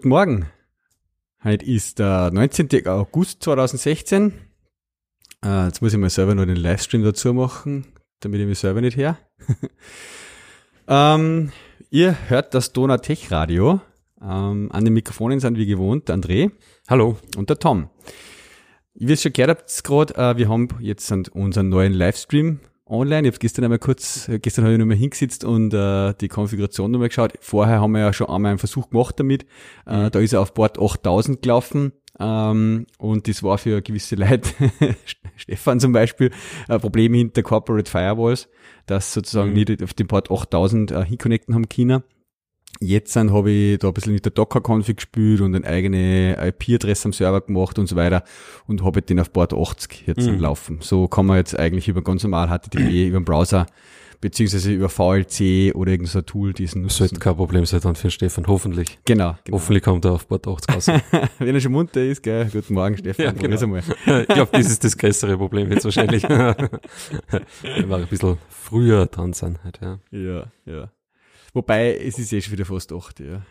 Guten Morgen. Heute ist der 19. August 2016. Äh, jetzt muss ich mal selber noch den Livestream dazu machen, damit ich mich selber nicht her. ähm, ihr hört das Donau Tech Radio. Ähm, an den Mikrofonen sind wie gewohnt der André. Hallo. Und der Tom. Wie ihr schon gehört habt gerade, äh, wir haben jetzt unseren neuen Livestream online. Ich habe gestern einmal kurz, äh, gestern habe ich nochmal hingesetzt und äh, die Konfiguration nochmal geschaut. Vorher haben wir ja schon einmal einen Versuch gemacht damit. Äh, mhm. Da ist er auf Bord 8000 gelaufen. Ähm, und das war für gewisse Leute, Stefan zum Beispiel, ein Problem hinter Corporate Firewalls, dass sozusagen mhm. nicht auf den Port 8000 äh, hinconnecten haben China. Jetzt habe ich da ein bisschen mit der Docker-Config gespielt und eine eigene IP-Adresse am Server gemacht und so weiter und habe den auf Port 80 jetzt mhm. laufen. So kann man jetzt eigentlich über ganz normal HTTP, über den Browser beziehungsweise über VLC oder irgendein so Tool diesen nutzen. Sollte kein Problem sein dann für Stefan, hoffentlich. Genau. genau. Hoffentlich kommt er auf Port 80 raus. Wenn er schon munter ist, gell. Guten Morgen, Stefan. Ja, genau. Mal. ich glaube, das ist das größere Problem jetzt wahrscheinlich. Wir war ein bisschen früher dran sein halt, ja. Ja, ja. Wobei, es ist eh schon wieder fast acht, ja.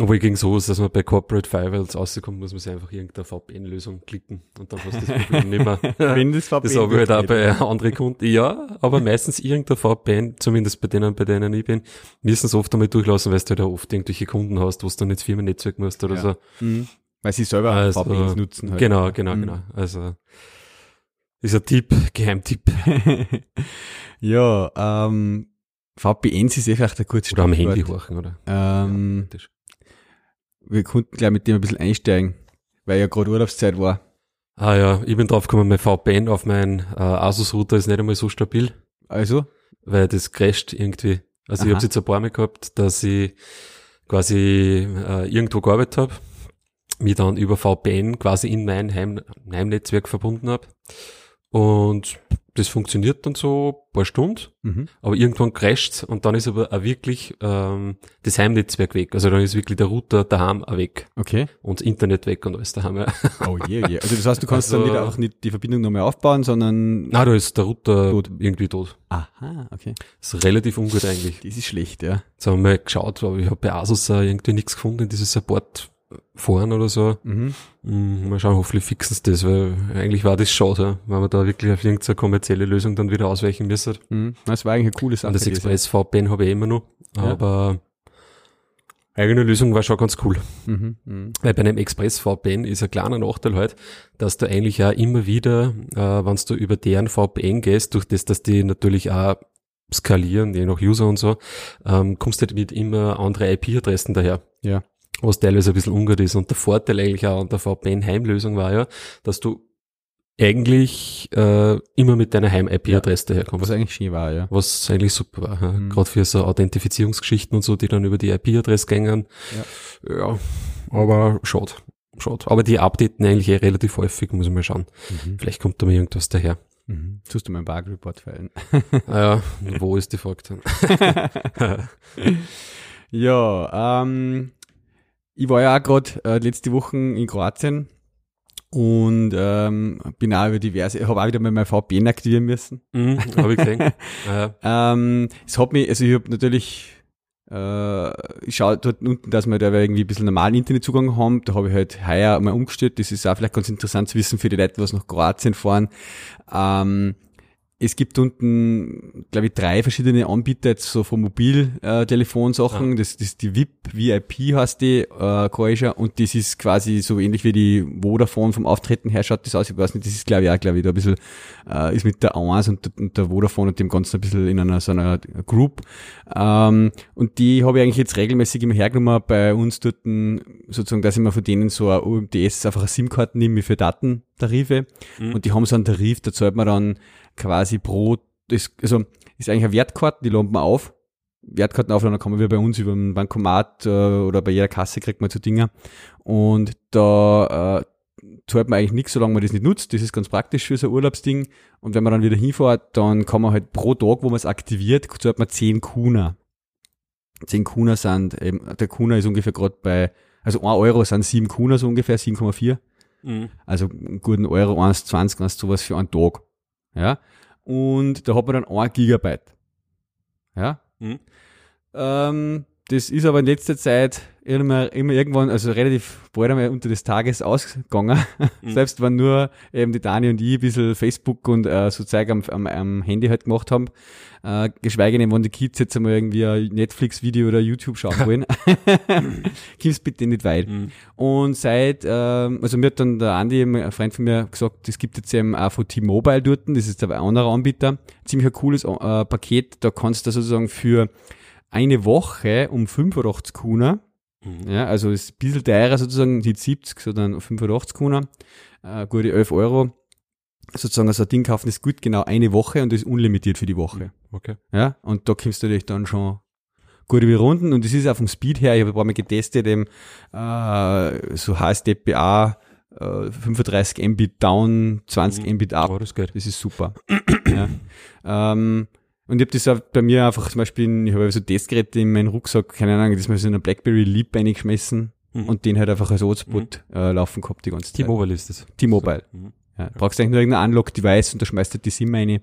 Obwohl gegen so ist, dass man bei Corporate Firewalls rauskommt, muss man sich einfach irgendeine VPN-Lösung klicken und dann hast du das Problem nicht mehr. Wenn das VPN das habe ich halt auch bei anderen Kunden. Ja, aber meistens irgendeine VPN, zumindest bei denen, bei denen ich bin, müssen es oft einmal durchlassen, weil du halt auch oft irgendwelche Kunden hast, wo du dann jetzt Firmennetzwerk musst oder ja. so. Mhm. Weil sie selber also, VPNs nutzen. Halt. Genau, genau, mhm. genau. Also, ist ein Tipp, Geheimtipp. ja, ähm, VPNs ist eh vielleicht ein kurzes Oder am Handy horchen, oder? Ähm, ja, wir konnten gleich mit dem ein bisschen einsteigen, weil ja gerade Urlaubszeit war. Ah ja, ich bin drauf gekommen, mein VPN auf mein äh, Asus-Router ist nicht einmal so stabil. Also? Weil das crasht irgendwie. Also Aha. ich habe jetzt ein paar Mal gehabt, dass ich quasi äh, irgendwo gearbeitet habe, mich dann über VPN quasi in mein Heim Heimnetzwerk verbunden habe. Und das funktioniert dann so paar Stunden, mhm. aber irgendwann crasht's und dann ist aber auch wirklich ähm, das Heimnetzwerk weg. Also dann ist wirklich der Router daheim auch weg. Okay. Und das Internet weg und alles daheim. Ja. Oh je, yeah, je. Yeah. Also das heißt, du kannst also, dann nicht auch nicht die Verbindung nochmal aufbauen, sondern... Na, da ist der Router tot. irgendwie tot. Aha, okay. Das ist relativ ungut eigentlich. Das ist schlecht, ja. Jetzt haben wir mal geschaut, aber ich habe bei Asus irgendwie nichts gefunden, dieses Support fahren oder so. Mhm. Mm, mal schauen, hoffentlich fixen sie das, weil eigentlich war das schade, wenn man da wirklich auf irgendeine kommerzielle Lösung dann wieder ausweichen müsste. Mhm. Das war eigentlich eine coole Sache. Und das Express VPN habe ich immer noch, ja. aber eigene Lösung war schon ganz cool. Mhm, mh. Weil bei einem Express VPN ist ein kleiner Nachteil halt, dass du eigentlich auch immer wieder, äh, wenn du über deren VPN gehst, durch das, dass die natürlich auch skalieren, je nach User und so, ähm, kommst du halt mit immer andere IP-Adressen daher. Ja was teilweise ein bisschen ungut ist. Und der Vorteil eigentlich auch an der VPN-Heimlösung war ja, dass du eigentlich äh, immer mit deiner Heim-IP-Adresse ja, daherkommst. Was eigentlich schön war, ja. Was eigentlich super war. Ja. Mhm. Gerade für so Authentifizierungsgeschichten und so, die dann über die IP-Adresse gängen. Ja. ja, aber schaut. Schaut. Aber die updaten eigentlich eh relativ häufig, muss ich mal schauen. Mhm. Vielleicht kommt da mal irgendwas daher. Mhm. Tust du meinen Bug-Report feilen? ah ja, wo ist die Folge dann? ja, ähm, ich war ja auch gerade äh, letzte Woche in Kroatien und ähm, bin auch über diverse, habe auch wieder mal mein VPN aktivieren müssen. Mhm, habe ich gesehen. ja. ähm, es hat mich, also ich habe natürlich, äh, ich schaue dort unten, dass wir da irgendwie ein bisschen normalen Internetzugang haben. Da habe ich halt heuer mal umgestellt. Das ist auch vielleicht ganz interessant zu wissen für die Leute, was nach Kroatien fahren. Ähm, es gibt unten, glaube ich, drei verschiedene Anbieter jetzt so von Mobiltelefonsachen. Ja. Das, das ist die VIP, VIP heißt die, äh, Croatia, und das ist quasi so ähnlich wie die Vodafone vom Auftreten her schaut das aus. Ich weiß nicht, das ist glaube ich auch, glaube ich, da ein bisschen, äh, ist mit der A1 und, und, der Vodafone und dem Ganzen ein bisschen in einer so einer Group. Ähm, und die habe ich eigentlich jetzt regelmäßig immer hergenommen bei uns dort, sozusagen, dass ich mir von denen so ein UMTS einfach eine SIM-Karte nehme für Datentarife. Mhm. Und die haben so einen Tarif, da zahlt man dann quasi pro, das, also ist eigentlich eine Wertkarte, die laden wir auf. Wertkarten aufladen, kann man wie bei uns über ein Bankomat äh, oder bei jeder Kasse kriegt man so Dinger. Und da äh, zahlt man eigentlich nichts, solange man das nicht nutzt. Das ist ganz praktisch für so ein Urlaubsding. Und wenn man dann wieder hinfährt, dann kann man halt pro Tag, wo man es aktiviert, zahlt man 10 Kuna. 10 Kuna sind, eben, der Kuna ist ungefähr gerade bei, also 1 Euro sind 7 Kuna so ungefähr, 7,4. Mhm. Also einen guten Euro, 1,20, was sowas für einen Tag. Ja. Und da hat man dann ein Gigabyte. Ja. Mhm. Ähm, das ist aber in letzter Zeit immer, immer irgendwann, also relativ bald einmal unter des Tages ausgegangen. Mhm. Selbst wenn nur eben die Dani und ich ein bisschen Facebook und äh, so Zeug am, am, am Handy halt gemacht haben. Äh, geschweige denn, wenn die Kids jetzt einmal irgendwie ein Netflix-Video oder YouTube schauen wollen. Kommst bitte nicht weit. Mhm. Und seit, ähm, also mir hat dann der Andi, ein Freund von mir, gesagt, es gibt jetzt eben auch von T-Mobile dort, das ist aber ein anderer Anbieter, ziemlich ein cooles äh, Paket, da kannst du sozusagen für eine Woche um 85 Kuna, Mhm. ja, also ist ein bisschen teurer sozusagen, die 70, sondern 85 Kuna, äh, gute 11 Euro, sozusagen so ein Ding kaufen, ist gut genau eine Woche und das ist unlimitiert für die Woche. Okay. Ja, und da kommst du natürlich dann schon gut über Runden und das ist auch vom Speed her, ich habe ein paar Mal getestet, eben, äh, so HSDPA, äh, 35 Mbit down, 20 Mhm. Mbit up, Oh, das das ist super. ja. ähm, und ich habe das auch bei mir einfach zum Beispiel, ich habe so Testgeräte in meinen Rucksack, keine Ahnung, das mal so in einen Blackberry Leap reingeschmissen Mhm. und den halt einfach als Hotspot äh, laufen gehabt die ganze Zeit. T-Mobile ist das. T-Mobile. So. Mhm. Ja, du brauchst eigentlich nur irgendein Unlock-Device und da schmeißt du die SIM rein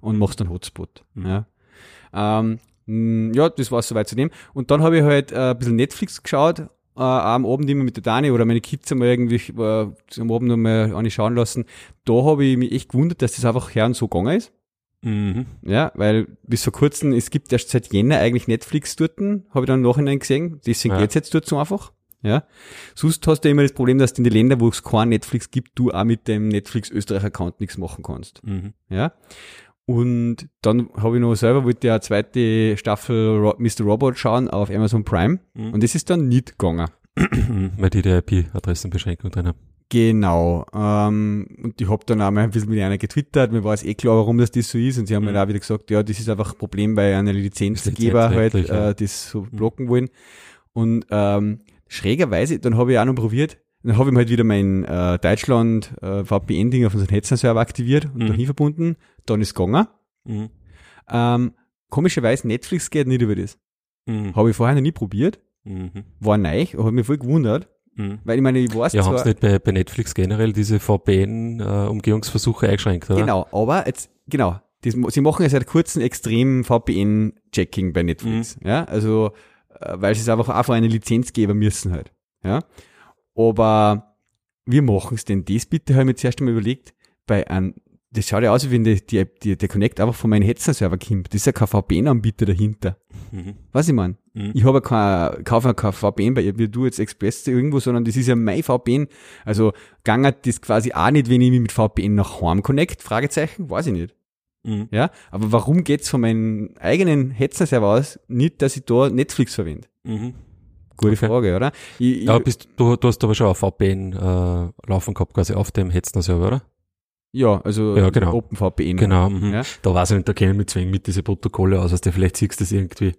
und Mhm. machst dann Hotspot. Mhm. Ja. Ähm, mh, ja, das war soweit zu dem. Und dann habe ich halt äh, ein bisschen Netflix geschaut, äh, am Abend immer mit der Dani oder meine Kids einmal irgendwie äh, am Abend nochmal eine schauen lassen. Da habe ich mich echt gewundert, dass das einfach her und so gegangen ist. Mhm. Ja, weil bis vor kurzem, es gibt erst seit Jänner eigentlich Netflix dort, habe ich dann im Nachhinein gesehen, deswegen Ja. geht's jetzt dort so einfach. Ja. Sonst hast du immer das Problem, dass du in den Ländern, wo es kein Netflix gibt, du auch mit dem Netflix Österreich-Account nichts machen kannst. Mhm. Ja. Und dann habe ich noch selber, wollte ja eine zweite Staffel Mr. Robot schauen auf Amazon Prime. Mhm. Und das ist dann nicht gegangen. Weil die die IP-Adressenbeschränkung drin haben. Genau. Ähm, und ich hab dann auch mal ein bisschen mit einer getwittert. Mir war es eh klar, warum das, das so ist. Und sie haben Mhm. mir auch wieder gesagt, ja, das ist einfach ein Problem, weil eine Lizenzgeber halt ja. äh, das so blocken wollen. Und ähm, schrägerweise, dann habe ich auch noch probiert, dann habe ich mir halt wieder mein äh, Deutschland äh, VPN-Ding auf unseren Hetzner-Server aktiviert und Mhm. dahin verbunden. Dann ist gegangen. Mhm. Ähm, komischerweise, Netflix geht nicht über das. Mhm. Habe ich vorher noch nie probiert. Mhm. War neu, habe mich voll gewundert. Mhm. Weil ich meine, ich weiß Ja, haben sie nicht bei, bei Netflix generell diese VPN-Umgehungsversuche eingeschränkt, oder? Genau, aber jetzt, genau, das, sie machen ja seit kurzem extrem VPN-Checking bei Netflix, Mhm. ja, also, äh, weil sie es einfach auch von einer Lizenzgeber müssen halt, ja. Aber wie machen es denn das bitte, habe ich mir zuerst einmal überlegt, bei einem, das schaut ja aus, wie wenn die, die, die, der Connect einfach von meinem Hetzner-Server kommt. Das ist ja kein VPN-Anbieter dahinter. Mhm. Was ich mein? Mhm. Ich habe ja kein, kaufe ja kein VPN bei ihr, wie du jetzt Express irgendwo, sondern das ist ja mein VPN. Also, gangert das quasi auch nicht, wenn ich mich mit VPN nach Home connect? Fragezeichen? Weiß ich nicht. Mhm. Ja, aber warum geht's von meinem eigenen Hetzner-Server aus nicht, dass ich da Netflix verwende? Mhm. Gute Okay. Frage, oder? Ich, Ja, bist, du, du hast aber schon auf VPN äh, laufen gehabt, quasi auf dem Hetzner-Server, oder? ja, also Ja, genau. OpenVPN. Genau. Mhm. Ja? Da weiß ich nicht, da kennen wir zwingen mit diese Protokolle aus, also vielleicht siehst du das irgendwie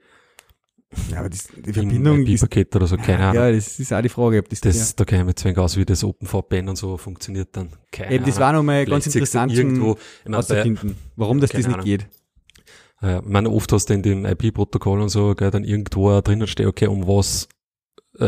ja, aber das, die Verbindung ist, oder so, keine Ahnung. ja, das ist auch die Frage, ob das, Das, da kennen wir zwingen aus, wie das OpenVPN und so funktioniert dann. Keine ja, eben, das war nochmal ganz interessant irgendwo, zum ich meine, bei, auszufinden, warum das das nicht Ahnung. geht. äh, ich meine, oft hast du in dem IP-Protokoll und so, gell, dann irgendwo drinnen steht, okay, um was, äh,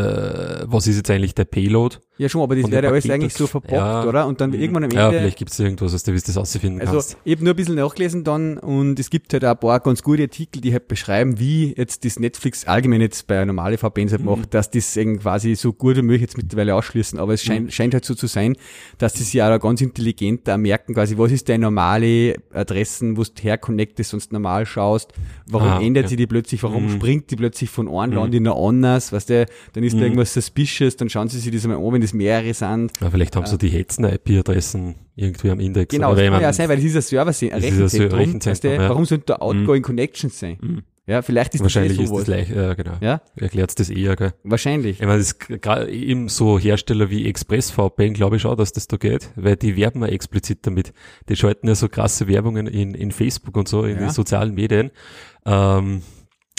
was ist jetzt eigentlich der Payload? Ja, schon, aber das wäre dem alles eigentlich so das- verbockt, ja. oder? Und dann Mhm. irgendwann am Ja, Ende vielleicht gibt es irgendwas, was du du das ausfinden Also kannst. ich habe nur ein bisschen nachgelesen dann und es gibt halt auch ein paar ganz gute Artikel, die halt beschreiben, wie jetzt das Netflix allgemein jetzt bei normale VPNs halt Mhm. macht, dass das quasi so gut wie möglich jetzt mittlerweile ausschließen. Aber es scheint, Mhm. scheint halt so zu sein, dass das ja auch ganz intelligent da merken, quasi, was ist deine normale Adressen, wo du herconnectest, sonst normal schaust, warum Ah, ändert okay. sie die plötzlich, warum Mhm. springt die plötzlich von einem Mhm. Land in ein anderes, weißt du, dann ist da Mhm. irgendwas suspicious, dann schauen sie sich das mal an, wenn das mehrere sind. Ja, vielleicht haben sie die Hetzner IP-Adressen irgendwie am Index. Genau, das kann ja sein, weil das ist ein Server, ein Rechenzentrum. Rechenzentrum, weißt du, ja. Warum sollten da Outgoing Connections sein? Mhm. Ja, vielleicht ist wahrscheinlich das eh ist das leicht, ja, genau. Ja, Erklärt das eher, gell? wahrscheinlich. Ich meine, das ist gerade eben so Hersteller wie ExpressVPN, glaube ich auch, dass das da geht, weil die werben ja explizit damit. Die schalten ja so krasse Werbungen in, in Facebook und so, in Ja. den sozialen Medien, ähm,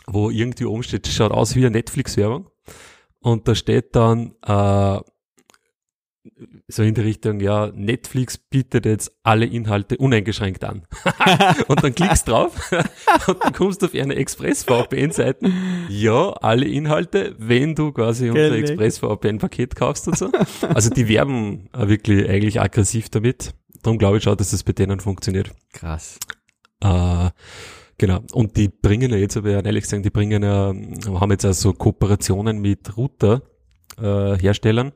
wo irgendwie oben steht, schaut aus wie eine Netflix-Werbung. Und da steht dann, äh, so in die Richtung, ja, Netflix bietet jetzt alle Inhalte uneingeschränkt an. und dann klickst drauf und dann kommst du auf eine Express-VPN-Seite. Ja, alle Inhalte, wenn du quasi unser Express-VPN-Paket kaufst und so. Also die werben wirklich eigentlich aggressiv damit. Darum glaube ich schon, dass das bei denen funktioniert. Krass. Äh, genau. Und die bringen ja jetzt, aber ja ehrlich gesagt, die bringen ja, haben jetzt also Kooperationen mit Router-Herstellern, äh,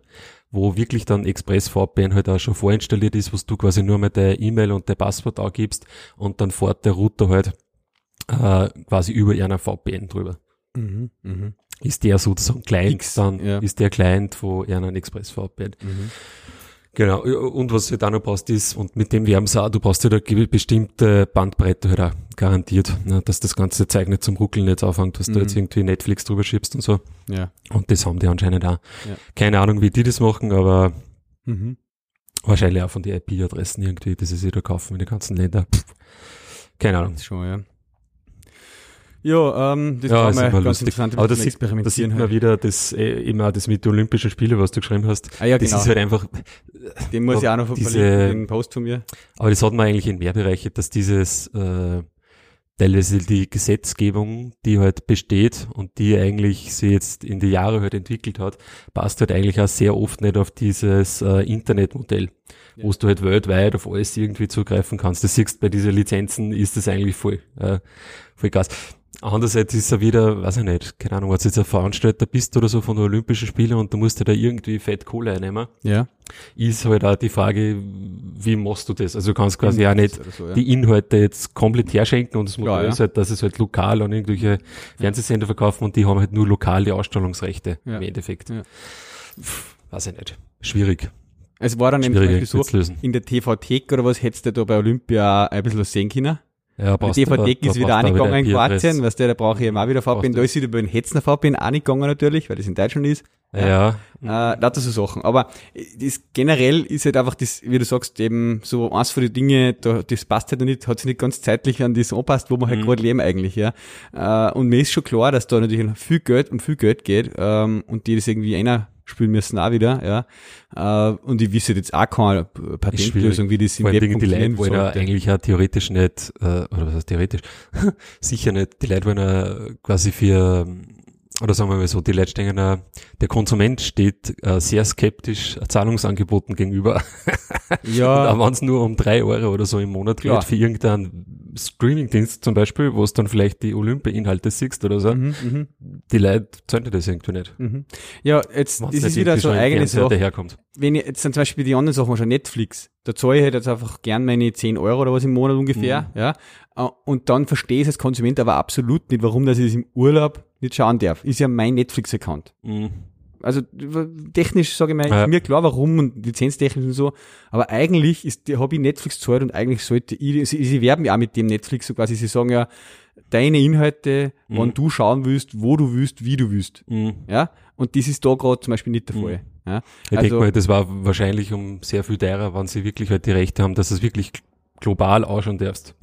wo wirklich dann ExpressVPN halt auch schon vorinstalliert ist, was du quasi nur mit der E-Mail und der Passwort angibst und dann fährt der Router halt äh, quasi über einer VPN drüber. Mhm, mh. Ist der sozusagen Client X, dann, ja. ist der Client, wo er einen ExpressVPN. Mhm. Genau, und was du halt auch noch brauchst ist, und mit dem sie auch, du brauchst halt eine bestimmte Bandbreite halt auch garantiert, ne, dass das ganze Zeug nicht zum Ruckeln jetzt anfängt, dass mhm. du jetzt irgendwie Netflix drüber schiebst und so. Ja. Und das haben die anscheinend auch. Ja. Keine Ahnung, wie die das machen, aber mhm. wahrscheinlich auch von den IP-Adressen irgendwie, die sie sich da kaufen in den ganzen Ländern. Keine Ahnung. Schon, ja. Ja, ähm, das ja, war mal ganz lustig. interessant. Aber das sieht, das sieht man halt. wieder das, äh, auch das mit den Olympischen Spielen, was du geschrieben hast. Ah, ja, das genau. ist halt einfach. Den muss ich auch noch diese, verlinken, den Post von mir. Aber das hat man eigentlich in mehr Bereiche, dass dieses, äh, teilweise die Gesetzgebung, die halt besteht und die eigentlich sie jetzt in die Jahre halt entwickelt hat, passt halt eigentlich auch sehr oft nicht auf dieses äh, Internetmodell, ja. wo du halt weltweit auf alles irgendwie zugreifen kannst. Das siehst bei diesen Lizenzen ist das eigentlich voll, äh, voll Gas. Andererseits ist er wieder, weiß ich nicht, keine Ahnung, was jetzt ein Veranstalter bist oder so von den Olympischen Spielen und du musst dir da irgendwie fett Kohle einnehmen. Ja. Ist halt auch die Frage, wie machst du das? Also du kannst quasi auch nicht so, ja. die Inhalte jetzt komplett herschenken und das Modell ja. ist halt, dass es halt lokal an irgendwelche Fernsehsender verkaufen und die haben halt nur lokal die Ausstellungsrechte ja. im Endeffekt. Ja. weiß ich nicht. Schwierig. Es war dann eben so, in der TV-Thek oder was hättest du da bei Olympia ein bisschen was sehen können? Ja, die DVD ist wieder angegangen in Kroatien, weißt du, da brauche ich eben auch wieder VPN. Da ist wieder über den Hetzner VPN angegangen natürlich, weil das in Deutschland ist. Ja. ja. Äh, lauter so Sachen. Aber das generell ist halt einfach das, wie du sagst, eben so eins von den Dinge, da, das passt halt noch nicht, hat sich nicht ganz zeitlich an das anpasst, wo wir halt mhm. gerade leben eigentlich, ja. Äh, und mir ist schon klar, dass da natürlich viel Geld um viel Geld geht, ähm, und die das irgendwie einer spielen müssen auch wieder, ja. Uh, und ich wisse jetzt auch keine Patentlösung, wie das im Web Dingen, die Leute wollen ja eigentlich ja theoretisch nicht, äh, oder was heißt theoretisch, sicher nicht, die Leute wollen ja quasi für oder sagen wir mal so, die Leute stehen, der Konsument steht äh, sehr skeptisch Zahlungsangeboten gegenüber. Ja. Und wenn es nur um drei Euro oder so im Monat geht für irgendeinen Streamingdienst zum Beispiel, wo es dann vielleicht die Olympia-Inhalte siehst oder so, mhm, mhm. die Leute zahlen das irgendwie nicht. Mhm. Ja, jetzt, Wenn's das ist wieder so eigene Sache. Daherkommt. Wenn ich jetzt zum Beispiel die anderen Sachen, schon Netflix, da zahle ich halt jetzt einfach gern meine 10 Euro oder was im Monat ungefähr, mhm. ja. Äh, und dann verstehe ich als Konsument aber absolut nicht, warum dass ich das im Urlaub nicht schauen darf. Ist ja mein Netflix-Account. Mhm. Also technisch sage ich mal, ja. mir klar, warum und lizenztechnisch und so. Aber eigentlich ist, habe ich Netflix zahlt und eigentlich sollte ich, sie, sie werben ja auch mit dem Netflix so quasi, sie sagen ja, deine Inhalte, mhm. wann du schauen willst, wo du willst, wie du willst. Mhm. Ja. Und das ist da gerade zum Beispiel nicht der mhm. Fall. Ja? Ich also, denke mal, das war wahrscheinlich um sehr viel teurer, wenn sie wirklich halt die Rechte haben, dass es wirklich global ausschauen darfst.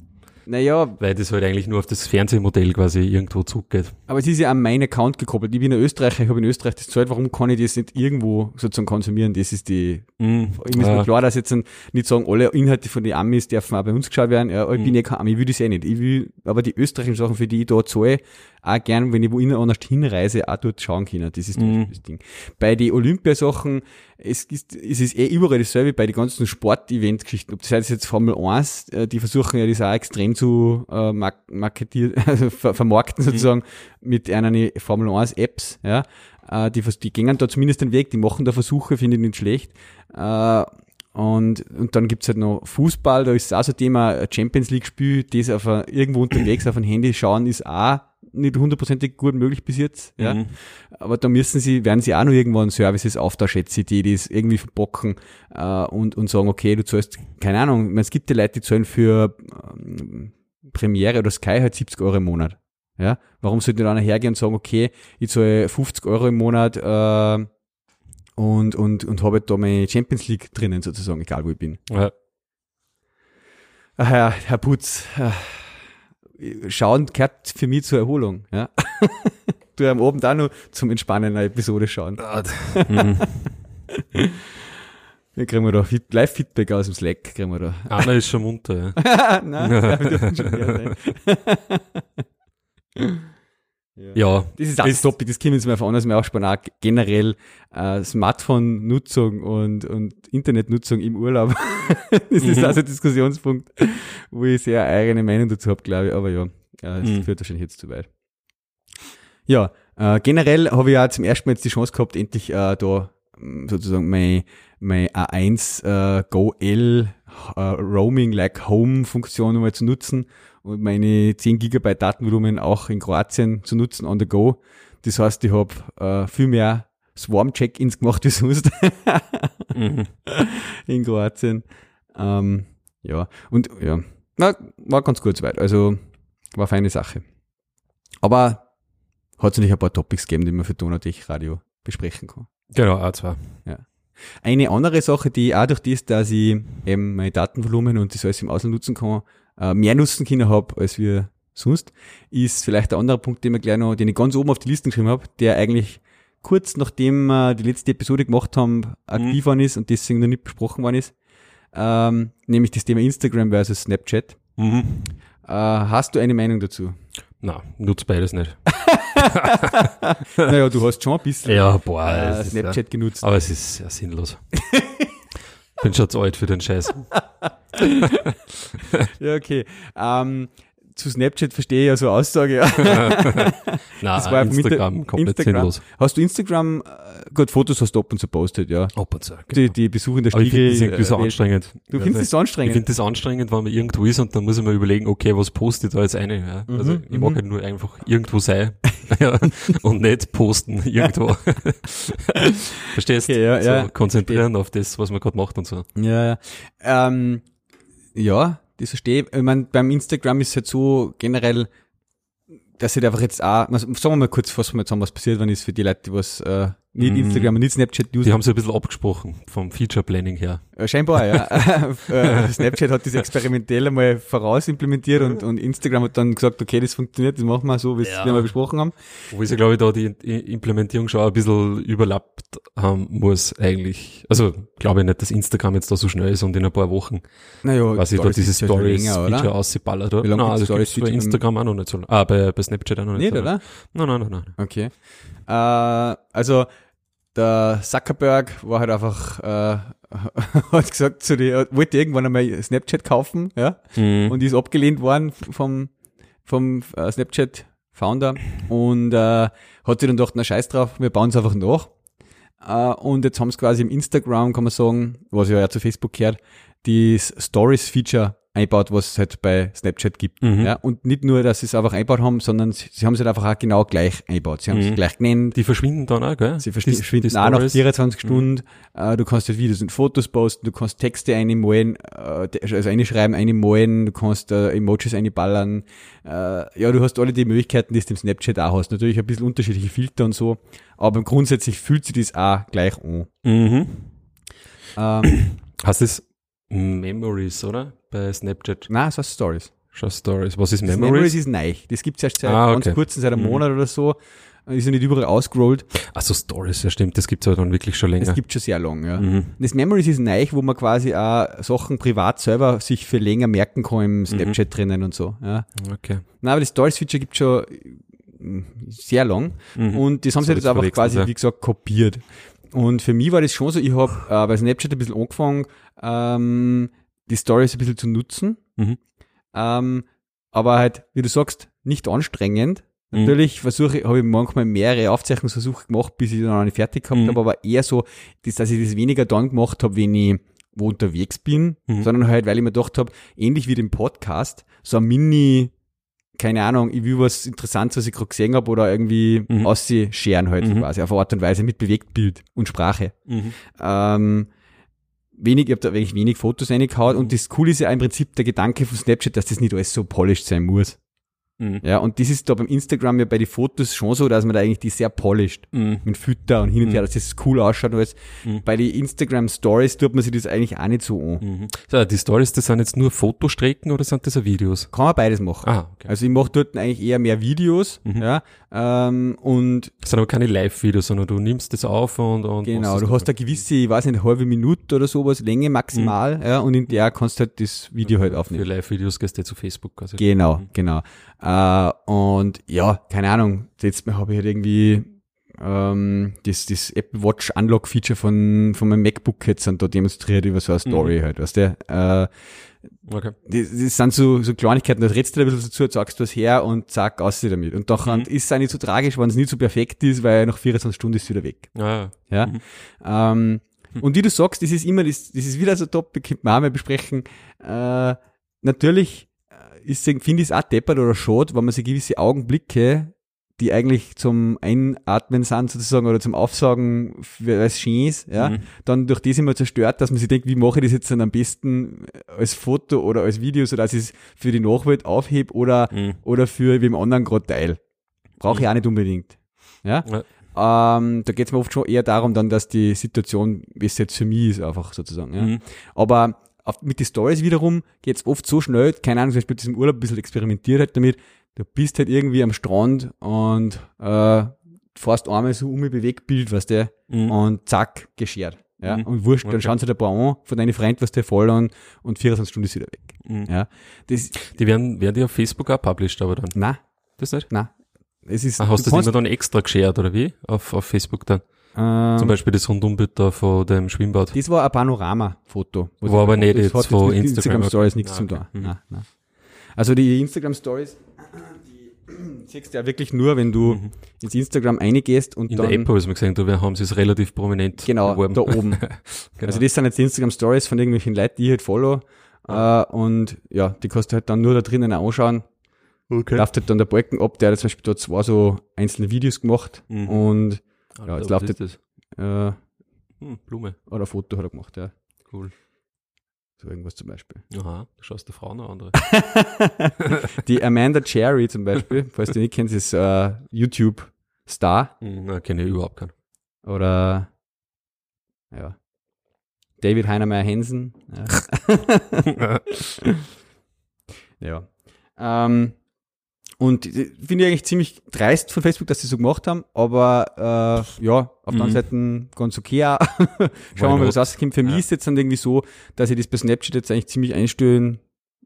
Naja. Weil das halt eigentlich nur auf das Fernsehmodell quasi irgendwo zugeht. Aber es ist ja an meinen Account gekoppelt. Ich bin ein Österreicher, ich habe in Österreich das Zeit, warum kann ich das nicht irgendwo sozusagen konsumieren? Das ist die, mm, ich muss ja. mir klar, dass jetzt nicht sagen, alle Inhalte von den Amis dürfen auch bei uns geschaut werden. Ja, ich mm. bin ja kein Ami, ich will das eh nicht. Ich will, aber die österreichischen Sachen, für die ich da zahle, auch gern, wenn ich wo anders hinreise, auch dort schauen können. Das ist mhm. das Ding. Bei den Olympiasachen, es ist, es ist eh überall dasselbe bei den ganzen Sportevent-Geschichten. Ob das heißt jetzt Formel 1, äh, die versuchen ja das auch extrem zu äh, marketieren, also vermarkten mhm. sozusagen mhm. mit einer Formel 1 Apps, ja. Äh, die, die gehen da zumindest den Weg, die machen da Versuche, finde ich nicht schlecht. Äh, und, und dann gibt's halt noch Fußball, da ist auch so ein Thema, Champions League-Spiel, das auf ein, irgendwo unterwegs auf ein Handy schauen, ist auch nicht hundertprozentig gut möglich bis jetzt, ja. Mhm. Aber da müssen sie, werden sie auch noch irgendwann Services auf der schätze die das irgendwie verbocken äh, und, und sagen, okay, du zahlst, keine Ahnung, es gibt die Leute, die zahlen für ähm, Premiere oder Sky halt 70 Euro im Monat. Ja, warum sollte dann einer hergehen und sagen, okay, ich zahle 50 Euro im Monat äh, und, und, und habe da meine Champions League drinnen sozusagen, egal wo ich bin. Ja. Ach ja, Herr Putz, äh, Schauen gehört für mich zur Erholung. Ja. du am Abend auch noch zum Entspannen eine Episode schauen. mhm. Ja, kriegen wir da Live-Feedback aus dem Slack, kriegen wir da. Einer ist schon munter, ja. Nein, das Ja, Das ist das Topic, das können wir uns mal von anders mal aufspannen. Auch generell äh, Smartphone-Nutzung und, und Internetnutzung im Urlaub. das ist Mhm. also ein Diskussionspunkt, wo ich sehr eigene Meinung dazu habe, glaube ich. Aber ja, äh, das Mhm. führt wahrscheinlich jetzt zu weit. Ja, äh, generell habe ich ja zum ersten Mal jetzt die Chance gehabt, endlich äh, da mh, sozusagen mein, mein A1 äh, Go L äh, Roaming like Home Funktion nochmal zu nutzen meine 10 Gigabyte Datenvolumen auch in Kroatien zu nutzen on the go. Das heißt, ich habe äh, viel mehr Swarm-Check-ins gemacht wie sonst Mhm. in Kroatien. Ähm, ja, und ja, na, war ganz gut soweit. Also war eine feine Sache. Aber hat es natürlich ein paar Topics gegeben, die man für Donatech Radio besprechen kann. Genau, A2. Eine andere Sache, die auch durch das, dass ich eben mein Datenvolumen und das alles im Ausland nutzen kann, äh, mehr nutzen können habe, als wir sonst, ist vielleicht ein anderer Punkt, den, wir gleich noch, den ich ganz oben auf die Liste geschrieben habe, der eigentlich kurz nachdem wir die letzte Episode gemacht haben, aktiv worden ist und deswegen noch nicht besprochen worden ist, ähm, nämlich das Thema Instagram versus Snapchat. Mhm. Äh, hast du eine Meinung dazu? Na, nutzt beides nicht. naja, du hast schon ein bisschen Ja, boah. äh, es ist, Snapchat genutzt. aber es ist ja sinnlos. Bin schon zu alt für den Scheiß. Ja, okay. Ähm, zu Snapchat verstehe ich ja so Aussage. Ja. Na, Das war Instagram Inter- komplett Instagram. sinnlos. Hast du Instagram, äh, gut, Fotos hast du ab und zu postet, ja. Ab und zu. Die, die Besuche in der Aber ich finde Stiege. das irgendwie so äh, anstrengend. Du findest das so Ich anstrengend? finde das anstrengend, wenn man irgendwo ist und dann muss ich mir überlegen, okay, was poste ich da jetzt eine? Ja? Also Mhm, ich mag mhm. halt nur einfach irgendwo sein ja, und nicht posten irgendwo. Verstehst? Okay, ja, so ja. konzentrieren auf das, was man gerade macht und so. Ja, ja. Ähm, ja, das verstehe ich. Ich meine, beim Instagram ist es halt so generell, dass halt einfach jetzt auch, also sagen wir mal kurz, fassen wir jetzt was passiert, wenn ist für die Leute, die was äh, nicht Mhm. Instagram und nicht Snapchat Die haben sich ein bisschen abgesprochen vom Feature Planning her. Scheinbar, ja. äh, Snapchat hat das experimentell einmal voraus implementiert und, und Instagram hat dann gesagt, okay, das funktioniert, das machen wir so, wie Ja. wir mal besprochen haben. Wo sie, glaube ich, da die Implementierung schon ein bisschen überlappt haben muss eigentlich. Also glaube ich nicht, dass Instagram jetzt da so schnell ist und in ein paar Wochen Naja, quasi da Stories dieses ist ja schon Stories länger, Feature oder? ausgeballert lange Nein, gibt's das bei? Instagram auch noch nicht so lange. Ah, bei, bei Snapchat auch noch nicht, Nicht, so lange. oder? Nein, nein, nein, nein. Okay. Äh, also der Zuckerberg war halt einfach, äh, hat gesagt zu dir, wollte irgendwann einmal Snapchat kaufen, ja, Mhm. und ist abgelehnt worden vom, vom äh, Snapchat Founder und äh, hat sich dann gedacht, na scheiß drauf, wir bauen es einfach nach. Äh, und jetzt haben sie quasi im Instagram, kann man sagen, was ja, ja zu Facebook gehört, das Stories-Feature einbaut, was es halt bei Snapchat gibt. Mhm. Ja, und nicht nur, dass sie es einfach einbaut haben, sondern sie, sie haben es halt einfach auch genau gleich einbaut. Sie haben es Mhm. gleich genannt, Die verschwinden dann auch, gell? Sie Die- verschwi- verschwinden die auch nach Stories. 24 Stunden. Äh, du kannst halt Videos und Fotos posten, du kannst Texte einmalen, äh, also einschreiben, einmalen, du kannst äh, Emojis einballern. Äh, ja, du hast alle die Möglichkeiten, die du im Snapchat auch hast. Natürlich ein bisschen unterschiedliche Filter und so, aber grundsätzlich fühlt sich das auch gleich an. Mhm. Ähm, Hast es Memories, oder? Bei Snapchat. nein, es heißt Stories. Schon Stories. Was ist Das Memories? Memories ist neu. Das gibt's erst seit Ah, ganz okay. kurzem, seit einem Mhm. Monat oder so. Ist ja nicht überall ausgerollt. Achso, Stories, ja stimmt. Das gibt's aber dann wirklich schon Das länger. gibt schon sehr lang, ja. Mhm. Das Memories ist neu, wo man quasi auch Sachen privat selber sich für länger merken kann im Snapchat drinnen und so. Ja. Okay. Na, aber das Stories-Feature gibt schon mm, sehr lang Mhm. und das haben So, sie jetzt einfach quasi, sie. wie gesagt, kopiert. Und für mich war das schon so, ich habe äh, bei Snapchat ein bisschen angefangen, ähm, die Stories ein bisschen zu nutzen. Mhm. Ähm, aber halt, wie du sagst, nicht anstrengend. Mhm. Natürlich versuche, habe ich manchmal mehrere Aufzeichnungsversuche gemacht, bis ich dann noch nicht fertig gehabt Mhm. habe, aber eher so, dass, dass ich das weniger dann gemacht habe, wenn ich wo unterwegs bin, Mhm. sondern halt, weil ich mir gedacht habe, ähnlich wie dem Podcast, so ein Mini, keine Ahnung, ich will was Interessantes, was ich gerade gesehen habe, oder irgendwie Mhm. ausscheren halt Mhm. quasi, auf eine Art und Weise mit Bewegtbild und Sprache. Mhm. Ähm, wenig, ich habe da wirklich wenig Fotos reingehauen und das Coole ist ja im Prinzip der Gedanke von Snapchat, dass das nicht alles so polished sein muss. Mhm. Ja, und das ist da beim Instagram ja bei den Fotos schon so, dass man da eigentlich die sehr polished Mhm. mit Fütter und hin und her, dass das cool ausschaut und alles. Mhm. Bei den Instagram Stories tut man sich das eigentlich auch nicht so an. Mhm. So, die Stories, das sind jetzt nur Fotostrecken oder sind das auch Videos? Kann man beides machen. Ah, okay. Also ich mache dort eigentlich eher mehr Videos, Mhm. ja, ähm, und Das sind aber keine Live-Videos, sondern du nimmst das auf und, und genau, du hast eine gewisse, ich weiß nicht, eine halbe Minute oder sowas, Länge maximal, ja, und in der kannst du halt das Video halt Für aufnehmen. Live-Videos gehst du zu Facebook quasi. Genau, genau. Äh, und ja, keine Ahnung, jetzt habe ich halt irgendwie ähm, das, das Apple Watch Unlock Feature von, von meinem MacBook jetzt dann da demonstriert über so eine Story halt, weißt du? Äh, Okay. das, das sind so, so Kleinigkeiten, da redst du ein bisschen dazu, sagst was her und zack, aus damit. Und doch Mhm. ist es auch nicht so tragisch, wenn es nicht so perfekt ist, weil nach 24 Stunden ist es wieder weg. Ah, Ja. Mhm. Ähm, und wie du sagst, das ist immer, das, das ist wieder so ein Topic, könnte man auch mal besprechen. Äh, natürlich finde ich es auch deppert oder schade, wenn man sich gewisse Augenblicke, die eigentlich zum Einatmen sind sozusagen oder zum Aufsagen, weil es schön ist, ja, Mhm. dann durch das immer zerstört, dass man sich denkt, wie mache ich das jetzt dann am besten als Foto oder als Video, so dass ich es für die Nachwelt aufhebe oder, Mhm. oder für wem anderen gerade teil. Brauche ich auch nicht unbedingt. Ja? Ja. Ähm, da geht es mir oft schon eher darum, dann, dass die Situation, wie es jetzt für mich ist, einfach sozusagen. Ja? Mhm. Aber auf, mit den Stories wiederum geht es oft so schnell, keine Ahnung, zum Beispiel diesem Urlaub ein bisschen experimentiert halt damit, du bist halt irgendwie am Strand und äh, fährst einmal so um Bewegtbild, weißt du, Mhm. und zack, geschert. Ja? Mhm. Und wurscht, dann Okay. schauen sie dir ein paar an von deinen Freunden, was der voll und, und 24 Stunden ist wieder weg. Mhm. Ja? Das, Die werden, werden die auf Facebook auch published, aber dann. na, Das nicht? na. Es ist, Ah, hast du du das kannst, immer dann extra geshared, oder wie? Auf, auf Facebook dann? Ähm, Zum Beispiel das Rundumbild da von dem Schwimmbad. Das war ein Panorama-Foto. was War aber nicht jetzt von mit Instagram, Stories okay. nichts Ah, zu tun. okay. Mhm. Nein, nein. Also die Instagram Stories, die siehst du ja wirklich nur, wenn du Mhm. ins Instagram reingehst und In dann der App habe ich mir gesehen, da haben sie es relativ prominent genau beworben. da oben. Genau. Also das sind jetzt die Instagram Stories von irgendwelchen Leuten, die ich halt follow. Äh, und ja, die kannst du halt dann nur da drinnen anschauen. okay. Läuft halt dann der Balken ab, der hat zum Beispiel dort zwei so einzelne Videos gemacht Mhm. und Alter, ja, jetzt läuft ist das? äh, Hm, Blume. oder ein Foto hat er gemacht, ja. Cool. So irgendwas zum Beispiel. Aha, du schaust der Frau noch andere. Die Amanda Cherry zum Beispiel, falls du nicht kennst, ist äh, YouTube-Star Hm, Na, kenne ich überhaupt keinen. oder ja, David Heinemeier Hensen. Ja. ja. Ähm, und äh, finde ich eigentlich ziemlich dreist von Facebook, dass sie so gemacht haben, aber äh, ja, auf der Mhm. anderen Seite ganz okay auch. Schauen wir mal, was rauskommt. Für mich Ja. ist jetzt dann irgendwie so, dass ich das bei Snapchat jetzt eigentlich ziemlich einstellen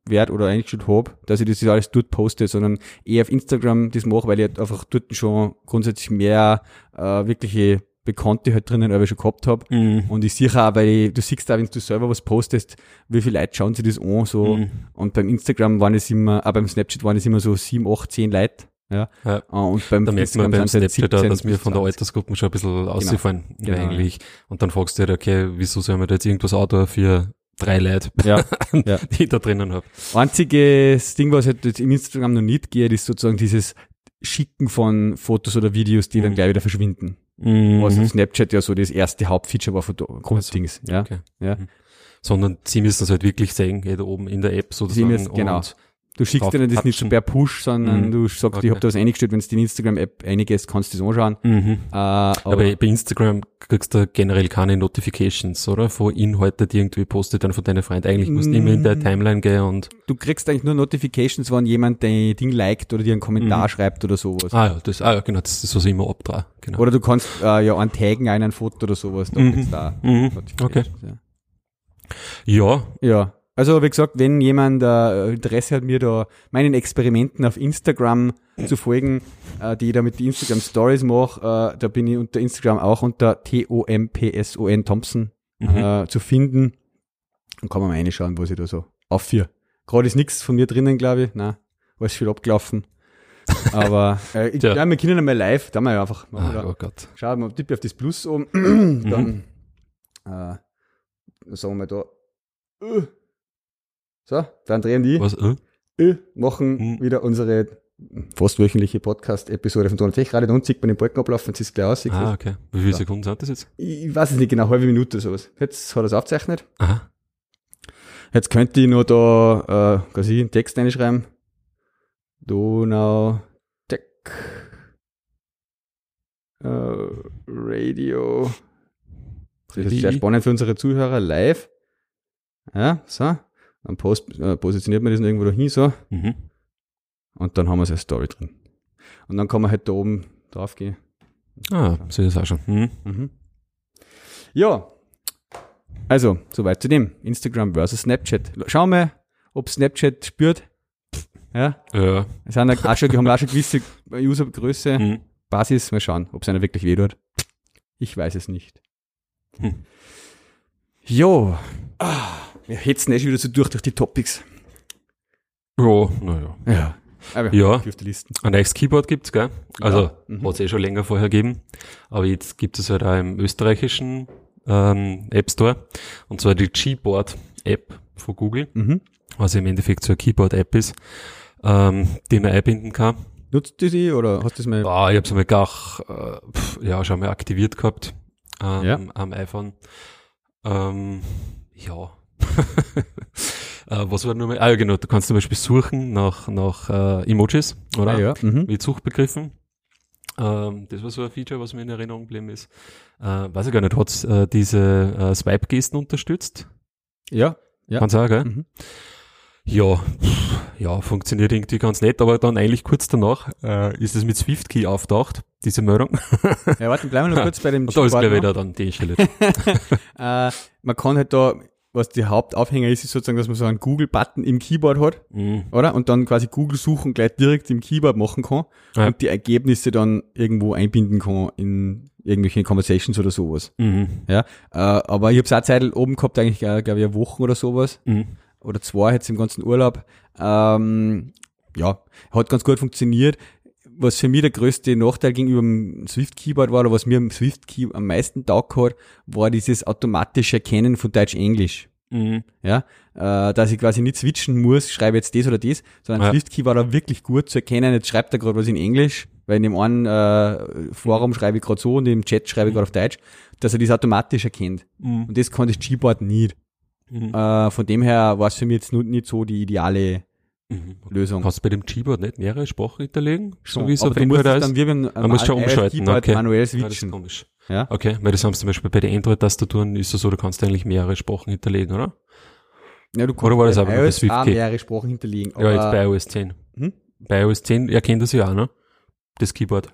werde oder eingestellt habe, dass ich das jetzt alles dort poste, sondern eher auf Instagram das mache, weil ich halt einfach dort schon grundsätzlich mehr äh, wirkliche Bekannte halt drinnen aber schon gehabt habe. Mhm. Und ich sehe auch, weil ich, du siehst auch, wenn du selber was postest, wie viele Leute schauen sich das an, so. Mhm. Und beim Instagram waren es immer, auch beim Snapchat waren es immer so sieben, acht, zehn Leute. Ja. Ja. Äh, Und beim Da merkt man beim halt Snapchat auch, 17 dass wir von der 20. Altersgruppe schon ein bisschen ausgefallen Genau, eigentlich. Und dann fragst du dich, okay, wieso sollen wir da jetzt irgendwas outdoor für drei Leute, Ja, ja. die ich da drinnen habe? Einziges Ding, was halt jetzt im Instagram noch nicht geht, ist sozusagen dieses Schicken von Fotos oder Videos, die dann Mhm. gleich wieder verschwinden. Mhm. Was Snapchat ja so das erste Hauptfeature war von Grunddings. Ja. Okay. Ja. Mhm. Sondern sie müssen es halt wirklich sehen, eh da oben in der App Sie sozusagen. müssen- genau. Und Du schickst dir das nicht so per Push, sondern Mhm. du sagst, Okay. ich habe da was eingestellt, wenn du die Instagram-App eingehst, kannst du das anschauen. Mhm. Äh, aber, Aber bei Instagram kriegst du generell keine Notifications, oder? Von Inhalten, die irgendwie postet dann von deinen Freunden. Eigentlich musst du immer in der Mm. Timeline gehen und, du kriegst eigentlich nur Notifications, wenn jemand dein Ding liked oder dir einen Kommentar Mhm. schreibt oder sowas. ah ja, das, ah ja, genau, das ist, was ich immer abdrehe. Genau. Oder du kannst äh, ja antaggen ein Foto oder sowas. Da Mhm. kriegst du auch Mhm. Notifications, ja. Ja, Ja, also wie gesagt, wenn jemand äh, Interesse hat, mir da meinen Experimenten auf Instagram zu folgen, äh, die ich da mit den Instagram Stories mache, äh, da bin ich unter Instagram auch unter T-O-M-P-S-O-N Thompson Mhm. äh, zu finden. Dann kann man mal reinschauen, was ich da so aufführe. Gerade ist nichts von mir drinnen, glaube ich. Nein, alles viel abgelaufen. Aber äh, ich glaube, wir können einmal live, da mal einfach. ah, oder? oh Gott. Schau mal, tippe auf das Plus oben, dann, äh, dann sagen wir mal da, äh. So, dann drehen die, Was, äh? äh, machen Mhm. wieder unsere fast wöchentliche Podcast-Episode von Donald Tech Radio, dann sieht man den Balken ablaufen, ist es gleich aus. Ah, okay. Wie viele Ja. Sekunden sind das jetzt? Ich, weiß es nicht genau, halbe Minute oder sowas. Jetzt hat er es aufgezeichnet. Aha. Jetzt könnte ich noch da, äh, quasi einen Text reinschreiben. Donau Tech äh, Radio. Das ist sehr spannend für unsere Zuhörer live. Ja, so. Dann post, äh, positioniert man das irgendwo dahin so. Mhm. Und dann haben wir so eine Story drin. Und dann kann man halt da oben drauf gehen. Ah, ist es auch schon. Mhm. Mhm. Ja. Also, soweit zu dem. Instagram versus Snapchat. Schauen wir, ob Snapchat spürt. Ja. Ja. Es haben auch schon, haben auch schon gewisse Usergröße, Mhm. Basis. Mal schauen, ob es einer wirklich weh tut. Ich weiß es nicht. Hm. Jo. Ah, wir hetzen eh schon wieder so durch durch die Topics. Ja, naja. Ja. Aber Ja. auf die Listen. Ein neues Keyboard gibt's, gell? Also, Mhm. hat's eh schon länger vorher gegeben. Aber jetzt gibt es halt auch im österreichischen ähm, App Store. Und zwar die Gboard-App von Google, Mhm. was im Endeffekt so eine Keyboard-App ist, ähm, die man einbinden kann. Nutzt du die oder hast du das mal? Ah, ich habe es einmal gar, äh, pf, ja, schon mal aktiviert gehabt ähm, Ja. am iPhone. Ähm, ja. äh, was war nur mal? Ah, ja, genau, du kannst zum Beispiel suchen nach, nach äh, Emojis, oder? Ah, ja. Mhm. Mit Suchbegriffen. Ähm, das war so ein Feature, was mir in Erinnerung geblieben ist. Äh, weiß ich gar nicht, hat's äh, diese äh, Swipe-Gesten unterstützt? Ja. Ja. Kann's auch, gell? Mhm. Ja, pff, ja, funktioniert irgendwie ganz nett, aber dann eigentlich kurz danach äh, ist es mit SwiftKey auftaucht, diese Meldung. Ja, warte, bleiben wir noch kurz bei dem da ist gleich wieder dann deinstalliert. äh, man kann halt da, was der Hauptaufhänger ist, ist sozusagen, dass man so einen Google-Button im Keyboard hat, mhm. oder? Und dann quasi Google suchen gleich direkt im Keyboard machen kann Ja. und die Ergebnisse dann irgendwo einbinden kann in irgendwelche Conversations oder sowas. Mhm. Ja, äh, aber ich habe es auch Zeit oben gehabt, eigentlich, äh, glaube ich, eine Woche oder sowas. Mhm. Oder zwei jetzt im ganzen Urlaub. Ähm, ja, hat ganz gut funktioniert. Was für mich der größte Nachteil gegenüber dem Swift Keyboard war, oder was mir am Swift Key am meisten taugt hat, war dieses automatische Erkennen von Deutsch-Englisch. Mhm. Ja, äh, dass ich quasi nicht switchen muss, schreibe jetzt das oder das, sondern Ja. Swift Key war da wirklich gut zu erkennen. Jetzt schreibt er gerade was in Englisch, weil in dem einen äh, Forum schreibe ich gerade so und im Chat schreibe ich gerade auf Deutsch, dass er das automatisch erkennt. Mhm. Und das kann das Keyboard nicht. Mhm. Äh, von dem her war es für mich jetzt nicht so die ideale Mhm. Lösung. Kannst du bei dem Keyboard nicht mehrere Sprachen hinterlegen? So wie es auf du musst Android ist? dann wie beim Man muss schon iOS umschalten, okay. manuell Ja, das switchen. Ja, Okay, weil das haben sie zum Beispiel bei den Android-Tastaturen ist es so, da kannst du eigentlich mehrere Sprachen hinterlegen, oder? ja du kannst Oder war das aber bei Swift auch mehrere Sprachen hinterlegen. ja, jetzt bei iOS 10. Hm? Bei iOS 10 erkennt das ja auch, ne? Das Keyboard.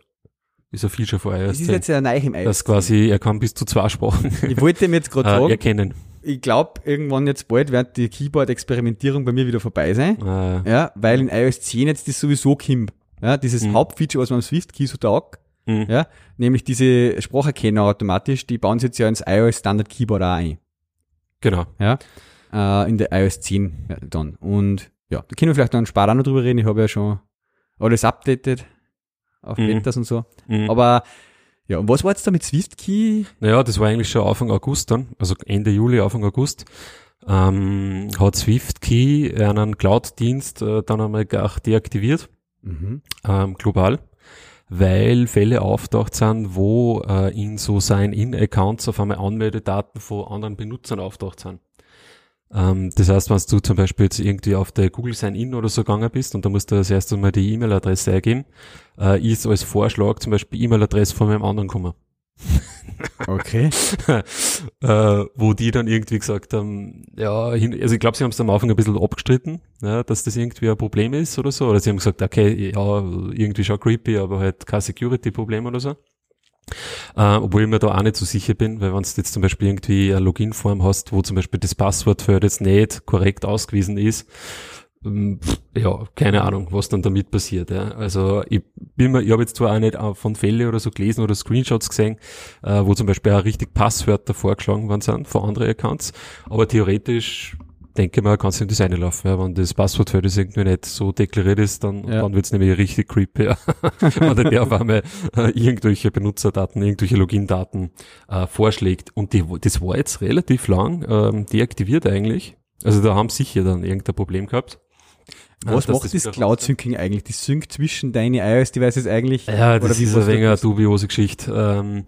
Ist ein Feature von iOS Das ist 10. jetzt ja neu im iOS. Das quasi, er kann bis zu zwei Sprachen Ich wollte mir jetzt gerade äh, sagen, erkennen. Ich glaube, irgendwann jetzt bald wird die Keyboard-Experimentierung bei mir wieder vorbei sein. Äh, Ja, weil in iOS 10 jetzt das sowieso kommt. Ja, dieses Mhm. Hauptfeature, was man am Swift Key so taugt, mhm. ja, nämlich diese Spracherkenner automatisch, die bauen sie jetzt ja ins iOS Standard Keyboard auch ein. Genau. Ja, äh, in der iOS 10 ja, dann. Und ja, da können wir vielleicht noch einen Spar auch noch drüber reden. Ich habe ja schon alles updated auf Mhm. Betas und so. Mhm. Aber ja, und was war jetzt da mit Swift Key? Naja, das war eigentlich schon Anfang August dann, also Ende Juli, Anfang August, ähm, hat SwiftKey einen Cloud-Dienst äh, dann einmal gar deaktiviert, Mhm. ähm, global, weil Fälle auftaucht sind, wo äh, in so Sign-In-Accounts auf einmal Anmeldedaten von anderen Benutzern auftaucht sind. Ähm, das heißt, wenn du zum Beispiel jetzt irgendwie auf der Google Sign-In oder so gegangen bist und da musst du das erste Mal die E-Mail-Adresse eingeben, äh, ist als Vorschlag zum Beispiel E-Mail-Adresse von meinem anderen gekommen. Okay. äh, wo die dann irgendwie gesagt haben, ja, hin, also ich glaube, sie haben es am Anfang ein bisschen abgestritten, ja, dass das irgendwie ein Problem ist oder so. Oder sie haben gesagt, okay, ja, irgendwie schon creepy, aber halt kein Security-Problem oder so. Äh, obwohl ich mir da auch nicht so sicher bin, weil wenn du jetzt zum Beispiel irgendwie eine Login-Form hast, wo zum Beispiel das Passwortfeld jetzt nicht korrekt ausgewiesen ist, ähm, ja, keine Ahnung, was dann damit passiert. Ja. Also ich bin mir, ich habe jetzt zwar auch nicht von Fälle oder so gelesen oder Screenshots gesehen, äh, wo zum Beispiel auch richtig Passwörter vorgeschlagen worden sind von anderen Accounts, aber theoretisch denke mal, kannst du in das reinlaufen. Ja. Wenn das Passwortfeld ist irgendwie nicht so deklariert ist, dann, Ja. dann wird's nämlich richtig creepy. Ja. Oder der auf einmal äh, irgendwelche Benutzerdaten, irgendwelche Login-Daten äh, vorschlägt. Und die, das war jetzt relativ lang ähm, deaktiviert eigentlich. Also da haben sicher dann irgendein Problem gehabt. Was macht das, wieder Cloud Syncing eigentlich? Das synkt zwischen deine iOS-Devices eigentlich? Ja, das ist ein wenig eine das? dubiose Geschichte. Ähm,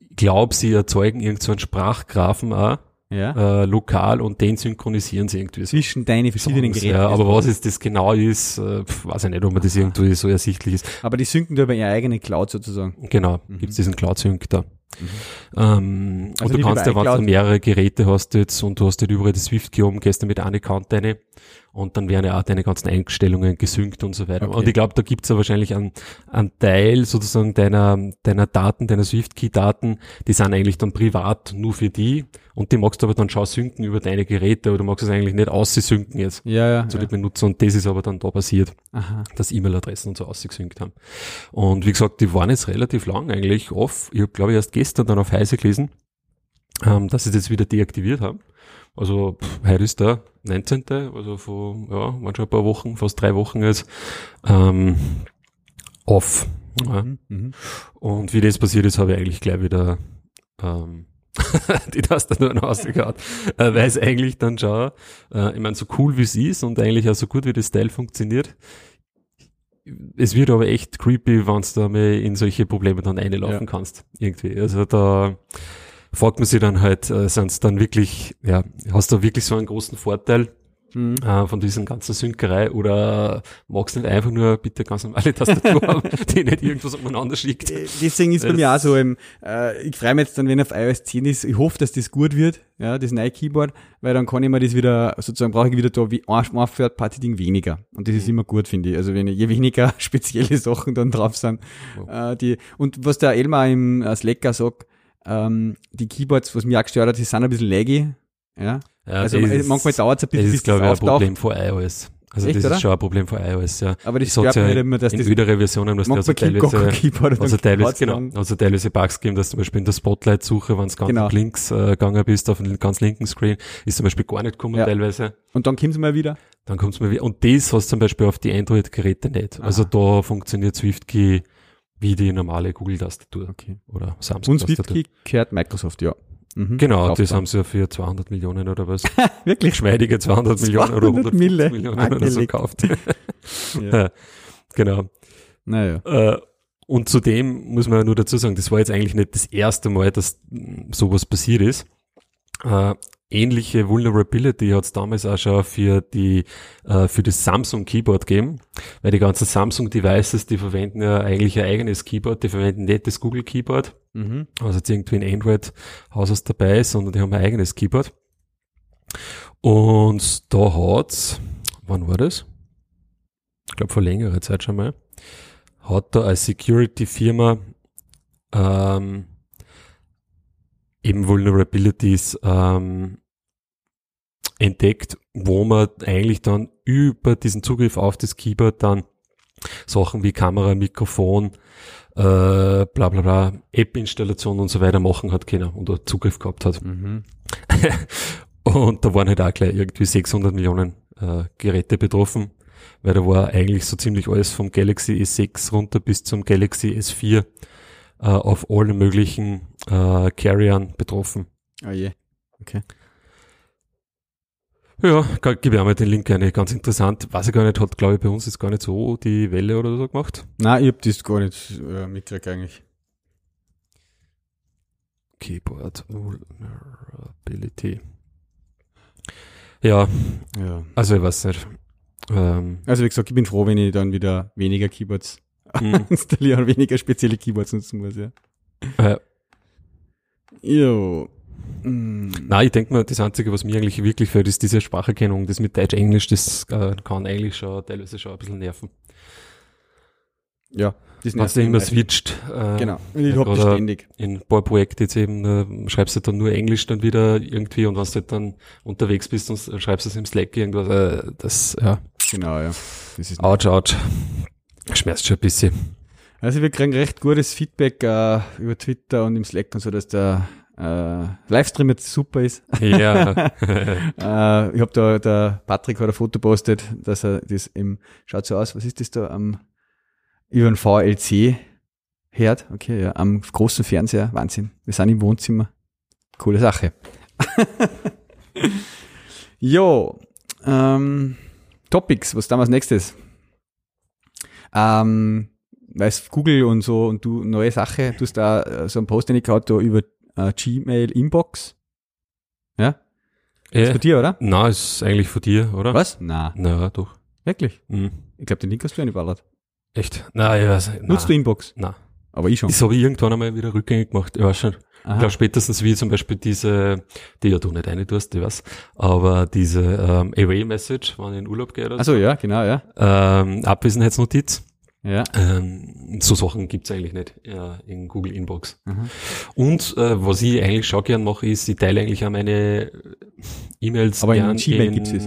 ich glaube, sie erzeugen irgend so einen Sprachgrafen auch, ja. äh, lokal und den synchronisieren sie irgendwie. Zwischen deine verschiedenen Songs, Geräten. Ja, aber was jetzt das genau ist, äh, weiß ich nicht, ob man das irgendwie so ersichtlich ist. Aber die synken da über ihre eigene Cloud sozusagen. Genau, Mhm. gibt's diesen Cloud-Sync da. Ähm, Also und du kannst ja, wenn du mehrere Geräte hast jetzt und du hast halt überall das Swift-Key oben, gehst du mit einem Account rein und dann werden ja auch deine ganzen Einstellungen gesynkt und so weiter. Okay. Und ich glaube, da gibt's ja wahrscheinlich einen, einen Teil sozusagen deiner, deiner Daten, deiner Swift-Key-Daten, die sind eigentlich dann privat nur für die und die magst du aber dann schon synken über deine Geräte oder du magst es eigentlich nicht aussynken jetzt Ja, ja. zu ja. den Benutzer und das ist aber dann da passiert Aha. dass E-Mail-Adressen und so ausgesynkt haben. Und wie gesagt, die waren jetzt relativ lang eigentlich off. Ich habe, glaube ich, erst gestern dann auf Heise gelesen, ähm, dass sie das jetzt wieder deaktiviert haben. Also pff, heute ist der 19. Also vor, ja, waren schon ein paar Wochen, fast drei Wochen jetzt, ähm, off. Ja. Mhm. Mhm. Und wie das passiert ist, habe ich eigentlich gleich wieder ähm, die Tastatur rausgehauen. Äh, weil es eigentlich dann schon, äh, ich meine, so cool wie es ist und eigentlich auch so gut wie das Teil funktioniert, es wird aber echt creepy, wenn du da mal in solche Probleme dann einlaufen Ja. kannst. Irgendwie. Also da fragt man sich dann halt, äh, sind dann wirklich, ja, hast du wirklich so einen großen Vorteil Mhm. äh, von diesen ganzen Synkerei oder magst du nicht einfach nur bitte ganz normale Tastatur haben, die nicht irgendwas umeinander schickt? Äh, Deswegen ist bei mir auch so, ähm, äh, ich freue mich jetzt dann, wenn auf iOS 10 ist, ich hoffe, dass das gut wird, ja, das neue Keyboard, weil dann kann ich mir das wieder, sozusagen brauche ich wieder da wie ein, ein Third-Party-Ding weniger. Und das ist immer gut, finde ich. Also wenn je weniger spezielle Sachen dann drauf sind, äh, die, und was der Elmar im äh, Slacker sagt, ähm, die Keyboards, was mich auch gestört hat, die sind ein bisschen laggy, ja. Ja, Also das ist- manchmal dauert es ein Das bisschen, ist, glaube ich, ein. Problem von iOS. Also Echt, das oder? ist schon ein Problem von iOS, ja. Aber das Ich sag's stört ja nicht immer, dass in das ödere Versionen, was also teilweise, also teilweise, genau, also teilweise Bugs geben, dass zum Beispiel in der Spotlight-Suche, wenn es ganz Genau. links äh, gegangen bist, auf den ganz linken Screen, ist zum Beispiel gar nicht gekommen Ja. teilweise. Und dann kommt es mal wieder. Dann kommt's mal wieder. Und das hast du zum Beispiel auf die Android-Geräte nicht. Also Aha. da funktioniert SwiftKey wie die normale Google-Tastatur Okay. oder Und Samsung-Tastatur. SwiftKey gehört Microsoft, ja. Mhm. Genau, das dann. haben sie ja für 200 Millionen oder was. Wirklich? Geschmeidige 200 Millionen oder 200 150 Mille Millionen oder so angelegt. gekauft. Ja. genau. Naja. Äh, und zudem muss man nur dazu sagen, das war jetzt eigentlich nicht das erste Mal, dass sowas passiert ist. Äh, ähnliche Vulnerability hat es damals auch schon für die äh, für das Samsung Keyboard gegeben, weil die ganzen Samsung Devices, die verwenden ja eigentlich ein eigenes Keyboard, die verwenden nicht das Google Keyboard, Mhm. also jetzt irgendwie ein Android Haus dabei ist, sondern die haben ein eigenes Keyboard. Und da hat's, wann war das? Ich glaube vor längerer Zeit schon mal, hat da als Security-Firma ähm, eben Vulnerabilities ähm, entdeckt, wo man eigentlich dann über diesen Zugriff auf das Keyboard dann Sachen wie Kamera, Mikrofon, äh, bla bla bla, App-Installation und so weiter machen hat können und dort Zugriff gehabt hat. Mhm. Und da waren halt auch gleich irgendwie 600 Millionen äh, Geräte betroffen, weil da war eigentlich so ziemlich alles vom Galaxy S6 runter bis zum Galaxy S4 äh, auf allen möglichen äh, Carriern betroffen. Oh je. Okay. Ja, gebe ich auch mal den Link eine, ganz interessant. Weiß ich gar nicht, hat glaube ich bei uns jetzt gar nicht so die Welle oder so gemacht. Nein, ich hab das gar nicht äh, mitgekriegt eigentlich. Keyboard Vulnerability. Ja, Ja. also ich weiß nicht. Ähm, Also wie gesagt, ich bin froh, wenn ich dann wieder weniger Keyboards hm, installieren, weniger spezielle Keyboards nutzen muss, ja. äh, Jo. Mm. Nein, ich denke mal, das Einzige, was mir eigentlich wirklich fällt, ist diese Spracherkennung. Das mit Deutsch-Englisch, das äh, kann eigentlich schon teilweise schon ein bisschen nerven. Ja. Das Wenn du immer switcht, äh, Genau. Und ich hab das ständig. in ein paar Projekten jetzt eben, äh, schreibst du dann nur Englisch dann wieder irgendwie und wenn du halt dann unterwegs bist und schreibst es im Slack irgendwas, äh, das, ja, Genau, ja. Das ist ouch, ouch. Schmerzt schon ein bisschen. Also wir kriegen recht gutes Feedback äh, über Twitter und im Slack und so, dass der äh, Livestream jetzt super ist. Ja, äh, ich habe da, der Patrick hat ein Foto postet, dass er das im, schaut so aus, was ist das da, am, über den VLC hört, okay, ja, am großen Fernseher, Wahnsinn. Wir sind im Wohnzimmer. Coole Sache. jo, ähm, Topics, was dann als nächstes? Ähm, weiß Google und so und du neue Sache, du hast da äh, so einen Post reingehauen da über äh, Gmail Inbox. Ja? Äh, Ist bei dir, oder? na, ist eigentlich von dir, oder? Was? Na, Na, doch. wirklich? Mhm. Ich glaube, den Link hast du eingeballert. Echt? Na, ich weiß nicht. Nutzt du Inbox? na. Aber ich schon. Das habe ich irgendwann einmal wieder rückgängig gemacht. Ich weiß schon. Ich Aha. glaube spätestens wie zum Beispiel diese, die ja du nicht eine tust, ich weiß, aber diese ähm, Away-Message, wenn ich in Urlaub gehe oder so, Also ja, genau, ja. ähm, Abwesenheitsnotiz, Ja. ähm, so Sachen gibt's eigentlich nicht ja, in Google Inbox. Mhm. Und äh, was ich eigentlich schon gern mache, ist, ich teile eigentlich auch meine E-Mails Aber in Gmail gibt's es.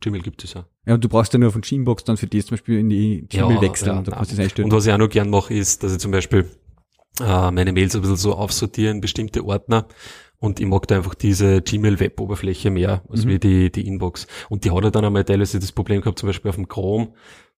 Gmail gibt es ja. Ja, und du brauchst ja nur von Inbox dann für die zum Beispiel in die Gmail Ja, wechseln ja, kannst du das einstellen. Und was ich auch noch gern mache, ist, dass ich zum Beispiel äh, meine Mails ein bisschen so aufsortiere in bestimmte Ordner und ich mag da einfach diese Gmail-Web-Oberfläche mehr als Mhm. wie die, die Inbox. Und die hat ja dann einmal teilweise das Problem gehabt, zum Beispiel auf dem Chrome,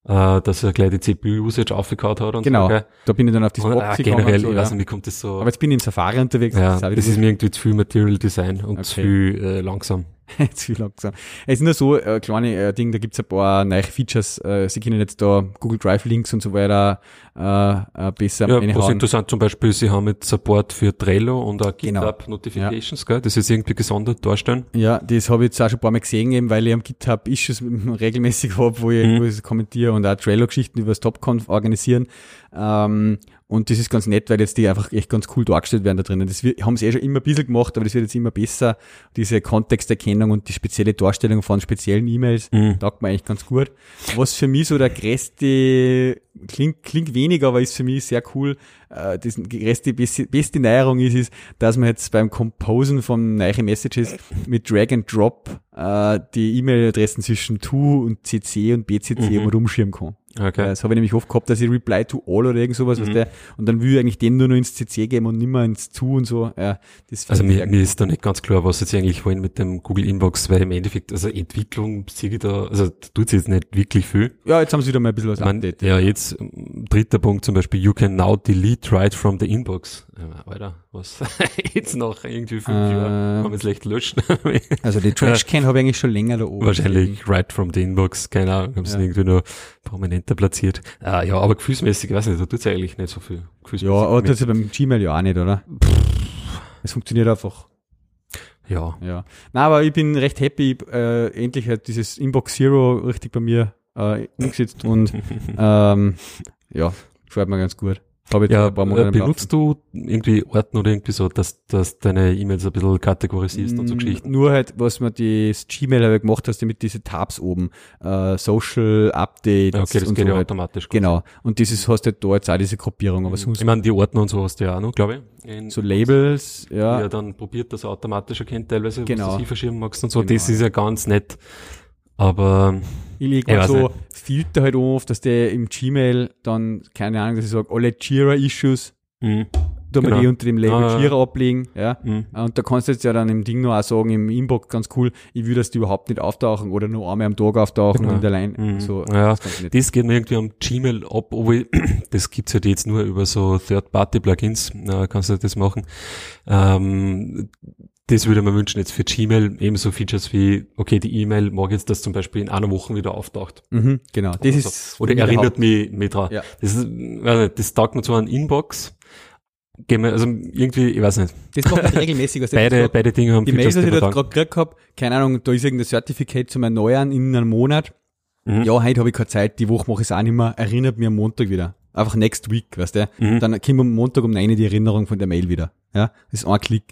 äh, dass er gleich die CPU-Usage aufgekaut hat und genau, so. gell? da bin ich dann auf das Und, äh, Boxy gegangen generell, so, ich ja. weiß nicht, wie kommt das so. Aber jetzt bin ich in Safari unterwegs. ja, wieder das ist mir irgendwie zu viel Material Design und Okay. zu viel äh, langsam. zu viel langsam. Es ist nur so, äh, kleine äh, Ding, da gibt's ein paar neue Features. Äh, Sie können jetzt da Google Drive Links und so weiter äh, äh, besser Ja, was interessant zum Beispiel, sie haben jetzt Support für Trello und auch Genau. GitHub Notifications, gell? Das ist irgendwie gesondert darstellen. Ja, das habe ich jetzt auch schon ein paar Mal gesehen, eben, weil ich am GitHub Issues regelmäßig habe, wo ich, Mhm. wo ich kommentiere und auch Trello-Geschichten über das TopConf organisieren. Ähm, und das ist ganz nett, weil jetzt die einfach echt ganz cool dargestellt werden da drinnen. Das wir- haben sie eh schon immer ein bisschen gemacht, aber das wird jetzt immer besser. Diese Kontexterkennung und die spezielle Darstellung von speziellen E-Mails Mhm. taugt mir eigentlich ganz gut. Was für mich so der größte, klingt, klingt wenig, aber ist für mich sehr cool, äh, das größte, beste, beste Neuerung ist, ist, dass man jetzt beim Composen von neue Messages mit Drag and Drop äh, die E-Mail-Adressen zwischen To und CC und BCC Mhm. immer rumschieben kann. Okay. Das habe ich nämlich oft gehabt, dass ich Reply to All oder irgend sowas, Mhm. was der, und dann will ich eigentlich den nur noch ins CC geben und nicht mehr ins To und so. Ja, das Also mir, mir ist da nicht ganz klar, was jetzt eigentlich wollen mit dem Google Inbox, weil im Endeffekt, also Entwicklung sehe ich da, also da tut sich jetzt nicht wirklich viel. Ja, jetzt haben sie wieder mal ein bisschen was Ich mein, updated. ja, jetzt dritter Punkt zum Beispiel, you can now delete right from the inbox. Ja, Alter, was jetzt nach irgendwie fünf Ähm. Jahren kann man es leicht löschen. Also die Trashcan habe ich eigentlich schon länger da oben. Wahrscheinlich right from the inbox, keine Ahnung, haben sie Ja. irgendwie nur prominenter platziert. Ah, ja, aber gefühlsmäßig, ich weiß nicht, da tut es eigentlich nicht so viel. Ja, aber das ist ja beim Gmail ja auch nicht, oder? Es funktioniert einfach. ja. Ja. Na, aber ich bin recht happy, äh, endlich hat dieses Inbox Zero richtig bei mir äh, umgesetzt und ähm, ja, gefällt mir ganz gut. Habe jetzt Ja, äh, benutzt du irgendwie Orten oder irgendwie so, dass, dass deine E-Mails ein bisschen kategorisierst und so Mm, Geschichten? Nur halt, was man das Gmail habe ich gemacht hast, mit diese Tabs oben, äh, Social Updates Ja, okay, das und geht so ja halt. automatisch. quasi. Genau. Und dieses hast du halt da jetzt auch diese Gruppierung, aber sonst Ich meine, die Ordner und so hast du ja auch noch, glaube ich. In, so Labels, ja. ja dann probiert, dass er automatisch erkennt, teilweise, Genau. was du sie verschieben magst und so. Genau, Das ist ja ganz nett. Aber Ich lege mal so nicht. Filter halt auf, dass der im Gmail dann, keine Ahnung, dass ich sage, alle Jira-Issues, mh, da mal Genau. die unter dem Label Ah. Jira ablegen, ja. mh. Und da kannst du jetzt ja dann im Ding noch auch sagen, im Inbox ganz cool, ich will, dass die überhaupt nicht auftauchen oder nur einmal am Tag auftauchen Genau. und allein. Mhm. So, Ja, das. Das geht mir irgendwie am Gmail ab, obwohl das gibt's halt jetzt nur über so Third-Party-Plugins, äh, kannst du das machen. Ähm, das würde mir wünschen jetzt für Gmail, ebenso Features wie, okay, die E-Mail mag jetzt, dass zum Beispiel in einer Woche wieder auftaucht. Mhm, genau. Das Oder ist, so. Oder für mich erinnert mich, mich dran. Ja. Das ist, nicht, das taugt mir zwar an Inbox, gehen wir, also irgendwie, ich weiß nicht, Das macht man regelmäßig. Also beide, das- beide Dinge haben die Mails, Features, die die ich gerade gekriegt habe, keine Ahnung, da ist irgendein Certificate zum Erneuern in einem Monat. Mhm. Ja, heute habe ich keine Zeit, die Woche mache ich es auch nicht mehr, erinnert mir am Montag wieder. Einfach next week, weißt du? Mhm. Dann kommt am Montag um 9 die Erinnerung von der Mail wieder. Ja, das ist ein Klick.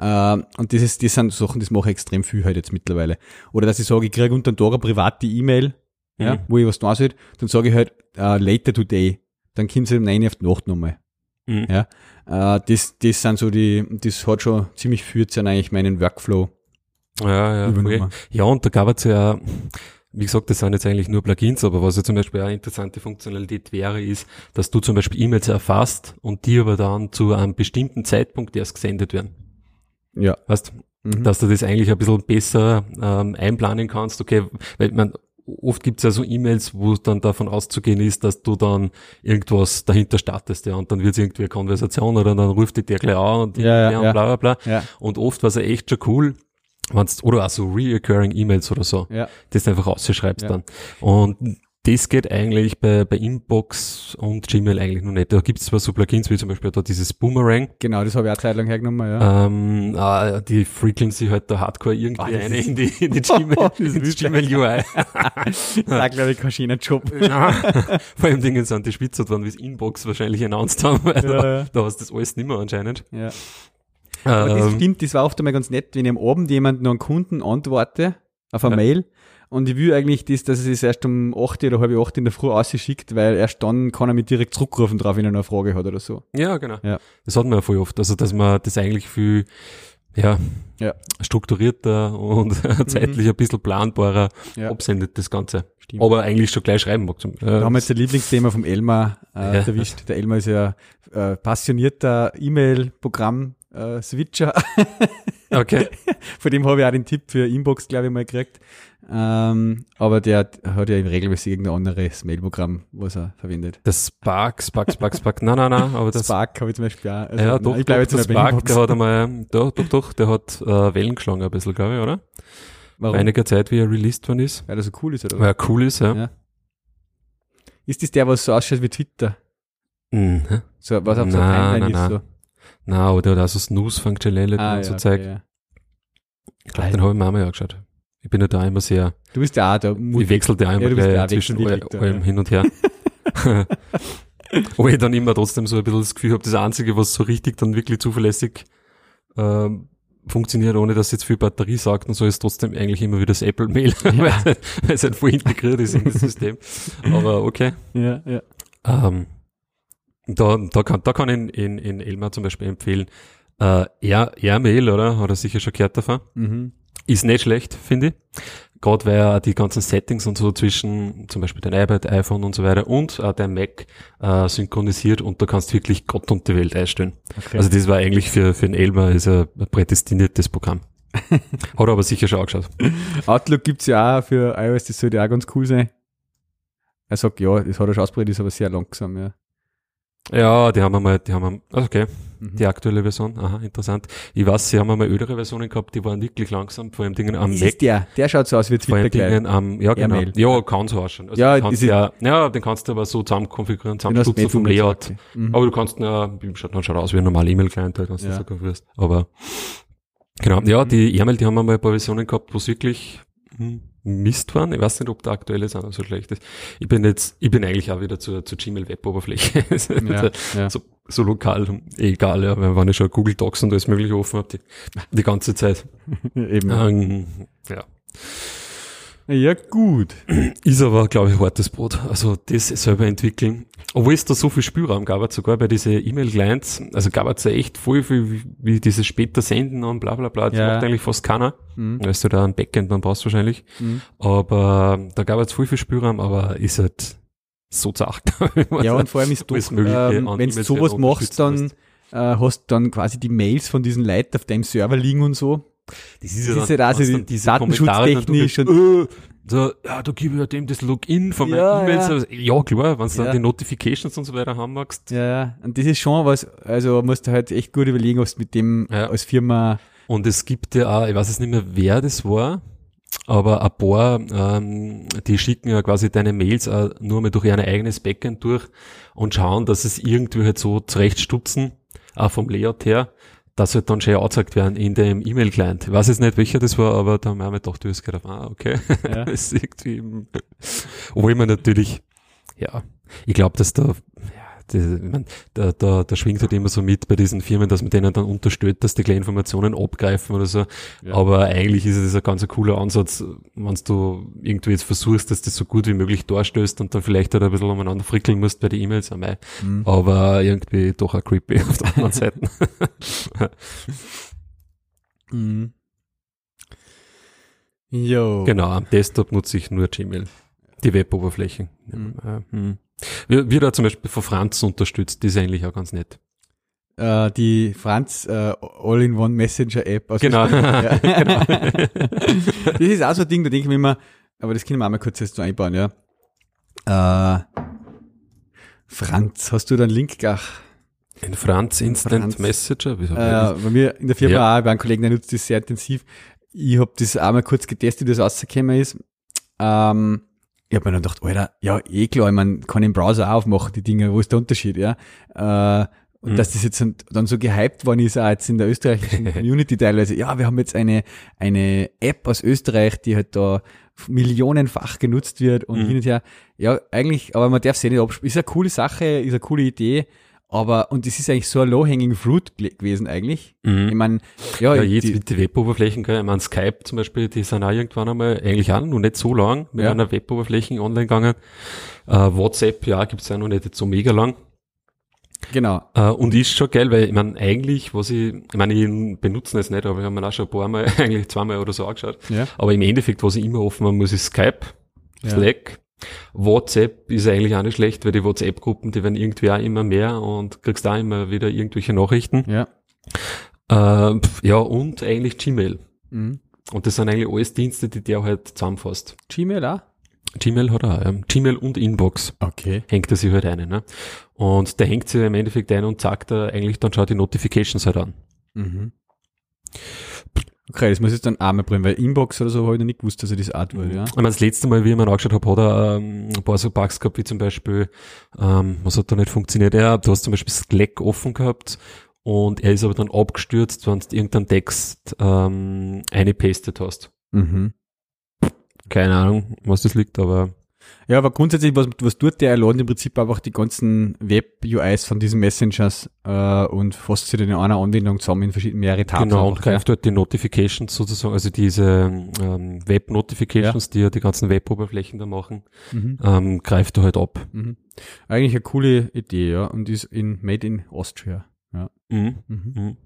Ähm, und das, ist, das sind Sachen, das mache ich extrem viel halt jetzt mittlerweile. Oder dass ich sage, ich kriege unter dem Tag eine private E-Mail, ja, Mhm. wo ich was tun soll, dann sage ich halt uh, later today. Dann kommt es um 9 auf die Nacht nochmal. Mhm. Ja, äh, das, das sind so die, das hat schon ziemlich viel zu eigentlich meinen Workflow Ja, ja, okay. ja, und da gab es ja, wie gesagt, das sind jetzt eigentlich nur Plugins, aber was ja zum Beispiel eine interessante Funktionalität wäre, ist, dass du zum Beispiel E-Mails erfasst und die aber dann zu einem bestimmten Zeitpunkt erst gesendet werden. Ja. Weißt, Mhm. dass du das eigentlich ein bisschen besser ähm, einplanen kannst, okay, weil man oft gibt's ja so E-Mails, wo dann davon auszugehen ist, dass du dann irgendwas dahinter startest, ja, und dann wird irgendwie eine Konversation oder dann ruft dich der gleich an und, Ja, ja, und bla bla bla. Ja, Und oft war es ja echt schon cool, wenn's, oder auch so reoccurring E-Mails oder so, ja. das einfach ausschreibst Ja. dann. Und das geht eigentlich bei, bei Inbox und Gmail eigentlich noch nicht. Da gibt es zwar so Plugins wie zum Beispiel da dieses Boomerang. Genau, das habe ich auch Zeit lang hergenommen, ja. Ähm, ah, die frickeln sich halt da hardcore irgendwie Ah, das eine ist- in die, in die Gmail, Das ist ins wirklich- Gmail UI. da glaube ich kein schöner Job. Ja. Vor allem Dingen sind die spitzer worden, wie es Inbox wahrscheinlich announced haben, weil Ja, da, ja. da hast du das alles nimmer anscheinend. Ja. Aber das Ähm, stimmt, das war oft einmal ganz nett, wenn ich am Abend jemand noch einen Kunden antworte auf eine Ja. Mail und ich will eigentlich das, dass er es erst um 8 oder halb 8 in der Früh ausschickt, weil erst dann kann er mich direkt zurückrufen drauf, wenn er eine Frage hat oder so. ja, genau. Ja. Das hat man ja voll oft. Also, dass man das eigentlich viel, ja, Ja. strukturierter und zeitlich ein bisschen planbarer Ja. absendet, das Ganze. Stimmt. Aber eigentlich schon gleich schreiben mag. Zum, Da haben wir jetzt ein Lieblingsthema vom Elmar äh, Ja. erwischt. Der Elmar ist ja äh, passionierter E-Mail-Programm-Switcher. okay. Von dem habe ich auch den Tipp für Inbox, glaube ich, mal gekriegt. Ähm, aber der hat ja regelmäßig irgendein anderes Mail-Programm, was er verwendet. Das Spark, Spark, Spark, Spark. Nein, nein, nein, aber das, Spark habe ich zum Beispiel auch. Also, ja, nein, doch, ich bleibe jetzt bei Spark, der hat einmal, doch, doch, doch, der hat äh, Wellen geschlagen ein bisschen, glaube ich, oder? Warum? Vor einiger Zeit, wie er released worden ist. Weil er so cool ist, oder? Weil er cool ist, ja. Ja. Ist das der, was so ausschaut wie Twitter? Mhm. So, was auf so einer Timeline ist? So. Na, aber der hat auch so Snooze-Funktionalität Ah, und ja, so okay, ja. Ich glaube, den habe ich mir auch mal angeschaut. Ich bin ja da immer sehr, Du bist ja auch da. ich wechsle da Ja, immer ja zwischen da, allem ja. hin und her. Wo ich dann immer trotzdem so ein bisschen das Gefühl habe, das Einzige, was so richtig dann wirklich zuverlässig ähm, funktioniert, ohne dass jetzt viel Batterie sagt und so, ist trotzdem eigentlich immer wieder das Apple-Mail, weil, es halt- weil es halt voll integriert ist in das System. Aber okay. Ja, ja. Ähm, da, da kann, da kann in, in, in Elmar zum Beispiel empfehlen, äh, Air, Airmail, oder? Hat er sicher schon gehört davon. Mhm. Ist nicht schlecht, finde ich. Gerade weil er die ganzen Settings und so zwischen zum Beispiel dein iPad, iPhone und so weiter und äh, dein Mac äh, synchronisiert und da kannst du wirklich Gott und die Welt einstellen. Okay. Also das war eigentlich für, für den Elmar ist ein prädestiniertes Programm. Hat er aber sicher schon angeschaut. Outlook gibt's ja auch für iOS, das sollte auch ganz cool sein. Er sagt, ja, das hat er schon ausprobiert, ist aber sehr langsam, ja. Ja, die haben wir mal, die haben wir, ah, okay, Mhm. die aktuelle Version, aha, interessant. Ich weiß, sie haben mal ältere Versionen gehabt, die waren wirklich langsam, vor allem Dingen am Das Mac. ist der, der schaut so aus wie Vor Twitter allem gleich. Dingen am, ja genau. Airmail. Ja, kann so ausschauen. Also Ja, kannst ja, ja, den kannst du aber so zusammen konfigurieren, zusammenstutzen vom Layout. Mhm. Aber du kannst, wie schaut, dann schaut aus wie ein normaler E-Mail-Client, halt, wenn du Ja. das so konfigurierst. Aber, genau. Ja, die E-Mail, die haben wir mal ein paar Versionen gehabt, wo es wirklich hm, Mist waren. Ich weiß nicht, ob der aktuelle noch so schlecht ist. Ich bin jetzt, ich bin eigentlich auch wieder zur, zur Gmail-Web-Oberfläche. ja, ja. so, so lokal, egal, ja, weil wenn ich schon Google Docs und alles mögliche offen habe, die, die ganze Zeit. Eben. Ähm, ja. Ja, gut. Ist aber, glaube ich, hartes Brot. Also das selber entwickeln. Obwohl es da so viel Spielraum gab, sogar bei diesen E-Mail-Clients, also gab es ja echt voll viel, wie, dieses später Senden und bla bla bla, das Ja. macht eigentlich fast keiner. Mhm. Weißt du, da ein Backend dann brauchst du wahrscheinlich. Mhm. Aber da gab es voll viel Spielraum, aber ist halt so zart. Ja, und vor allem ist Mögliche ähm, wenn du sowas machst, dann äh, hast dann quasi die Mails von diesen Leuten auf deinem Server liegen und so. Das ist Das ist ja also was die dann diese datenschutztechnisch dann durch- äh, so, ja, du gibst ja dem das Login von meinen Ja, E-Mails. ja. Also, Ja, klar, wenn du Ja. dann die Notifications und so weiter haben magst. Ja, ja. Und das ist schon was, also musst du halt echt gut überlegen, ob du mit dem Ja. als Firma, Und es gibt ja auch, ich weiß jetzt nicht mehr, wer das war, aber ein paar, ähm, die schicken ja quasi deine Mails auch nur mal durch ihr eigenes Backend durch und schauen, dass es irgendwie halt so zurechtstutzen, auch vom Layout her, dass halt dann schön angezeigt werden in dem E-Mail-Client. Ich weiß jetzt nicht, welcher das war, aber da haben wir auch mal gedacht, du hast gedacht, ah, okay. ja. das ist irgendwie, obwohl man natürlich, ja, ich glaube, dass da, das, ich mein, da, da, da schwingt halt immer so mit bei diesen Firmen, dass man denen dann unterstützt, dass die kleinen Informationen abgreifen oder so. Ja. Aber eigentlich ist es ein ganz cooler Ansatz, wenn du irgendwie jetzt versuchst, dass das so gut wie möglich darstößt und dann vielleicht halt ein bisschen umeinander frickeln musst bei den E-Mails am Mai. Mhm. Aber irgendwie doch auch creepy auf der anderen Seite. Mhm. Jo. Genau, am Desktop nutze ich nur Gmail. Die Web-Oberflächen. Mhm. Ja, Wir, wir da zum Beispiel von Franz unterstützt, die ist eigentlich auch ganz nett. Äh, die Franz äh, All-in-One Messenger App. aus Genau. Ja. Genau. das ist auch so ein Ding, da denke ich mir immer, aber das können wir auch mal kurz jetzt so einbauen, ja. Äh, Franz, hast du da einen Link gleich? Ein Franz Instant Franz. Messenger? Wieso? Äh, bei mir in der Firma Ja. auch, bei einem Kollegen, der nutzt das sehr intensiv. Ich habe das auch mal kurz getestet, wie das rausgekommen ist. Ähm, ich habe mir dann gedacht, Alter, ja, eh klar, ich mein, kann im Browser auch aufmachen, die Dinge, wo ist der Unterschied, ja? Äh, und Mhm. dass das jetzt dann so gehypt worden ist, auch jetzt in der österreichischen Community teilweise, ja, wir haben jetzt eine, eine App aus Österreich, die halt da millionenfach genutzt wird und Mhm. hin und her. Ja, eigentlich, aber man darf es eh nicht abspielen. Ist eine coole Sache, ist eine coole Idee, aber, und es ist eigentlich so ein low-hanging fruit gewesen eigentlich. Mhm. Ich meine, ja, Ja, jetzt die, mit den Web-Oberflächen, ich meine, Skype zum Beispiel, die sind auch irgendwann einmal, eigentlich auch noch nicht so lang, mit Ja. einer Web-Oberfläche online gegangen. Äh, WhatsApp, ja, gibt's ja noch nicht so mega lang. genau. Äh, und ist schon geil, weil ich meine, eigentlich, was ich, ich meine, ich benutze es nicht, aber ich habe mir auch schon ein paar Mal, eigentlich zweimal oder so angeschaut. Ja. Aber im Endeffekt, was ich immer offen haben muss, ist Skype, Ja. Slack. WhatsApp ist eigentlich auch nicht schlecht, weil die WhatsApp-Gruppen, die werden irgendwie auch immer mehr und kriegst da immer wieder irgendwelche Nachrichten. Ja. Äh, ja, und eigentlich Gmail. Mhm. Und das sind eigentlich alles Dienste, die der halt zusammenfasst. Gmail auch? Gmail hat er auch, ja. Gmail und Inbox Okay. hängt er sich halt ein, ne? Und der hängt sich im Endeffekt ein und sagt er eigentlich dann schaut die Notifications halt an. Mhm. Okay, das muss ich jetzt dann auch mal probieren, weil Inbox oder so habe ich noch nicht gewusst, dass er das Art wurde, ja. Ich meine, das letzte Mal, wie ich mir angeschaut habe, hat er ähm, ein paar so Bugs gehabt, wie zum Beispiel, ähm, was hat da nicht funktioniert? Ja, du hast zum Beispiel Slack offen gehabt und er ist aber dann abgestürzt, wenn du irgendeinen Text ähm, eingepastet hast. Mhm. Keine Ahnung, was das liegt, aber Ja, aber grundsätzlich, was, was tut der? Er ladet im Prinzip einfach die ganzen Web-UIs von diesen Messengers äh, und fasst sie dann in einer Anwendung zusammen in verschiedene mehrere Tabs. genau, und einfach, ja. greift dort die Notifications sozusagen, also diese ähm, Web-Notifications, die ja die ganzen Web-Oberflächen da machen, Mhm. ähm, greift er halt ab. Mhm. Eigentlich eine coole Idee, ja, und ist in Made in Austria. Ja. Mhm.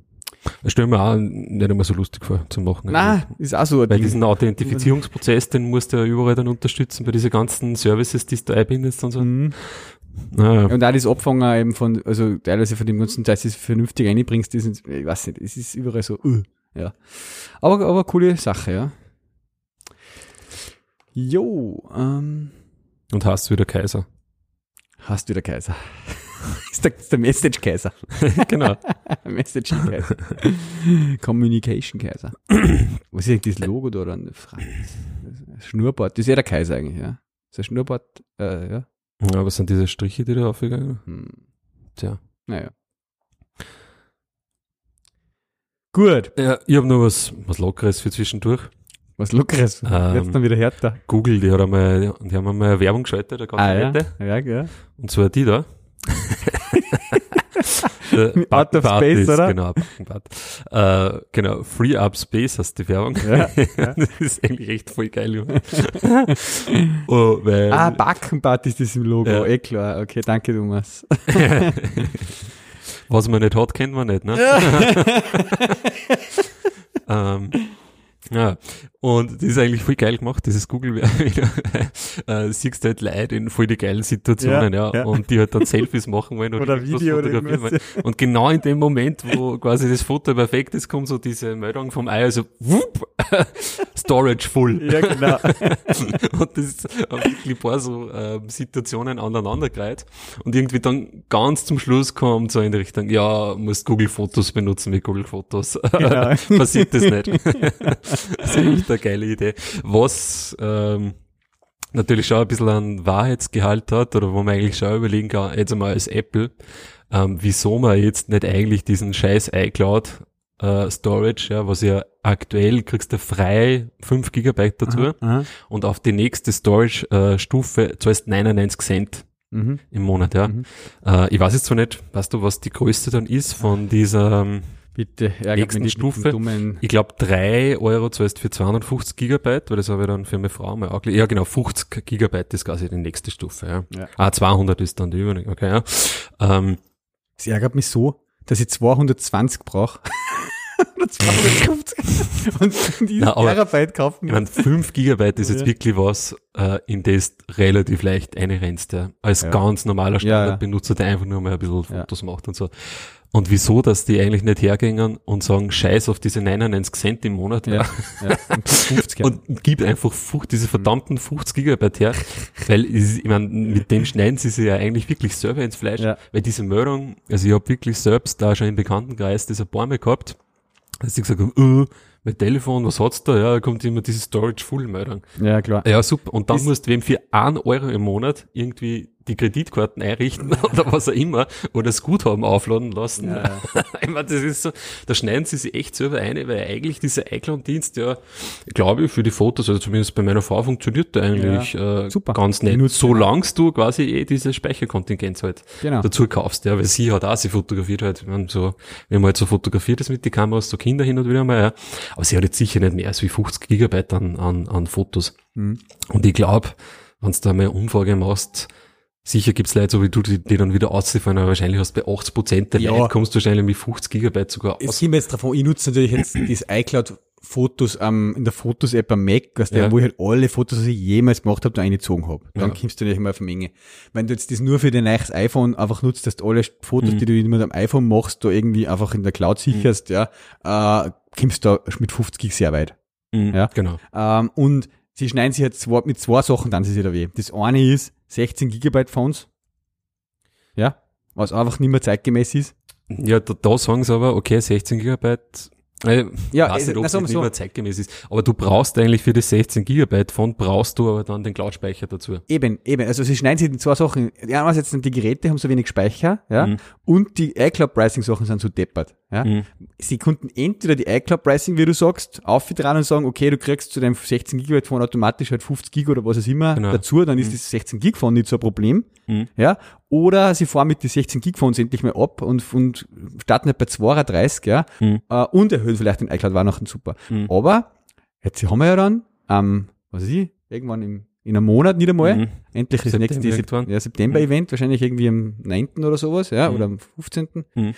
Das stelle ich mir auch nicht immer so lustig vor, zu machen. Na, ist auch so ein Weil Ding. diesen Authentifizierungsprozess, den musst du ja überall dann unterstützen, bei diesen ganzen Services, die du einbindest und so. Mhm. Naja. Und auch das Abfangen eben von, also teilweise von dem ganzen, dass du es vernünftig einbringst, das ist, ich weiß nicht, es ist überall so, uh, ja. Aber, aber coole Sache, ja. Jo, ähm, Und hast wieder Kaiser. hast du der Kaiser. ist der, ist der Message-Kaiser. genau. Message-Kaiser. Communication-Kaiser. Was ist eigentlich das Logo da? Franz. Schnurrbart, das ist ja der Kaiser eigentlich, ja. Ist der Schnurrbart, äh, ja. Ja, was sind diese Striche, die da aufgegangen Hm. Tja. Naja. Gut. Ja, ich habe noch was, was Lockeres für zwischendurch. Was Lockeres. Ähm, Jetzt dann wieder härter. Google, die, hat einmal, die haben einmal eine Werbung geschaltet, eine ganze Ah, ja. Ja, ja. Und zwar die da. Der Out of Space, ist, oder? Genau. Äh, genau, Free Up Space heißt die Werbung. Ja, ja. das ist eigentlich echt voll geil. Junge. oh, weil, Ah, Backenbart ist das im Logo. Ja. Eh klar. Okay, danke, Thomas. Was man nicht hat, kennt man nicht, ne? ähm, ja, und das ist eigentlich voll geil gemacht, dieses google äh, siehst halt Leute in voll die geilen Situationen, ja, Ja, ja. und die halt dann Selfies machen wollen Oder irgendwas Video oder fotografieren irgendwas. wollen. Und genau in dem Moment, wo quasi das Foto perfekt ist, kommt so diese Meldung vom Ei, also whoop, Storage full. Ja, genau. Und das ist haben wirklich ein paar so ähm, Situationen aneinandergereiht. Und irgendwie dann ganz zum Schluss kommt so in die Richtung, ja, musst Google Fotos benutzen mit Google Fotos. Genau. Passiert das nicht. das geile Idee. Was ähm, natürlich schon ein bisschen an Wahrheitsgehalt hat, oder wo man eigentlich schon überlegen kann, jetzt einmal als Apple, ähm, wieso man jetzt nicht eigentlich diesen scheiß iCloud äh, Storage, ja, was ja aktuell kriegst du frei 5 Gigabyte dazu Aha. und auf die nächste Storage-Stufe zahlst 99 Cent Mhm. im Monat, ja. Mhm. Äh, ich weiß jetzt zwar nicht, weißt du, was die größte dann ist von dieser, ähm, Bitte, Nächsten Stufe. Dummen. ich glaube 3 Euro zahlst für 250 Gigabyte, weil das habe ich dann für meine Frau mal angelegt. Ja genau, 50 Gigabyte ist quasi die nächste Stufe, ja. Ja. Ah, 200 ist dann die Übernächste, okay, ja. Ähm, Es ärgert mich so, dass ich 220 brauche. Oder 250. Und die Terabyte kaufen. Ich meine, 5 Gigabyte ist jetzt Ja. wirklich was, äh, in das relativ leicht einrennst, ja. Als Ja. ganz normaler. Standardbenutzer, der einfach nur mal ein bisschen. Fotos macht und so. Und wieso, dass die eigentlich nicht hergehen und sagen, scheiß auf diese 99 Cent im Monat, ja, ja. Und 50 und gib einfach 50, diese verdammten 50 Gigabyte her, weil ich meine, mit dem schneiden sie sich ja eigentlich wirklich selber ins Fleisch, Ja. weil diese Meldung, also ich habe wirklich selbst da schon im Bekanntenkreis paar Mal gehabt, dass ich gesagt habe, äh, Bei Telefon, was hat's da? Ja, da kommt immer diese Storage-Full-Meldung. Ja, klar. Ja, super. Und dann Ist- musst du wem für einen Euro im Monat irgendwie die Kreditkarten einrichten oder was auch immer oder das Guthaben aufladen lassen. Ja, ich meine, das ist so, da schneiden sie sich echt selber ein, weil eigentlich dieser iCloud-Dienst ja, glaube ich, für die Fotos, also zumindest bei meiner Frau funktioniert der eigentlich äh, super. ganz nett. Benutzt Solange du quasi eh diese Speicherkontingenz halt Genau. dazu kaufst, ja, weil sie hat auch, sie fotografiert halt, wir haben so, wir haben halt so fotografiert das mit die Kameras, so Kinder hin und wieder mal, ja. Aber sie hat jetzt sicher nicht mehr als wie 50 Gigabyte an, an, an Fotos. Mhm. Und ich glaube, wenn du da mal eine Umfrage machst, sicher gibt's Leute, so wie du, die, die dann wieder ausziehen, aber wahrscheinlich hast du bei 80 Prozent der Ja. Leute kommst du wahrscheinlich mit 50 Gigabyte sogar Es aus. kommt jetzt davon, ich nutze natürlich jetzt das iCloud-Fotos ähm, in der Fotos-App am Mac, was der, Ja. wo ich halt alle Fotos, die ich jemals gemacht habe, da eingezogen habe. Dann Ja. kommst du natürlich immer auf eine Menge. Wenn du jetzt das nur für dein neues iPhone einfach nutzt, dass du alle Fotos, Mhm. die du mit dem iPhone machst, da irgendwie einfach in der Cloud sicherst, ja, äh, kommst du da mit 50 Gig sehr weit. Mhm, Ja. Genau. Ähm, und sie schneiden sich jetzt zwei, mit zwei Sachen dann sie da weh. Das eine ist 16 Gigabyte Phones. Ja. Was einfach nicht mehr zeitgemäß ist. Ja, da, da sagen sie aber, okay, 16 Gigabyte, äh, Ja, weiß äh, nicht, ob es sagen nicht so. mehr zeitgemäß ist. Aber du brauchst eigentlich für das 16 Gigabyte von, brauchst du aber dann den Cloud-Speicher dazu. Eben, eben. Also sie schneiden sich in zwei Sachen. Ja, einerseits sind die Geräte haben so wenig Speicher, ja, Mhm. und die iCloud-Pricing-Sachen sind so deppert. Ja. Mhm. Sie konnten entweder die iCloud-Pricing, wie du sagst, aufgetragen und sagen, okay, du kriegst zu deinem 16 Gigabyte Phone automatisch halt 50 Gig oder was auch immer Genau. dazu, dann ist das 16 Gig Phone nicht so ein Problem. Mhm. Ja. Oder sie fahren mit den 16 Gig Phones endlich mal ab und, und starten halt bei 32, ja, Mhm. äh, und erhöhen vielleicht den iCloud Weihnachten super. Mhm. Aber jetzt haben wir ja dann, ähm, was weiß ich, irgendwann im, in einem Monat nicht einmal, Mhm. endlich das September nächste. Sep ja, September-Event, wahrscheinlich irgendwie am 9. oder sowas, ja, oder am 15. Mhm.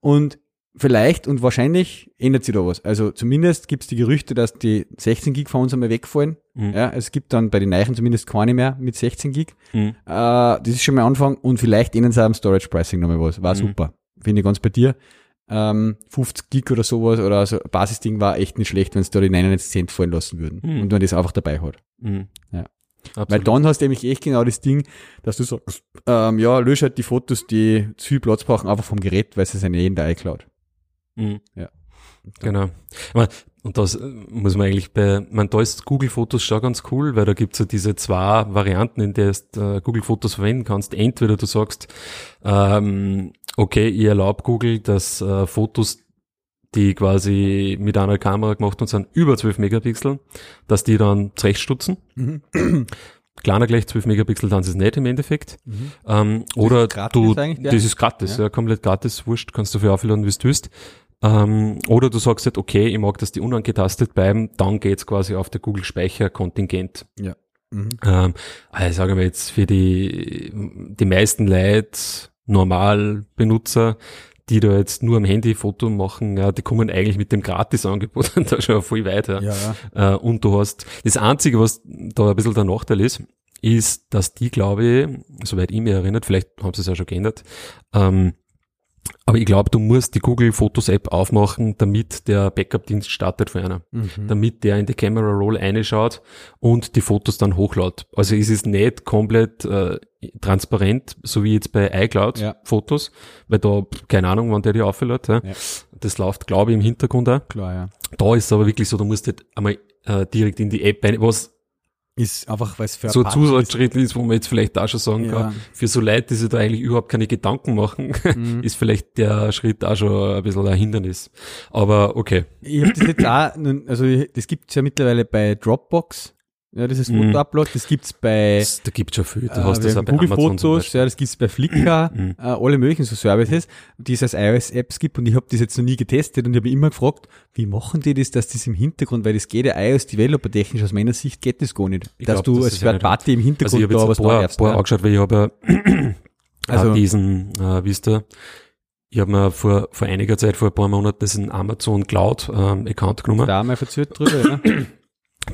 Und vielleicht und wahrscheinlich ändert sich da was. Also zumindest gibt es die Gerüchte, dass die 16 Gig Phones einmal wegfallen. Mhm. Ja, es gibt dann bei den Neichen zumindest keine mehr mit 16 Gig. Mhm. Äh, das ist schon mal Anfang und vielleicht ändern sie am Storage Pricing nochmal was. War Mhm. super. Finde ich ganz bei dir. Ähm, 50 Gig oder sowas oder so Basisding war echt nicht schlecht, wenn sie da die 99 Cent fallen lassen würden. Mhm. Und man das einfach dabei hat. Mhm. Ja. Absolut. Weil dann hast du nämlich echt genau das Ding, dass du sagst, ähm, ja, lösch halt die Fotos, die zu viel Platz brauchen, einfach vom Gerät, weil sie sind eh in der iCloud. Mhm. Ja. Genau. Aber- Und das äh, muss man eigentlich bei, man, da ist Google Fotos schon ganz cool, weil da gibt's ja diese zwei Varianten, in der du äh, Google Fotos verwenden kannst. Entweder du sagst, ähm, okay, ich erlaube Google, dass äh, Fotos, die quasi mit einer Kamera gemacht und sind, über 12 Megapixel, dass die dann zurechtstutzen. Kleiner gleich 12 Megapixel, dann ist es nicht im Endeffekt. Ähm, oder du, ja? das ist gratis, ja. komplett gratis, wurscht, kannst du für aufladen, wie du willst. Ähm, oder du sagst halt, okay, ich mag, dass die unangetastet bleiben, dann geht's quasi auf der Google Speicherkontingent. Ja. Mhm. Ähm, also sagen wir jetzt für die, die meisten Leute, Normalbenutzer, die da jetzt nur am Handy Foto machen, ja, die kommen eigentlich mit dem Gratisangebot da schon voll weiter. Ja, ja. Äh, und du hast, das Einzige, was da ein bisschen der Nachteil ist, ist, dass die, glaube ich, soweit ich mich erinnert, vielleicht haben sie es auch schon geändert, ähm, aber ich glaube, du musst die Google Fotos App aufmachen, damit der Backup-Dienst startet für einer. Mhm. Damit der in die Camera Roll reinschaut und die Fotos dann hochlaut. Also es ist nicht komplett äh, transparent, so wie jetzt bei iCloud Ja. Fotos, weil da, keine Ahnung, wann der die auflädt. Ja. Ja. Das läuft, glaube ich, im Hintergrund auch. Klar, ja. Da ist es aber wirklich so, du musst halt einmal äh, direkt in die App rein, was Ist einfach, weil es für so ein. Zusatzschritt ist, wo man jetzt vielleicht auch schon sagen Ja. kann, für so Leute, die sich da eigentlich überhaupt keine Gedanken machen, Mhm. ist vielleicht der Schritt auch schon ein bisschen ein Hindernis. Aber okay. Ich habe das jetzt auch, also das gibt's ja mittlerweile bei Dropbox, ja, dieses Mhm. Foto-Upload, das gibt's bei Das, da gibt's schon viel. Du äh, hast das wir auch bei haben Google Amazon Fotos, ja, das gibt's bei Flickr, Mhm. äh, alle möglichen so Services, die es als iOS-Apps gibt und ich habe das jetzt noch nie getestet und ich habe immer gefragt, wie machen die das, dass das im Hintergrund, weil das geht ja iOS-Developer technisch aus meiner Sicht geht das gar nicht, Ich dass glaub, du das als ist ja Third Party im Also Hintergrund ich habe da was ein paar, nachhörst, paar ne? angeschaut, weil ich habe ja Also- also, diesen, äh, wie ist der? Ich habe mir vor, vor einiger Zeit, vor ein paar Monaten, diesen Amazon Cloud ähm, Account genommen, da mal verzögert drüber, ja.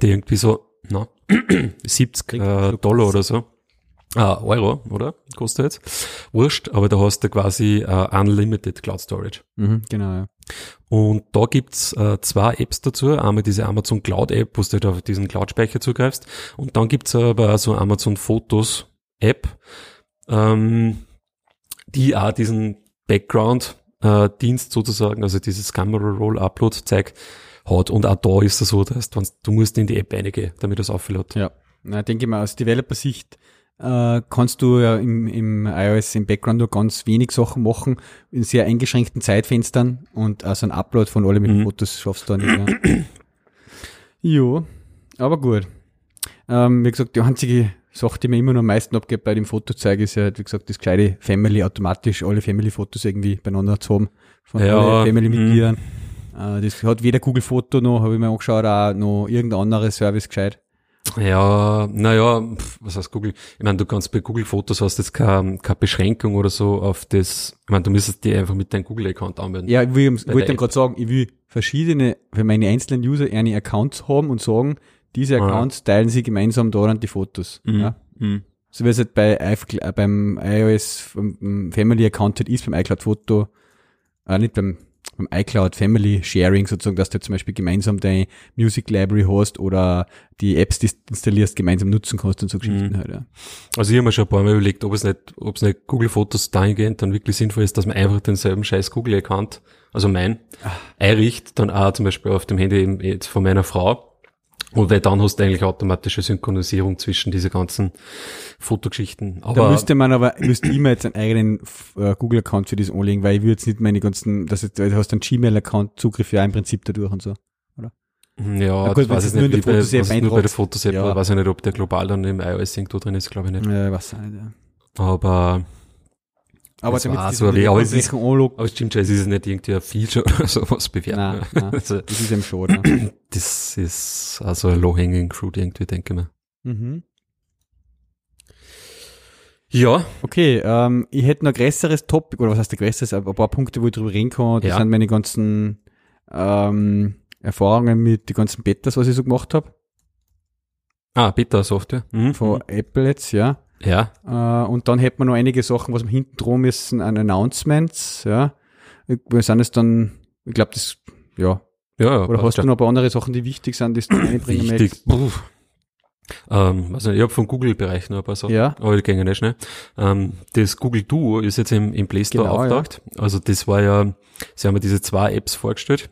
der irgendwie so, na, 70 äh, Dollar oder so. Ah, Euro, oder? Kostet jetzt. Wurscht, aber da hast du quasi äh, Unlimited Cloud Storage. mhm, genau, ja. Und da gibt's äh, zwei Apps dazu. Einmal diese Amazon Cloud App, wo du halt auf diesen Cloud-Speicher zugreifst. Und dann gibt's aber auch so Amazon Fotos App, ähm, die auch diesen Background äh, Dienst sozusagen, also dieses Camera Roll Upload Zeug hat. Und auch da ist es so, dass du, du musst in die App reingehen, damit das auflädt. Ja, na, denke ich mal, aus Developer-Sicht äh, kannst du ja im, im iOS im Background nur ganz wenig Sachen machen, in sehr eingeschränkten Zeitfenstern und also ein Upload von alle mit Mhm. Fotos schaffst du da nicht. Ja. jo, aber gut. Ähm, wie gesagt, die einzige Sache, die mir immer noch am meisten abgeht bei dem Fotozeig, ist ja, halt, wie gesagt, das gescheite Family automatisch, alle Family-Fotos irgendwie beieinander zu haben, von Ja, allen mhm. Äh, das hat weder Google Foto noch, habe ich mir angeschaut, auch noch irgendein anderes Service gescheit. Ja, naja, was heißt Google? Ich meine, du kannst bei Google Fotos hast jetzt keine, keine Beschränkung oder so auf das, ich meine, du müsstest die einfach mit deinem Google-Account anmelden. Ja, ich, will, wollte dann gerade sagen, ich will verschiedene, für meine einzelnen User eine Accounts haben und sagen, diese Ja. Accounts teilen sie gemeinsam daran die Fotos. Mhm. Ja? Mhm. So wie es halt bei äh, beim iOS vom Family Account ist, beim iCloud Foto, äh, nicht beim, beim iCloud Family Sharing sozusagen, dass du zum Beispiel gemeinsam deine Music Library hast oder die Apps, die du installierst, gemeinsam nutzen kannst und so Geschichten Mhm. halt, ja. Also ich habe mir schon ein paar Mal überlegt, ob es nicht, ob es nicht Google Fotos dahingehend dann wirklich sinnvoll ist, dass man einfach denselben scheiß Google-Account, also mein, einrichtet, dann auch zum Beispiel auf dem Handy eben jetzt von meiner Frau. Und weil dann hast du eigentlich automatische Synchronisierung zwischen diese ganzen Fotogeschichten. Da Aber müsste man aber, müsste ich mir jetzt einen eigenen äh, Google-Account für das anlegen, weil ich will jetzt nicht meine ganzen, das ist, du hast einen Gmail-Account Zugriff ja im Prinzip dadurch und so. ja, Na gut, wenn weiß es ich nur nicht, bei, nur bei der. Fotos-App, Ja. weiß ich nicht, ob der global dann im iOS irgendwo drin ist, glaube ich nicht. Ja, was auch nicht, ja. Aber, Aber Das damit war das so ein mit Weg, aber es ist- aber es stimmt schon, es ist nicht irgendwie ein Feature oder sowas bewerten. nein, nein, Also, das ist eben schon, ne? das ist also ein low-hanging fruit irgendwie, denke ich mir. mhm. Ja, Okay, ähm, ich hätte noch ein größeres Topic, oder was heißt ein größeres, ein paar Punkte, wo ich drüber reden kann. Das Ja. sind meine ganzen ähm, Erfahrungen mit den ganzen Betas, was ich so gemacht habe, ah, Beta-Software. Mhm. von Apple jetzt, ja. Ja, Äh, und dann hätte man noch einige Sachen, was wir hinten drum müssen, an Announcements, ja. Wir sind es dann, ich glaube, das, ja. ja, ja. Oder hast du noch ein paar andere Sachen, die wichtig sind, die du einbringen Wichtig. möchtest? Ähm, also ich habe vom Google-Bereich noch ein paar Sachen, Ja. aber die gehen nicht schnell. Ähm, das Google Duo ist jetzt im, im Play Store Genau, ja. auftaucht. Also das war ja, sie haben ja diese zwei Apps vorgestellt.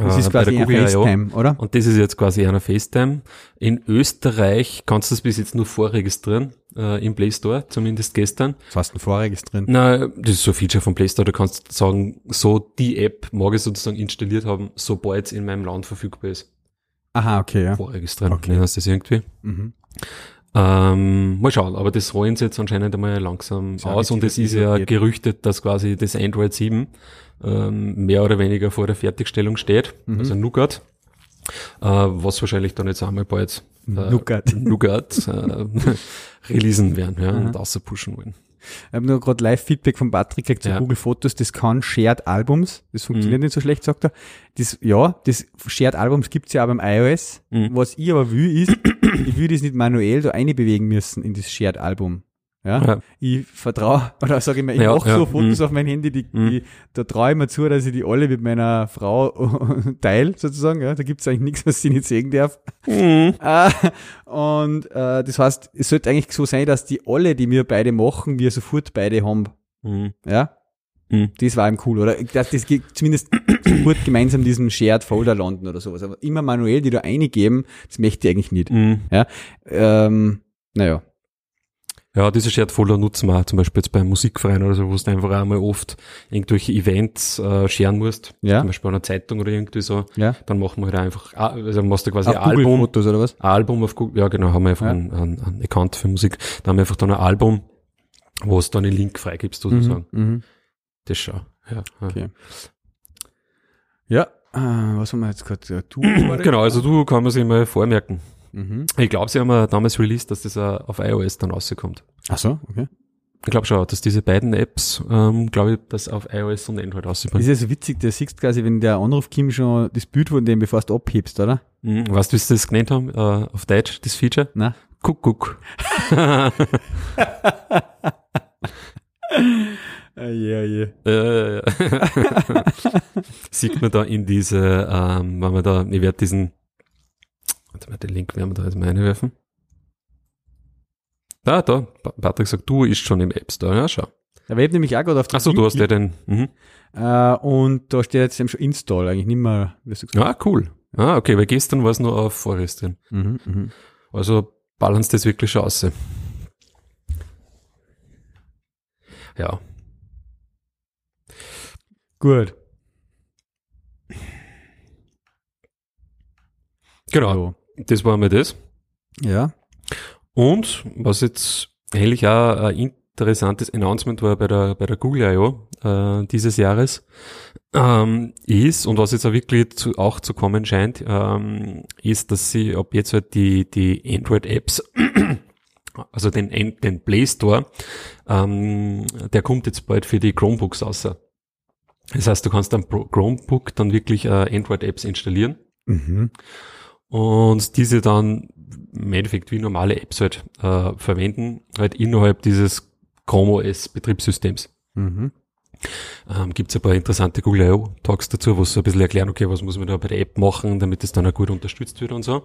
Das Äh, ist quasi der ein Google I.O. FaceTime, oder? Und das ist jetzt quasi einer FaceTime. In Österreich kannst du das bis jetzt nur vorregistrieren, äh, im Play Store, zumindest gestern. Was hast du denn drin? Na, das ist so ein Feature vom Play Store, du kannst sagen, so die App mag ich sozusagen installiert haben, sobald es in meinem Land verfügbar ist. Aha, okay, ja. Vorregistrieren, Okay. nennen sie das irgendwie. Mhm. Ähm, mal schauen, aber das rollen sie jetzt anscheinend einmal langsam aus und es ist ja gerüchtet, dass quasi das Android 7 ähm, mehr oder weniger vor der Fertigstellung steht, Mhm. also Nougat, äh, was wahrscheinlich dann jetzt einmal bald äh, Nougat. Nougat äh, releasen werden ja, Aha. und außerpushen wollen. Ich habe nur gerade Live-Feedback von Patrick gekriegt zu Ja. Google Fotos, das kann Shared Albums, das funktioniert Mhm. nicht so schlecht, sagt er. Das, ja, das Shared Albums gibt's ja auch beim iOS. Mhm. Was ich aber will, ist, ich will das nicht manuell da einbewegen müssen in das Shared Album. Ja? Ja. Ich vertraue, oder sage ich mal, ich Ja, mache ja, so Fotos mhm. auf mein Handy, die, Mhm. die, da traue ich mir zu, dass ich die alle mit meiner Frau teile, sozusagen. Ja? Da gibt's eigentlich nichts, was sie nicht sehen darf. Mhm. Äh, und äh, das heißt, es sollte eigentlich so sein, dass die alle, die wir beide machen, wir sofort beide haben. Mhm. Ja? Mhm. Das war ihm cool, oder? Dass das ge- zumindest sofort gemeinsam diesen Shared Folder landen oder sowas. Aber immer manuell die da eingeben, das möchte ich eigentlich nicht. Mhm. Ähm, naja. Ja, diese Shared Folder nutzen wir auch zum Beispiel jetzt beim Musikverein oder so, wo du einfach einmal oft irgendwelche Events äh, sharen musst. Ja. Zum Beispiel an einer Zeitung oder irgendwie so. Ja. Dann machen wir halt einfach, ah, also machst du quasi Auf ein Album, Fotos oder was? Album auf Google, ja genau, haben wir einfach Ja. einen, einen, einen Account für Musik. Da haben wir einfach dann ein Album, wo es dann einen Link freigibst sozusagen. Mhm. Mhm. Das schon. Ja. Okay. Ja, äh, was haben wir jetzt gerade? Du? Genau, also du kann man sich mal vormerken. Mhm. Ich glaube, sie haben ja damals released, dass das auf iOS dann rauskommt. Ach so, okay. Ich glaube schon, dass diese beiden Apps, ähm, glaube ich, das auf iOS und Android Das rauskommen. ist ja so witzig, der siehst quasi, wenn der Anruf kommt, schon das Bild von dem, bevor du abhebst, oder? Mhm. Weißt du, wie sie das genannt haben, äh, auf Deutsch, das Feature? Na? Kuckuck. Ah, ja, ja. Äh, sieht man da in diese, ähm, wenn man da, ich werde diesen, warte mal, den Link werden wir da jetzt mal reinwerfen. Da, da, Pa- Patrick sagt, du ist schon im App Store, ja, schau. Der Web nämlich auch gerade auf Achso, du hast ja den. Mhm. Äh, und da steht jetzt eben schon Install, eigentlich nicht mehr, Ah, cool. Ah, okay, weil gestern war es nur auf Forest drin. Mhm, mhm. Also balance das wirklich schon aus. Ja. Gut. Genau. So. Das war mal das. Ja. Und was jetzt eigentlich auch ein interessantes Announcement war bei der, bei der Google I.O. Äh, dieses Jahres, ähm, ist, und was jetzt auch wirklich zu, auch zu kommen scheint, ähm, ist, dass sie ab jetzt halt die, die Android-Apps, also den, den Play Store, ähm, der kommt jetzt bald für die Chromebooks außer. Das heißt, du kannst am Chromebook dann wirklich äh, Android-Apps installieren Mhm. Und diese dann im Endeffekt wie normale Apps halt äh, verwenden, halt innerhalb dieses Chrome OS Betriebssystems. Mhm. Ähm, Gibt es ein paar interessante Google I.O. Talks dazu, wo sie so ein bisschen erklären, okay, was muss man da bei der App machen, damit es dann auch gut unterstützt wird und so.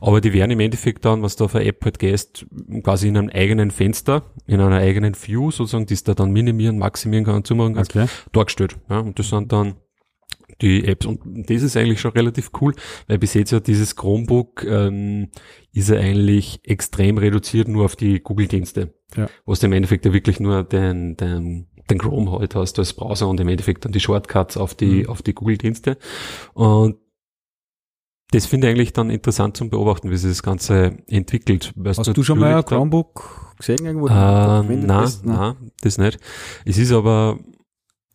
Aber die werden im Endeffekt dann, was da auf eine App halt gehst, quasi in einem eigenen Fenster, in einer eigenen View sozusagen, die es da dann minimieren, maximieren kann und zumachen kannst, Okay. dargestellt. Ja, und das sind dann die Apps. Und das ist eigentlich schon relativ cool, weil bis jetzt ja dieses Chromebook ähm, ist ja eigentlich extrem reduziert nur auf die Google-Dienste. Ja. Wo du im Endeffekt ja wirklich nur den, den, den Chrome halt hast als Browser und im Endeffekt dann die Shortcuts auf die, Mhm. auf die Google-Dienste. Und das finde ich eigentlich dann interessant zum Beobachten, wie sich das Ganze entwickelt. Weißt Hast du schon mal ein Chromebook gesehen irgendwo? äh, nein, hast? nein, das nicht. Es ist aber,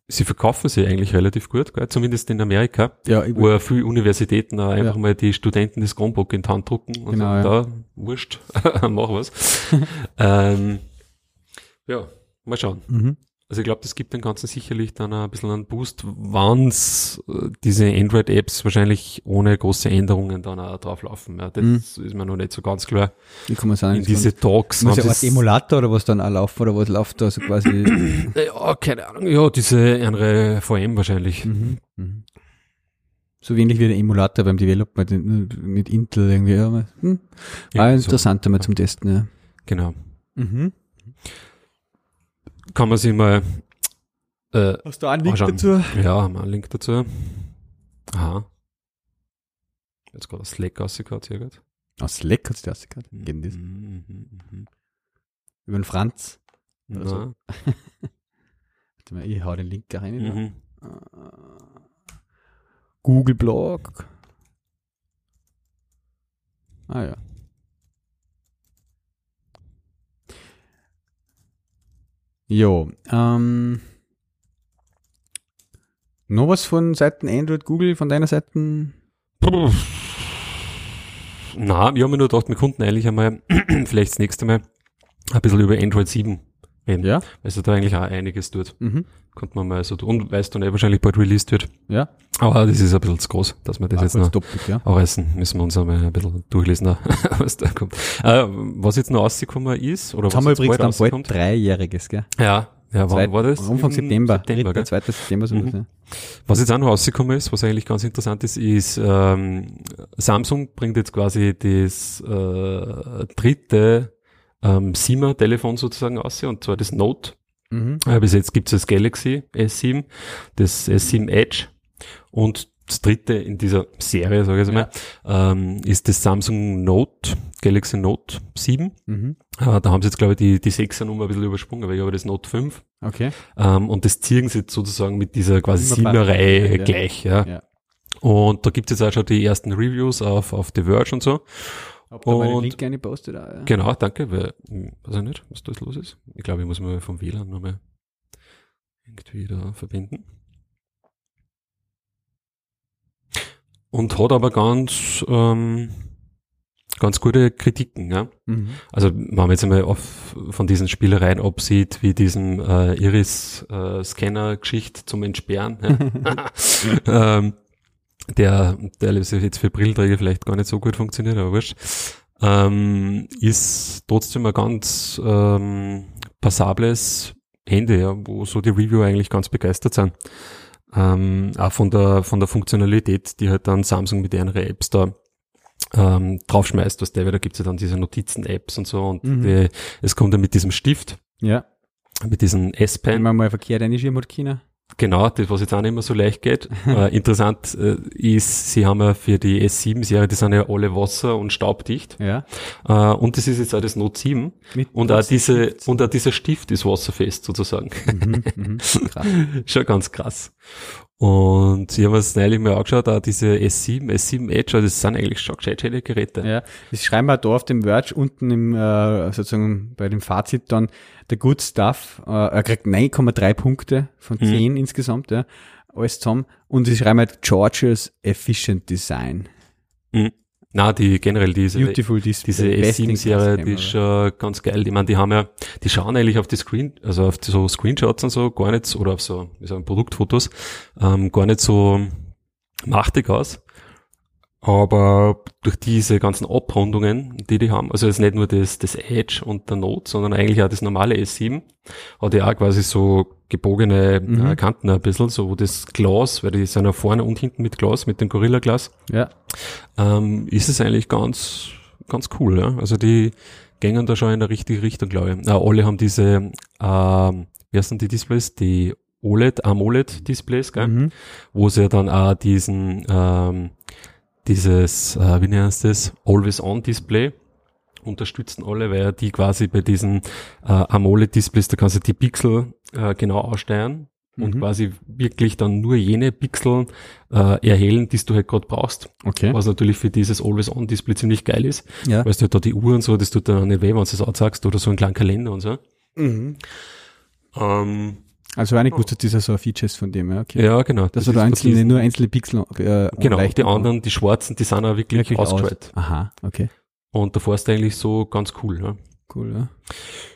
sie verkaufen sie eigentlich relativ gut, gell? zumindest in Amerika, Ja, wo ja viele Universitäten auch einfach Ja. mal die Studenten das Chromebook in die Hand drucken und Genau, sagen, da, wurscht, mach was. ähm, ja, mal schauen. mhm. Also ich glaube, das gibt dem Ganzen sicherlich dann ein bisschen einen Boost, wann's äh, diese Android-Apps wahrscheinlich ohne große Änderungen dann auch drauf laufen. Ja, das Mhm. ist mir noch nicht so ganz klar. Wie kann man sagen? In diese Talks muss ja sie's- Emulator oder was dann auch laufen oder was läuft da so quasi? Ja, keine Ahnung. Ja, diese andere VM wahrscheinlich. mhm. Mhm. So wenig wie der Emulator beim Development mit, Intel irgendwie. Ja, hm. Ja, War so. interessant einmal zum Testen, ja. Genau. Mhm. Kann man sich mal, äh, Hast du einen Link dazu? ja, mal einen Link dazu. Aha. Jetzt gerade das Slack rausgehauen, hier gerade. Aus Slack hat's das gerade. Gehen das? Mhm, mhm, mhm. Über den Franz. Also, Warte mal, ich hau den Link da rein. ne? mhm. Google Blog. Ah ja. Jo, ähm, noch was von Seiten Android, Google, von deiner Seite? Na, ich habe mir nur gedacht, wir konnten eigentlich einmal, vielleicht das nächste Mal, ein bisschen über Android 7 reden. Ja? Es da eigentlich auch einiges tut. Mhm. Konnte man mal so tun, und weißt du nicht, wahrscheinlich bald released wird. Ja? Aber das ist ein bisschen zu groß, dass wir das Ah, jetzt noch doppelt, ja. aufreißen. Müssen wir uns einmal ein bisschen durchlesen, was da kommt. Äh, was jetzt noch rausgekommen ist, oder Jetzt was haben wir jetzt übrigens dann bald dreijähriges, gell? Ja, ja, wann Zweit- war das? Anfang September. September, Dritter, gell? zweiter September sowas, Mhm. ja. Was jetzt auch noch rausgekommen ist, was eigentlich ganz interessant ist, ist, ähm, Samsung bringt jetzt quasi das äh, dritte ähm, SIMA-Telefon sozusagen aus, und zwar das Note. Mhm. Äh, bis jetzt gibt es das Galaxy S7, das S7 Edge und das dritte in dieser Serie, sage ich jetzt mal, ähm, ist das Samsung Note, Galaxy Note 7. Mhm. Äh, da haben sie jetzt, glaube ich, die, die 6er Nummer ein bisschen übersprungen, weil ich habe das Note 5. Okay. Ähm, und das ziehen sie jetzt sozusagen mit dieser quasi Immer 7er-Reihe ja. gleich. Ja. Ja. Und da gibt es jetzt auch schon die ersten Reviews auf, auf The Verge und so. Hab da mal den Link eingepostet. auch, Ja. Genau, danke, weil, weiß ich nicht, was da jetzt los ist. Ich glaube, ich muss mal vom WLAN nochmal irgendwie da verbinden. Und hat aber ganz, ähm, ganz gute Kritiken, ja. Mhm. Also, wenn man jetzt einmal auf, von diesen Spielereien absieht, wie diesem äh, Iris-Scanner-Geschichte zum Entsperren, ja. ähm, der, der jetzt für Brillenträger vielleicht gar nicht so gut funktioniert, aber wurscht, ähm, ist trotzdem ein ganz ähm, passables Handy, ja, wo so die Reviewer eigentlich ganz begeistert sind. Ähm, auch von der, von der Funktionalität, die halt dann Samsung mit ihren Apps da ähm, draufschmeißt, was der, da gibt's ja dann diese Notizen-Apps und so und Mhm. die, es kommt dann mit diesem Stift, Ja. mit diesen Wenn S-Pen. man mal verkehrt reinschirmen hat China. Genau, das, was jetzt auch nicht mehr so leicht geht. äh, interessant äh, ist, sie haben ja für die S7-Serie, die sind ja alle wasser- und staubdicht. Ja. Äh, und das ist jetzt auch das Note 7. Mit Und auch diese, und auch dieser Stift ist wasserfest sozusagen. mhm, mhm. Krass. Schon ganz krass. Und ich habe mir das neulich mal angeschaut, auch diese S7, S7 Edge, das sind eigentlich schon gescheit schöne Geräte. Ja, das schreiben wir da auf dem Verge unten im, äh, sozusagen bei dem Fazit dann, der Good Stuff, äh, er kriegt 9,3 Punkte von Mhm. 10 insgesamt, ja, alles zusammen. Und sie schreiben halt George's Efficient Design. Na, die generell diese, Beautiful Display. diese Best in S7-Serie, class die ist schon ganz geil. Ich meine, die haben ja, die schauen eigentlich auf die Screen, also auf die so Screenshots und so gar nicht, oder auf so, wie sagen, Produktfotos, ähm, gar nicht so machtig aus. Aber durch diese ganzen Abrundungen, die die haben, also jetzt nicht nur das, das Edge und der Note, sondern eigentlich auch das normale S7, hat ja auch quasi so gebogene Mhm. äh, Kanten ein bisschen, so wo das Glas, weil die sind ja vorne und hinten mit Glas, mit dem Gorilla Glas Ja, ähm, ist es eigentlich ganz, ganz cool. Ja? Also die gängen da schon in der richtige Richtung, glaube ich. Äh, alle haben diese, ähm, wie heißen die Displays? Die OLED, AMOLED-Displays, gell? mhm. wo sie ja dann auch diesen, ähm, dieses, äh, wie nennt das, Always-On-Display unterstützen alle, weil die quasi bei diesen äh, AMOLED-Displays, da kannst du die Pixel äh, genau aussteuern und Mhm. quasi wirklich dann nur jene Pixel äh, erhellen, die du halt gerade brauchst. Okay. Was natürlich für dieses Always-On-Display ziemlich geil ist. Ja. Weißt du, da die Uhr und so, das tut dann nicht weh, wenn du es anzeigst oder so einen kleinen Kalender und so. Mhm. Ähm, Also gewusst, dass das ja so ein Feature ist von dem, ja, okay. ja, genau. Das du da ist einzelne, nur einzelne Pixel äh, Genau, die anderen, die schwarzen, die sind auch wirklich, wirklich aus. ausgestrahlt. Aha, okay. Und da fährst du eigentlich so ganz cool, ja. Cool, ja.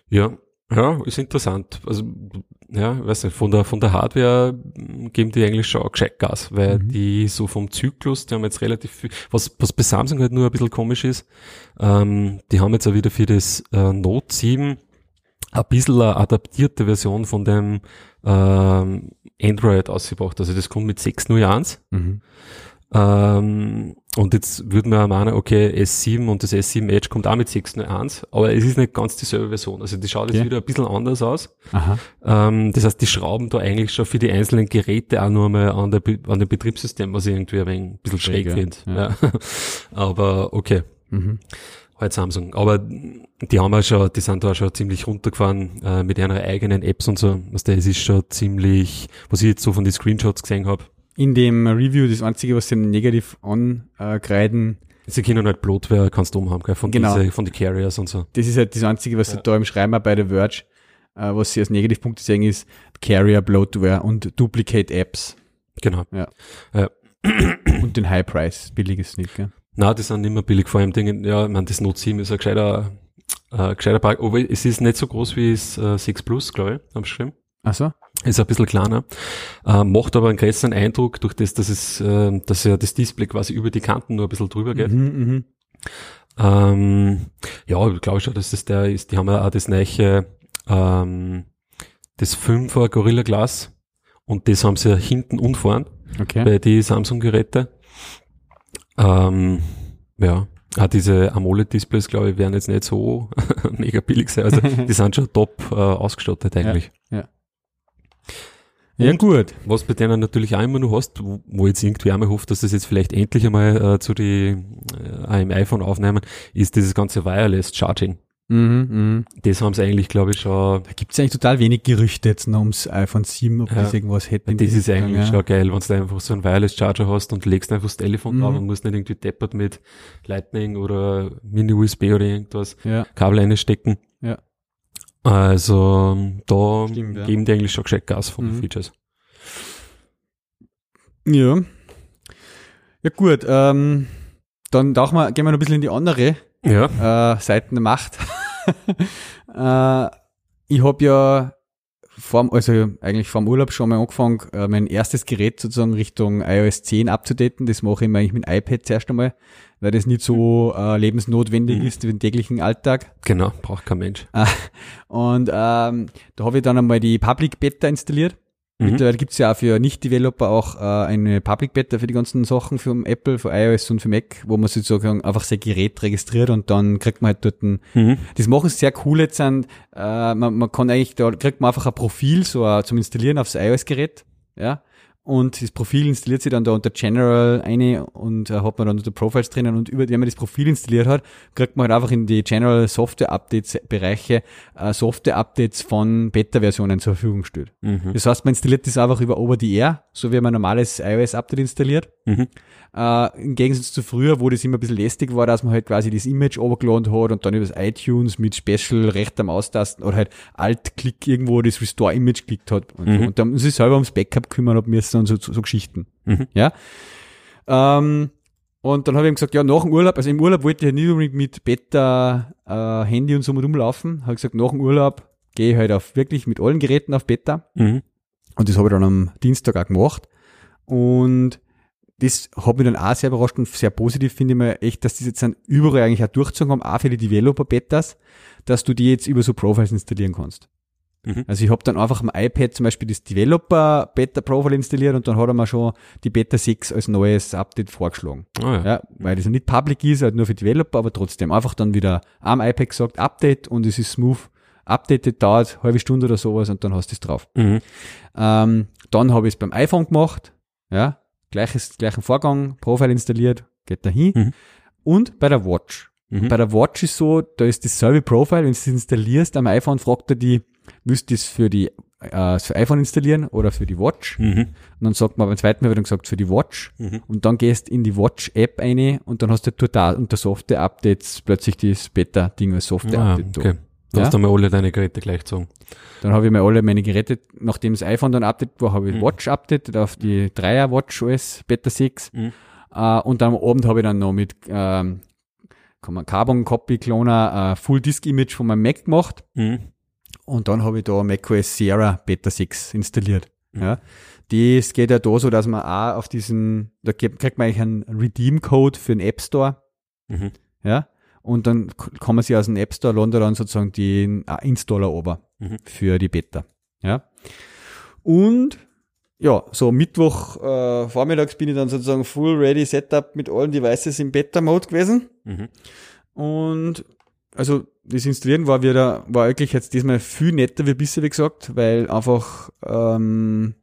Ja, ja, ist interessant. Also, ja, weiß nicht, von der, von der Hardware mm, geben die eigentlich schon auch gescheit Gas, weil Mhm. die so vom Zyklus, die haben jetzt relativ viel, was, was bei Samsung halt nur ein bisschen komisch ist, ähm, die haben jetzt auch wieder für das äh, Note 7 ein bisschen eine adaptierte Version von dem ähm, Android ausgebracht. Also das kommt mit 6.01. Mhm. Ähm, und jetzt würde man auch meinen, okay, S7 und das S7 Edge kommt auch mit 6.01, aber es ist nicht ganz dieselbe Version. Also die schaut jetzt Okay. wieder ein bisschen anders aus. Ähm, das heißt, die schrauben da eigentlich schon für die einzelnen Geräte auch nur mal an, der, an dem Betriebssystem, was ich irgendwie ein, wenig, ein bisschen Schräg, schräg ja. finde. Ja. Ja. aber okay, Mhm. Halt Samsung. Aber die haben ja schon, die sind da schon ziemlich runtergefahren äh, mit ihren eigenen Apps und so. Was das ist schon ziemlich, was ich jetzt so von den Screenshots gesehen habe. In dem Review, das einzige, was sie negativ ankreiden, Sie können halt Bloatware kannst du umhaben, gell, von Genau. diese, von die Carriers und so. das ist halt das einzige, was sie Ja. da im Schreiben auch bei der Verge, äh, was sie als Negativpunkte sehen, ist Carrier, Bloatware und Duplicate Apps Genau. und den High Price, billiges nicht, gell? Na, die sind nicht mehr billig, vor allem Dingen, ja, ich meine, das Note 7 ist ein gescheiter, äh, gescheiter Park, aber es ist nicht so groß wie das äh, 6 Plus, glaube ich, haben sie geschrieben. Ach so? Ist ein bisschen kleiner, äh, macht aber einen größeren Eindruck durch das, dass es, äh, dass ja das Display quasi über die Kanten nur ein bisschen drüber geht. Mhm, mhm. Ähm, ja, ich glaube schon, dass das der ist. Die haben ja auch das neue, ähm, das 5er Gorilla Glas und das haben sie ja hinten und vorn Okay. bei die Samsung-Geräte. Ähm, ja, auch diese AMOLED-Displays, glaube ich, werden jetzt nicht so mega billig sein. Also die sind schon top äh, ausgestattet eigentlich. Ja, Und- gut. Was bei denen natürlich auch immer noch hast, wo, wo jetzt irgendwie einmal hofft, dass das jetzt vielleicht endlich einmal äh, zu die äh, im iPhone aufnehmen, ist dieses ganze Wireless Charging. Mhm, mhm. Das haben sie eigentlich, glaube ich, schon. Da gibt's eigentlich total wenig Gerüchte jetzt noch ums iPhone 7, ob Ja. das irgendwas hätte. Das ist eigentlich Richtung, schon geil, wenn du einfach so einen Wireless Charger hast und legst einfach das Telefon Mhm. drauf und musst nicht irgendwie deppert mit Lightning oder Mini-USB oder irgendwas Ja. Kabel einstecken. Ja. Also da Stimmt, ja. geben die eigentlich schon gescheit Gas von den Mhm. Features. Ja. Ja gut, ähm, dann tauchen wir, gehen wir noch ein bisschen in die andere Ja. äh, Seiten der Macht. äh, ich habe ja vorm, also eigentlich vorm Urlaub schon mal angefangen, äh, mein erstes Gerät sozusagen Richtung iOS 10 abzudaten. Das mache ich mir eigentlich mit dem iPad zuerst einmal, weil das nicht so äh, lebensnotwendig Mhm. ist für den täglichen Alltag. Genau, braucht kein Mensch. Und ähm, da habe ich dann einmal die Public Beta installiert. Mhm. Mittlerweile gibt's ja auch für Nicht-Developer auch äh, eine Public Beta für die ganzen Sachen für Apple, für iOS und für Mac, wo man sozusagen einfach sein Gerät registriert und dann kriegt man halt dort ein, mhm. das machen sehr cool jetzt an, äh, man, man kann eigentlich, da kriegt man einfach ein Profil so uh, zum Installieren aufs iOS-Gerät, ja, und das Profil installiert sich dann da unter General eine und äh, hat man dann unter Profiles drinnen und über, wenn man das Profil installiert hat, kriegt man halt einfach in die General Software Updates Bereiche äh, Software Updates von Beta-Versionen zur Verfügung gestellt. Mhm. Das heißt, man installiert das einfach über Over the Air, so wie man ein normales iOS Update installiert. Mhm. Äh, Im Gegensatz zu früher, wo das immer ein bisschen lästig war, dass man halt quasi das Image overgeladen hat und dann über das iTunes mit Special recht am Austasten oder halt Alt-Klick irgendwo das Restore-Image geklickt hat. Und, mhm. so. und dann muss ich selber ums Backup kümmern hab und so, so, so Geschichten. Mhm. Ja. Ähm, und dann habe ich ihm gesagt, ja, nach dem Urlaub, also im Urlaub wollte ich ja nicht unbedingt mit Beta, äh, Handy und so mit rumlaufen. Habe gesagt, nach dem Urlaub gehe ich halt auf wirklich mit allen Geräten auf Beta. Mhm. Und das habe ich dann am Dienstag auch gemacht. Und das hat mich dann auch sehr überrascht und sehr positiv finde ich mir echt, dass die jetzt dann überall eigentlich auch durchgezogen haben, auch für die Developer-Betas, dass du die jetzt über so Profiles installieren kannst. Mhm. Also ich habe dann einfach am iPad zum Beispiel das Developer Beta Profile installiert und dann hat er mir schon die Beta 6 als neues Update vorgeschlagen. Oh ja. ja. weil das nicht public ist, halt nur für Developer, aber trotzdem einfach dann wieder am iPad gesagt, Update und es ist smooth. Updated dauert eine halbe Stunde oder sowas und dann hast du es drauf. Mhm. Ähm, dann habe ich es beim iPhone gemacht, ja, gleiches, gleichen Vorgang, Profile installiert, geht dahin. Mhm. Und bei der Watch. Mhm. Bei der Watch ist so, da ist dasselbe Profile, wenn du es installierst am iPhone, fragt er die, willst du das für die äh, für iPhone installieren oder für die Watch. Mhm. Und dann sagt man beim zweiten Mal wieder gesagt für die Watch. Mhm. Und dann gehst in die Watch-App eine und dann hast du total unter Software-Updates plötzlich das Beta-Ding als Software-Update. Ah, okay. Du ja? hast einmal alle deine Geräte gleich gezogen. Dann habe ich mir alle meine Geräte, nachdem das iPhone dann updated war, habe ich mhm. Watch updated auf die 3er Watch OS Beta 6. Mhm. Uh, und dann am Abend habe ich dann noch mit ähm, Carbon Copy Cloner uh, Full Disk Image von meinem Mac gemacht. Mhm. Und dann habe ich da macOS Sierra Beta 6 installiert. Mhm. Ja. Das geht ja da so, dass man auch auf diesen, da kriegt man eigentlich einen Redeem Code für den App Store. Mhm. Ja und dann kann man sich aus dem App Store laden dann sozusagen den Installer ober mhm. für die Beta. Ja. Und ja, so Mittwoch äh, vormittags bin ich dann sozusagen full ready Setup mit allen Devices im Beta-Mode gewesen. Mhm. Und also das Installieren war wieder, war wirklich jetzt diesmal viel netter wie bisher, wie gesagt, weil einfach ähm,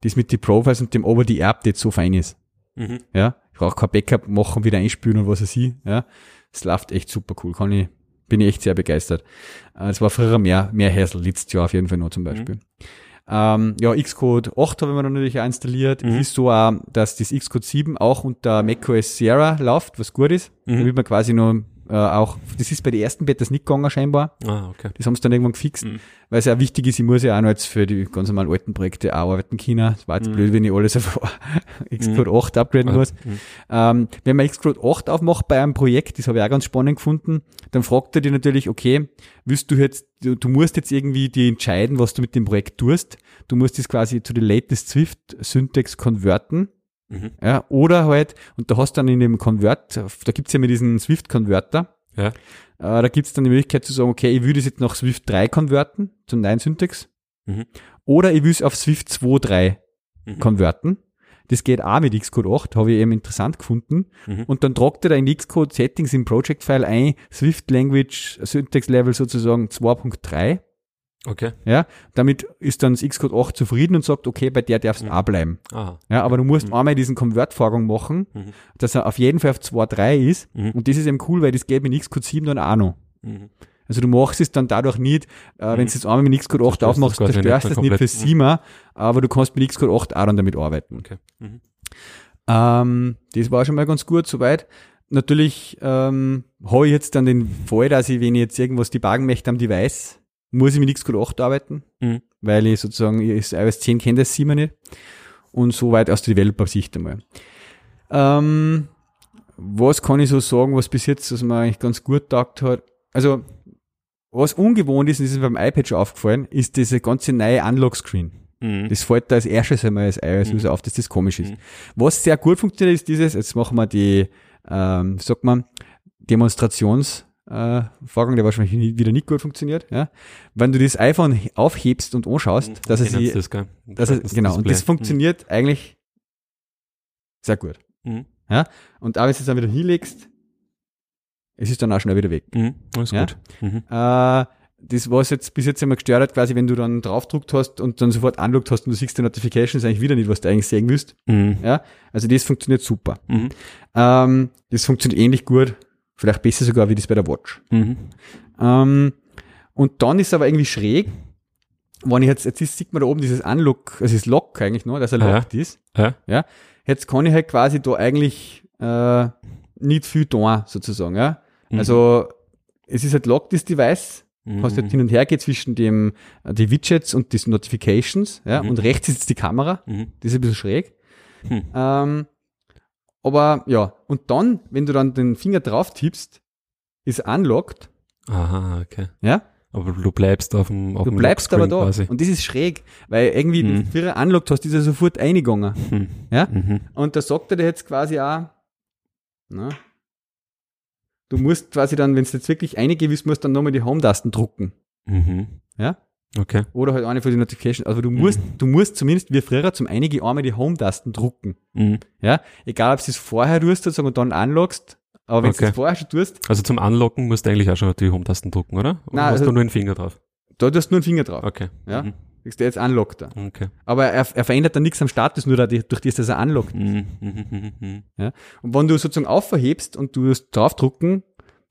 das mit den Profiles und dem Over-the-Update so fein ist. Mhm. Ja, ich brauche kein Backup machen, wieder einspülen und was weiß ich. Ja, es läuft echt super cool. Kann ich, bin ich echt sehr begeistert. Äh, es war früher mehr, mehr Hassel, letztes Jahr auf jeden Fall noch zum Beispiel. Mhm. Ähm, ja, Xcode 8 habe ich mir dann natürlich auch installiert. Mhm. ist so auch, dass das Xcode 7 auch unter macOS Sierra läuft, was gut ist. Mhm. Damit man quasi nur äh, auch, das ist bei den ersten Betas nicht gegangen scheinbar. Ah, okay. Das haben sie dann irgendwann gefixt, mhm. weil es ja wichtig ist, ich muss ja auch noch jetzt für die ganz normalen alten Projekte auch arbeiten können. Es war jetzt mhm. blöd, wenn ich alles auf Xcode mhm. 8 upgraden muss. Mhm. Ähm, wenn man Xcode 8 aufmacht bei einem Projekt, das habe ich auch ganz spannend gefunden, dann fragt er dir natürlich, okay, willst du jetzt, du, du musst jetzt irgendwie die entscheiden, was du mit dem Projekt tust. Du musst das quasi zu der latest Swift Syntax konverten Mhm. Ja, oder halt, und da hast du dann in dem Convert, da gibt's ja mit diesen Swift-Converter, ja. Äh, da gibt's dann die Möglichkeit zu sagen, okay, ich würde es jetzt nach Swift 3 konverten, zum neuen Syntax, mhm. oder ich will es auf Swift 2.3 mhm. konverten. Das geht auch mit Xcode 8, habe ich eben interessant gefunden. Mhm. Und dann tragt er da in Xcode Settings im Project File ein, Swift Language Syntax Level sozusagen 2.3 Okay. Ja, damit ist dann das Xcode 8 zufrieden und sagt, okay, bei der darfst du mhm. auch bleiben. Aha. Ja, aber du musst mhm. einmal diesen Convert-Vorgang machen, mhm. dass er auf jeden Fall auf 2.3 ist. Mhm. Und das ist eben cool, weil das geht mit Xcode 7 dann auch noch. Mhm. Also du machst es dann dadurch nicht, äh, wenn du jetzt einmal mit Xcode 8 aufmachst, zerstörst du es nicht für 7 aber du kannst mit Xcode 8 auch dann damit arbeiten. Okay. Ähm, das war schon mal ganz gut soweit. Natürlich ähm, habe ich jetzt dann den Fall, dass ich, wenn ich jetzt irgendwas debuggen möchte am Device, muss ich mit Xcode 8 arbeiten, mhm. weil ich sozusagen, ich iOS 10 kenne das 7 nicht. Und so weit aus der Developer-Sicht einmal. Ähm, was kann ich so sagen, was bis jetzt, was mir eigentlich ganz gut taugt hat? Also, was ungewohnt ist, und das ist mir beim iPad schon aufgefallen, ist diese ganze neue Unlock-Screen. Mhm. Das fällt da als erstes einmal als iOS-User mhm. auf, dass das komisch ist. Mhm. Was sehr gut funktioniert, ist dieses, jetzt machen wir die, ähm, sagt man, Demonstrations- äh, Vorgang, der wahrscheinlich nie, wieder nicht gut funktioniert. Ja? Wenn du das iPhone aufhebst und anschaust, Mhm. dass sie, Sie das, gell? dass er, Das genau, und das funktioniert eigentlich sehr gut. Mhm. Und auch wenn du es dann wieder hinlegst, es ist dann auch schnell wieder weg. Mhm. Mhm. Alles Ja? gut. Mhm. Äh, das, was jetzt bis jetzt immer gestört hat, quasi, wenn du dann draufdruckt hast und dann sofort anlockt hast und du siehst die Notifications eigentlich wieder nicht, was du eigentlich sehen willst. Mhm. Ja, also das funktioniert super. Mhm. Ähm, das funktioniert ähnlich gut, vielleicht besser sogar wie das bei der Watch. Mhm. Ähm, und dann ist aber irgendwie schräg, wenn ich jetzt, jetzt sieht man da oben dieses Unlock, also das Lock eigentlich noch, dass er Ja. locked ist. Ja. Jetzt kann ich halt quasi da eigentlich äh, nicht viel tun, sozusagen. Ja? Mhm. Also es ist halt locked, das Device, Mhm. kannst halt hin und her gehen zwischen dem, äh, die Widgets und die Notifications, ja, Mhm. und rechts ist jetzt die Kamera, Mhm. das ist ein bisschen schräg. Hm. Ähm, aber ja, und dann, wenn du dann den Finger drauf tippst, ist unlocked, Aha, okay. ja, Aber du bleibst auf dem auf du dem bleibst aber da. Lockscreen Und das ist schräg, weil irgendwie, wenn Mhm. du früher unlocked hast, ist er sofort eingegangen. Quasi. Mhm. Ja? Mhm. Und da sagt er dir jetzt quasi auch, na, du musst quasi dann, wenn du jetzt wirklich einige willst, musst du dann nochmal die Home-Tasten drucken. Mhm. Ja? Okay. Oder halt eine von den Notifications. Also du musst, du musst zumindest wie früher zum einige einmal die Home-Tasten drucken. Mhm. Ja? Egal, ob du es vorher tust sozusagen und dann unlockst, aber wenn du Okay. es vorher schon tust, Also zum Anlocken musst du eigentlich auch schon die Home-Tasten drücken, oder? Oder Nein, hast also- du nur den Finger drauf? da tust du nur einen Finger drauf. Okay. Ja? Mhm. Kriegst du jetzt unlockt da. Okay. Aber er, er verändert dann nichts am Status, nur dadurch, durch das, dass er unlockt. Mhm. Mhm. Mhm. Mhm. Und wenn du sozusagen aufverhebst und du es draufdrucken,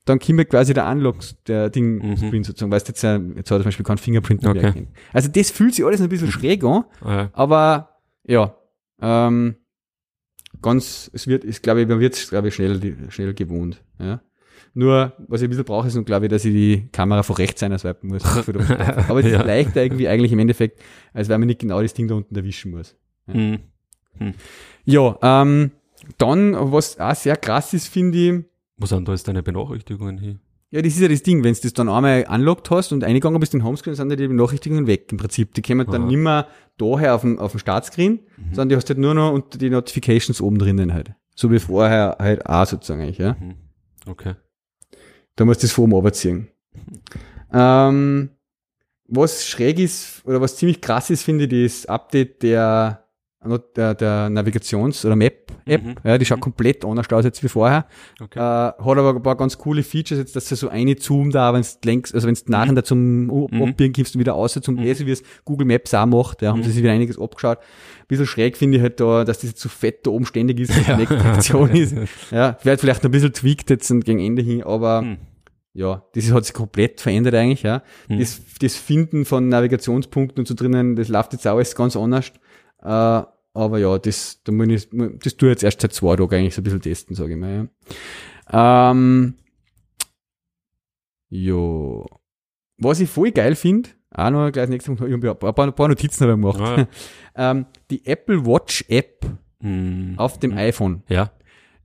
dann kommt quasi der Unlock, der Ding, Mhm. Sozusagen, weißt du, jetzt, äh, jetzt hat er zum Beispiel kein Fingerprint mehr Okay. Also das fühlt sich alles ein bisschen schräg an, Ah, ja. aber ja, ähm, ganz, es wird, ich glaube, man wird es, glaube ich, schnell, schnell gewohnt, ja. Nur, was ich ein bisschen brauche, ist, nun, glaube ich, dass ich die Kamera von rechts einer swipen muss. Aber es Ja. ist leichter irgendwie eigentlich im Endeffekt, als wenn man nicht genau das Ding da unten erwischen muss. Mhm. Ja, ähm, dann, was auch sehr krass ist, finde ich, Wo sind da jetzt deine Benachrichtigungen hier? ja, das ist ja das Ding, wenn du das dann einmal unlockt hast und eingegangen bist in den Homescreen, sind ja die Benachrichtigungen weg im Prinzip. Die kommen dann Aha. nicht mehr daher auf dem, auf dem Startscreen, sondern die hast halt nur noch unter die Notifications oben drinnen halt. So wie vorher halt auch sozusagen eigentlich, ja. Mhm. Okay. Da musst du das vor oben runterziehen. Ähm, was schräg ist, oder was ziemlich krass ist, finde ich, das Update der, der, der Navigations- oder Map-App. Mhm. Ja, die schaut komplett anders aus jetzt wie vorher. Okay. Äh, hat aber ein paar ganz coole Features, jetzt, dass du so eine Zoom da, wenn du längst, also wenn du nachher da zum Mhm. Abbiegen gibst und wieder außer zum Mhm. Lesen, wie es Google Maps auch macht, ja, haben Mhm. sie sich wieder einiges abgeschaut. Ein bisschen schräg finde ich halt da, dass das jetzt so fett da oben ständig ist, dass die Ja. nächste Aktion ist. Ja, wird vielleicht ein bisschen tweaked jetzt und gegen Ende hin, aber Mhm. ja, das hat sich komplett verändert eigentlich, ja. Mhm. Das, das Finden von Navigationspunkten und so drinnen, das läuft jetzt auch alles ganz anders. Äh, aber ja, das, da muss ich, das tue ich jetzt erst seit zwei Tagen eigentlich so ein bisschen testen, sage ich mal. Ja. Ähm, jo. Was ich voll geil finde, auch noch gleich nächstes Mal, ich hab ja ein paar, ein paar Notizen habe ich gemacht. Ah, ja. ähm, die Apple Watch App Mhm. auf dem iPhone Ja.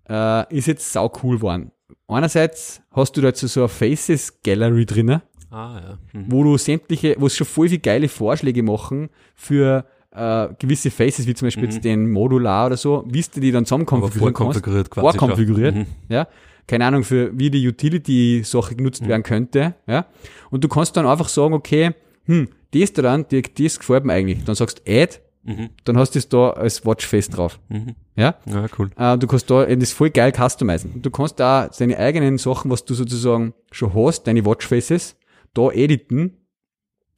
äh, ist jetzt sau cool geworden. Einerseits hast du da jetzt so eine Faces Gallery drinnen, Ah, ja. Mhm. wo du sämtliche, wo es schon voll viele geile Vorschläge machen für äh, gewisse Faces, wie zum Beispiel Mhm. jetzt den Modular oder so, wie du die dann zusammen konfigurieren kannst. vorkonfiguriert quasi. Vorkonfiguriert. Mhm. Ja, keine Ahnung, für wie die Utility-Sache genutzt Mhm. werden könnte. Ja, und du kannst dann einfach sagen, okay, hm, das da dann, die, das gefällt mir eigentlich. Dann sagst Add, Mhm. dann hast du es da als Watchface drauf. Mhm. Ja, Ja, cool. äh, du kannst da das voll geil customizen. Und du kannst da deine eigenen Sachen, was du sozusagen schon hast, deine Watchfaces, da editen.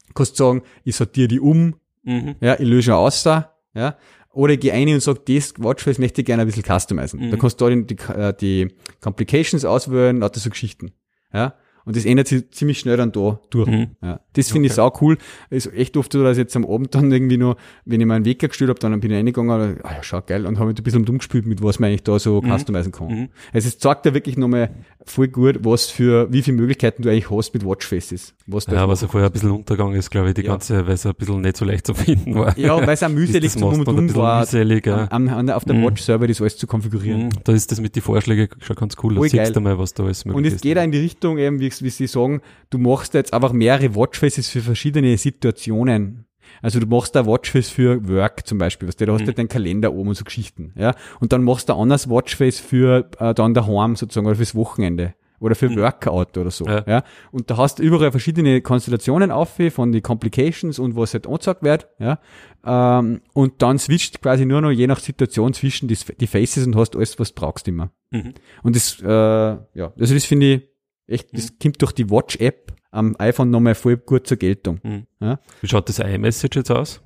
Du kannst sagen, ich sortiere die um, Mhm. ja, ich löse aus da, ja. Oder ich gehe rein und sage, das Watchface möchte ich gerne ein bisschen customizen. Mhm. Da kannst du da die, die, äh, die Complications auswählen, lauter so Geschichten. Ja. Und das ändert sich ziemlich schnell dann da durch. Mhm. Ja. Das finde ich Okay. sau cool. Ist echt oft so, dass ich jetzt am Abend dann irgendwie noch, wenn ich meinen Wecker gestellt habe, dann bin ich reingegangen, ah ja, schau geil, und habe ein bisschen umgespielt, mit was man eigentlich da so Mhm. customizen kann. Mhm. Also es zeigt dir wirklich nochmal voll gut, was für, wie viele Möglichkeiten du eigentlich hast mit Watchfaces. Was Ja, was ja vorher ein bisschen untergegangen ist, glaube ich, die Ja. ganze, weil es ein bisschen nicht so leicht zu finden war. ja, weil es auch mühselig Ist zum Um und Um bisschen war, mühselig, ja. am, am, auf der Mhm. Watch-Server das alles zu konfigurieren. Mhm. Da ist das mit den Vorschlägen schon ganz cool. Da siehst du mal, was da alles möglich Und es ist. geht auch in die Richtung, eben, wie, wie sie sagen, du machst jetzt einfach mehrere Watchfaces für verschiedene Situationen. Also du machst da Watchface für Work zum Beispiel, was du, da hast du Mhm. deinen Kalender oben und so Geschichten, ja. Und dann machst du ein anderes Watchface für äh, dann daheim sozusagen oder fürs Wochenende oder für Workout oder so. Ja. Ja. Und da hast du überall verschiedene Konstellationen auf, von den Complications und was halt angezeigt wird. Ja. Ähm, und dann switcht quasi nur noch je nach Situation zwischen die, die Faces und hast alles, was du brauchst immer. Mhm. Und das, äh, ja, also das finde ich echt, das kommt durch die Watch-App am iPhone nochmal voll gut zur Geltung. Mhm. Ja. Wie schaut das iMessage jetzt aus?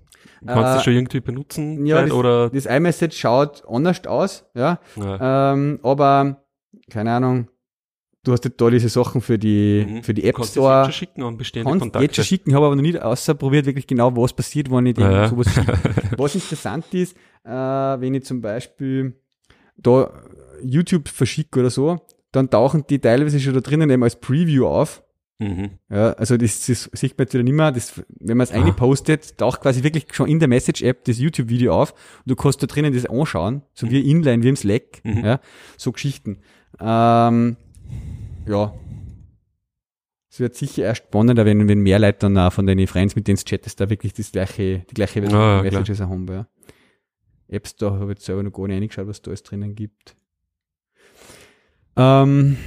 Kannst du Äh, das schon irgendwie benutzen? Ja, das, oder? das iMessage schaut anders aus, ja, Ja. ähm, aber, keine Ahnung, du hast halt da diese Sachen für die, Mhm. für die App kannst Store. jetzt schon schicken an bestehende Kannst Kontakte. jetzt schon schicken, habe aber noch nicht ausprobiert, wirklich genau, was passiert, wenn ich ja. sowas schicke. Was interessant ist, äh, wenn ich zum Beispiel da YouTube verschicke oder so, dann tauchen die teilweise schon da drinnen eben als Preview auf. Mhm. Ja, also das, das sieht man jetzt wieder nicht mehr. Das, wenn man es Ah. eingepostet, taucht quasi wirklich schon in der Message-App das YouTube-Video auf und du kannst da drinnen das anschauen, so wie inline, wie im Slack, Mhm. ja, so Geschichten. Ähm, ja. Es wird sicher erst spannender, wenn, wenn mehr Leute dann auch von deinen Friends, mit denen du chattest, da wirklich das gleiche, die gleiche Version Ah. Messages haben. Ja. App Store habe ich jetzt selber noch gar nicht reingeschaut, was da alles drinnen gibt. Ähm,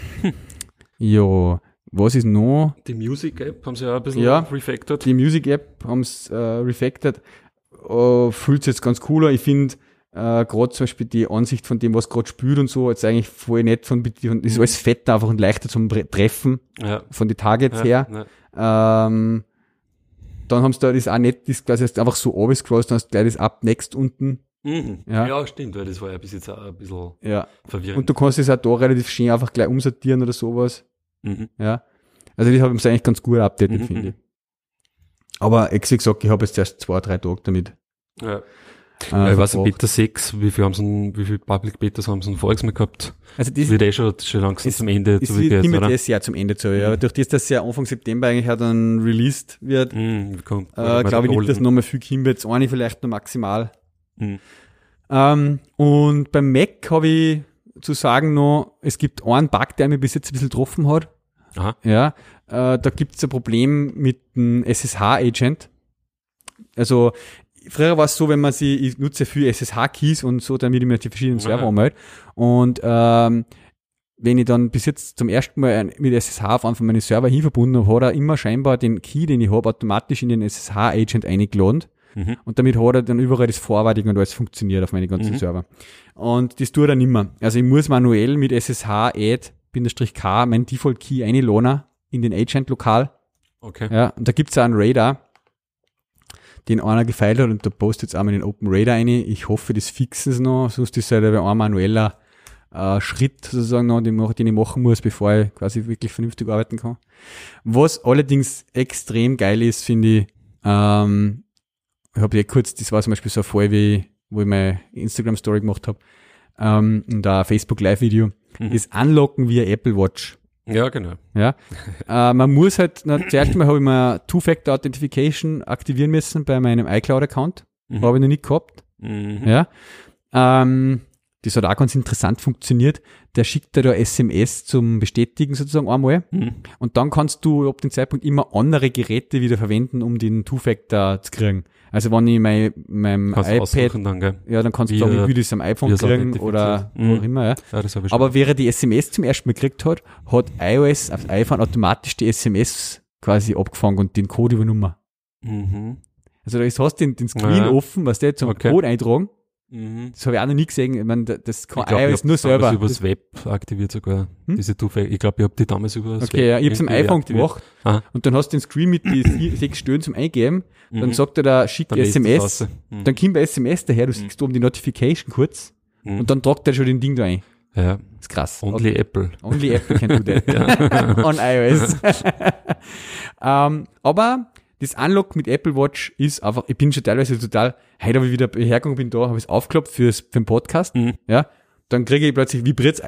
ja, was ist noch? Die Music App haben sie ja ein bisschen Ja. refactored. Die Music App haben es äh, refactored. Äh, Fühlt sich jetzt ganz cooler. Ich finde äh, gerade zum Beispiel die Ansicht von dem, was gerade spielt und so, jetzt eigentlich voll nett von, von ist alles fetter einfach und leichter zum Treffen Ja. von den Targets Ja, her. ja. Ähm, dann haben sie da das auch nett, das quasi einfach so runtergescrollt, dann hast du gleich das Up Next unten. Mhm. Ja. Ja. stimmt, weil das war ja bis jetzt auch ein bisschen Ja. verwirrend. Und du kannst es auch da relativ schön einfach gleich umsortieren oder sowas. mhm. Ja. Also die haben es eigentlich ganz gut updated, Mhm, finde mhm. ich. Aber ex gesagt, ich habe jetzt erst zwei, drei Tage damit. Ja. Äh, ich weiß nicht. Beta 6, wie viel haben sie, wie viel Public Betas haben sie voriges Mal gehabt? also Das das wird eh schon, schon langsam es- zum Ende ist zu geht, immer oder? das Jahr zum Ende zu. Ja. Mhm. Durch das, dass ja Anfang September eigentlich ja dann released wird, Mhm, äh, glaube ich nicht, dass nochmal viel kommt. Jetzt eine vielleicht noch maximal. Mhm. Ähm, und beim Mac habe ich zu sagen noch, es gibt einen Bug, der mich bis jetzt ein bisschen getroffen hat. Aha. Ja, äh, da gibt es ein Problem mit dem SSH-Agent. Also früher war es so, wenn man sie, ich nutze viel SSH-Keys und so, damit ich mir die verschiedenen Server Ja. anmelde. Und ähm, wenn ich dann bis jetzt zum ersten Mal mit SSH auf von meinen Server hin verbunden habe, hat er immer scheinbar den Key, den ich habe, automatisch in den SSH-Agent eingeladen. Mhm. Und damit hat er dann überall das Forwarding und alles funktioniert auf meine ganzen Mhm. Server. Und das tut er nicht mehr. Also ich muss manuell mit SSH add K mein Default Key einladen in den Agent lokal. Okay. Ja, und da gibt's auch einen Radar, den einer gefeilt hat und da postet jetzt einmal den Open Radar rein. Ich hoffe, das fixen sie noch, sonst ist halt ein manueller äh, Schritt sozusagen noch, den, den ich machen muss, bevor ich quasi wirklich vernünftig arbeiten kann. Was allerdings extrem geil ist, finde ich, ähm, ich habe ja kurz, das war zum Beispiel so ein Fall, wie, wo ich meine Instagram-Story gemacht habe, ähm, und ein Facebook Live-Video, Mhm. das Unlocken via Apple Watch. Ja, genau. Ja, äh, man muss halt, na, zuerst mal habe ich mal Two-Factor Authentification aktivieren müssen bei meinem iCloud-Account. Mhm. Habe ich noch nicht gehabt. Mhm. Ja. Ähm, das hat auch ganz interessant funktioniert. Der schickt dir da SMS zum Bestätigen sozusagen einmal. Mhm. Und dann kannst du ab dem Zeitpunkt immer andere Geräte wieder verwenden, um den Two-Factor zu kriegen. Also wenn ich mein, mein Kannst du iPad, dann, gell? ja, dann kannst du wie sagen, er- ich will das am iPhone kriegen oder authentifiziert. wo auch Mhm. immer, ja. Ja, das ich Aber während die SMS zum ersten Mal gekriegt hat, hat iOS auf iPhone automatisch die SMS quasi abgefangen und den Code übernommen. Mhm. Also da ist, hast du den, den Screen Ja. offen, was der zum Okay. Code eintragen. Mhm. Das habe ich auch noch nie gesehen. Ich meine, das kann Ich glaube, iOS ich nur habe damals selber. übers Web aktiviert sogar. Hm? Diese Two Ich glaube, ich habe die damals über das Okay, ja, ich hab's am irgendwie iPhone gemacht Aha. und dann hast du den Screen mit die sechs Stöhnen zum Eingeben, dann Mhm. sagt er da, schick Dann lest das SMS. Mhm. dann kommt bei SMS daher, du siehst oben die Notification kurz Mhm. und dann tragt er schon den Ding da ein. ja, Das ist krass. only Apple. Only Apple can do that. On iOS. ähm, aber das Unlock mit Apple Watch ist einfach, ich bin schon teilweise total, heute habe ich wieder hergegangen, bin da, habe es aufgeklappt fürs, für den Podcast, Mhm. ja, dann kriege ich plötzlich, vibriert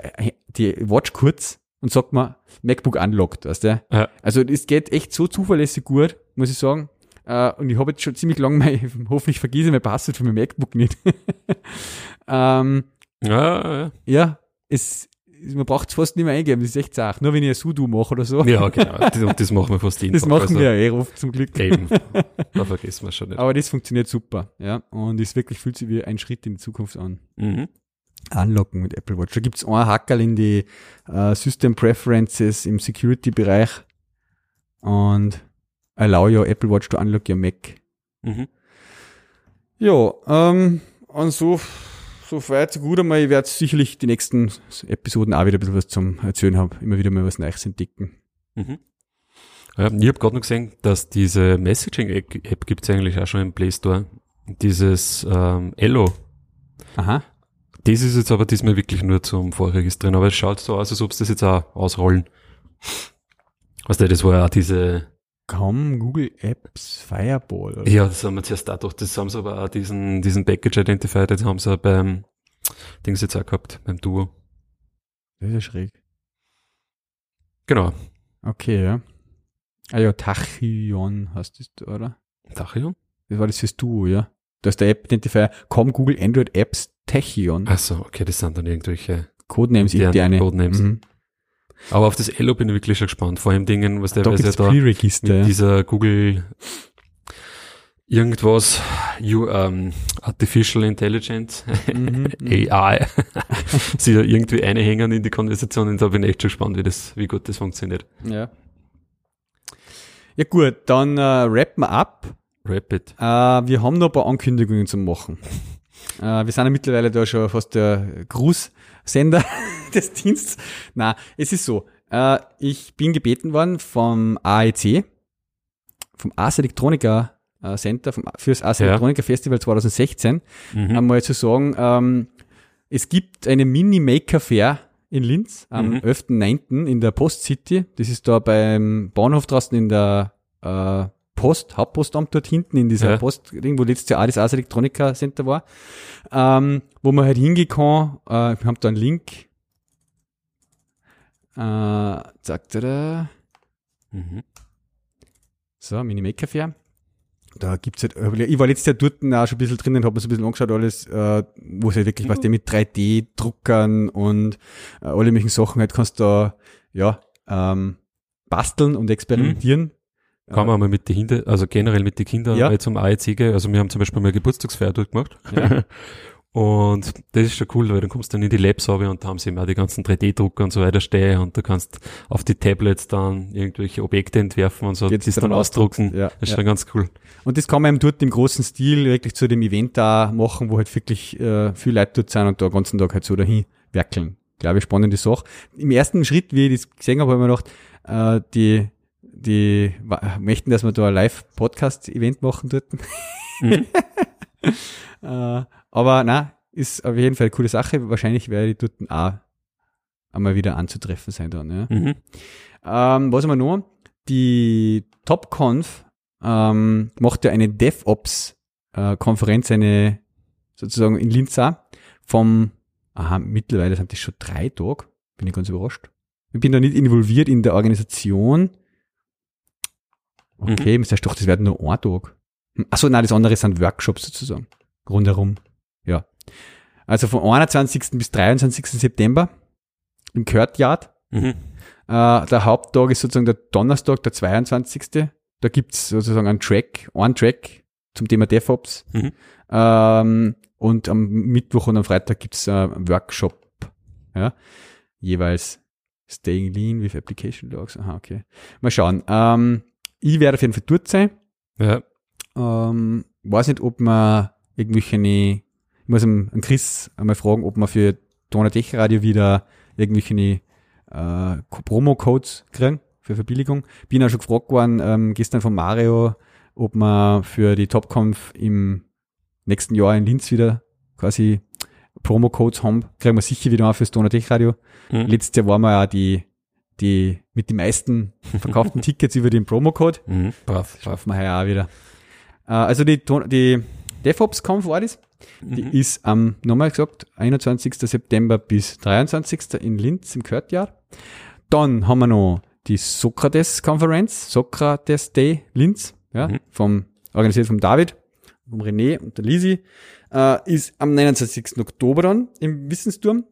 die Watch kurz und sagt mir, MacBook unlocked, weißt du? Ja. Also es geht echt so zuverlässig gut, muss ich sagen. Äh, und ich habe jetzt schon ziemlich lange mein, hoffentlich vergesse ich mein Passwort für mein MacBook nicht. ähm, Ja, ja. ja, es, man braucht es fast nicht mehr eingeben, das ist echt zart. Nur wenn ich ein Sudo mache oder so. ja, genau. Das, das machen wir fast jeden das Tag. machen also, wir ja eh oft zum Glück. Eben. Da vergessen wir schon nicht. Aber das funktioniert super, ja. Und es wirklich fühlt sich wie ein Schritt in die Zukunft an. Mhm. Anlocken mit Apple Watch. Da gibt's einen Hackerl in die äh, System Preferences im Security-Bereich und allow your Apple Watch to unlock your Mac. Mhm. Ja, ähm, und so, so weit, so gut einmal. Ich werde sicherlich die nächsten Episoden auch wieder ein bisschen was zum Erzählen haben. Immer wieder mal was Neues entdecken. Mhm. Ja, ich habe gerade noch gesehen, dass diese Messaging-App gibt's eigentlich auch schon im Play Store. Dieses ähm, Ello. Aha. Das ist jetzt aber diesmal wirklich nur zum Vorregistrieren, aber es schaut so aus, als ob sie das jetzt auch ausrollen. Weißt du, das war ja auch diese, Komm, Google Apps, Fireball. Oder? ja, das haben wir zuerst gedacht, das haben sie aber auch diesen, diesen Package Identifier, das haben sie auch beim Dings jetzt auch gehabt, beim Duo. Das ist ja schräg. Genau. Okay, ja. Ah ja, Tachyon heißt das, oder? Tachyon? Das war das fürs Duo, ja. Da ist der App-Identifier Com Google Android Apps Tachyon. Ach so, okay, das sind dann irgendwelche Codenames, Ja, irgendeine. Codenames. Mhm. Aber auf das Elo bin ich wirklich schon gespannt. Vor allem Dingen, was der Da weiß ja da mit Ja. dieser Google irgendwas, you, ähm, Artificial Intelligence, Mhm, AI, sie da irgendwie einhängen in die Konversationen. Da bin ich echt schon gespannt, wie das, wie gut das funktioniert. Ja. Ja gut, dann äh, rappen wir ab. Rapid. Äh, wir haben noch ein paar Ankündigungen zu machen. Äh, wir sind ja mittlerweile da schon fast der Grußsender des Dienstes. Na, es ist so. Äh, ich bin gebeten worden vom AEC, vom Ars Electronica äh, Center, vom, fürs Ars Ja. Electronica Festival 2016, Mhm. einmal zu sagen, ähm, es gibt eine Mini-Maker Fair in Linz am Mhm. 11.9. in der Post City. Das ist da beim Bahnhof draußen in der äh, Post, Hauptpostamt dort hinten in dieser Ja. Post, wo letztes Jahr auch das Ars Electronica Center war, ähm, wo man halt hingehen kann. Äh, wir haben da einen Link. Äh, zack, tada. Mhm. So, Mini-Maker Fair. Da gibt's halt, ich war letztes Jahr dort auch schon ein bisschen drinnen, habe mir so ein bisschen angeschaut, alles, äh, wo es halt wirklich, was der mit 3D-Druckern und äh, alle möglichen Sachen halt kannst da, ja, ähm, basteln und experimentieren. Kann man mal mit den Kindern, also generell mit den Kindern Ja. mal zum AEC gehen. Also wir haben zum Beispiel mal Geburtstagsfeier dort gemacht. Ja. Und das ist schon cool, weil dann kommst du dann in die Labs runter und da haben sie auch die ganzen 3D-Drucker und so weiter stehen und du kannst auf die Tablets dann irgendwelche Objekte entwerfen und so, Jetzt das ist dann dann ausdrucken. ausdrucken, ja, das ist ja. schon ganz cool. Und das kann man eben dort im großen Stil wirklich zu dem Event da machen, wo halt wirklich äh, viel Leute dort sind und da den ganzen Tag halt so dahin werkeln. Glaube ich, spannende Sache. Im ersten Schritt, wie ich das gesehen habe, habe ich mir gedacht, äh, die, die möchten, dass wir da ein Live-Podcast-Event machen dort. Mhm. äh, aber na, ist auf jeden Fall eine coole Sache. Wahrscheinlich werde ich dort auch einmal wieder anzutreffen sein dann. Ja. Mhm. Ähm, was haben wir noch? Die TopConf ähm, macht ja eine DevOps-Konferenz, eine sozusagen in Linz auch, vom, aha, mittlerweile sind das schon drei Tage, bin ich ganz überrascht. Ich bin da nicht involviert in der Organisation. Okay, mhm. doch, das werden nur ein Tag. Hm, Achso, nein, das andere sind Workshops sozusagen. Rundherum. Ja. Also vom 21. bis 23. September im Courtyard. Mhm. Äh, der Haupttag ist sozusagen der Donnerstag, der 22. Da gibt's sozusagen einen Track, einen Track zum Thema DevOps. Mhm. Ähm, und am Mittwoch und am Freitag gibt's einen Workshop. Ja, jeweils Staying Lean with Application Logs. Aha, okay. Mal schauen. Ähm, ich werde auf jeden Fall dort sein. Ja. Ähm, weiß nicht, ob man irgendwelche, ich muss am Chris einmal fragen, ob man für Donatech Radio wieder irgendwelche äh, Promo-Codes kriegen für Verbilligung. Bin auch schon gefragt worden, ähm, gestern von Mario, ob man für die Topconf im nächsten Jahr in Linz wieder quasi Promo-Codes haben. Kriegen wir sicher wieder mal fürs Donatech Radio. Mhm. Letztes Jahr waren wir ja die, die mit den meisten verkauften Tickets über den Promo-Code. Mhm. Brav. Schaffen wir heuer auch wieder. Äh, also die, die DevOps-Conf war das. Die Mhm. ist am, nochmal gesagt, 21. September bis 23. in Linz im Courtyard. Dann haben wir noch die Sokrates-Konferenz, Sokrates Day Linz, ja, Mhm. vom, organisiert vom David, vom René und der Lisi, äh, ist am 29. Oktober dann im Wissensturm.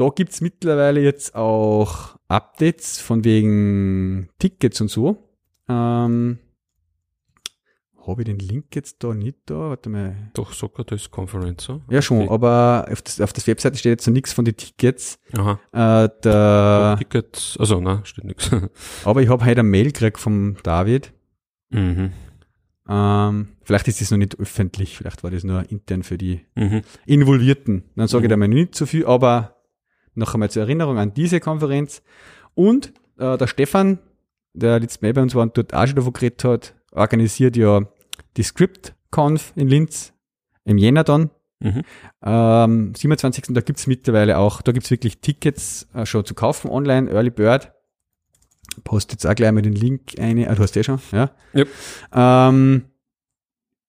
Da gibt's mittlerweile jetzt auch Updates von wegen Tickets und so. Ähm, habe ich den Link jetzt da nicht da? Warte mal. Doch, Socrates Conference, so? Ja, schon, Okay. aber auf, das, auf der Webseite steht jetzt so nichts von den Tickets. Aha. Äh, der, Tickets, also, nein, steht nichts. aber ich habe heute eine Mail gekriegt vom David. mhm. Ähm, vielleicht ist das noch nicht öffentlich, vielleicht war das nur intern für die Mhm. Involvierten. Dann sage ich Mhm. da mal nicht so viel, aber noch einmal zur Erinnerung an diese Konferenz. Und äh, der Stefan, der letztes Mal bei uns war und dort auch schon davon geredet hat, organisiert ja die ScriptConf in Linz im Jänner dann. Mhm. Ähm, 27. Da gibt's mittlerweile auch, da gibt's wirklich Tickets äh, schon zu kaufen online, Early Bird. Post jetzt auch gleich mal den Link eine, ah, du hast eh schon, ja. Yep. Ähm,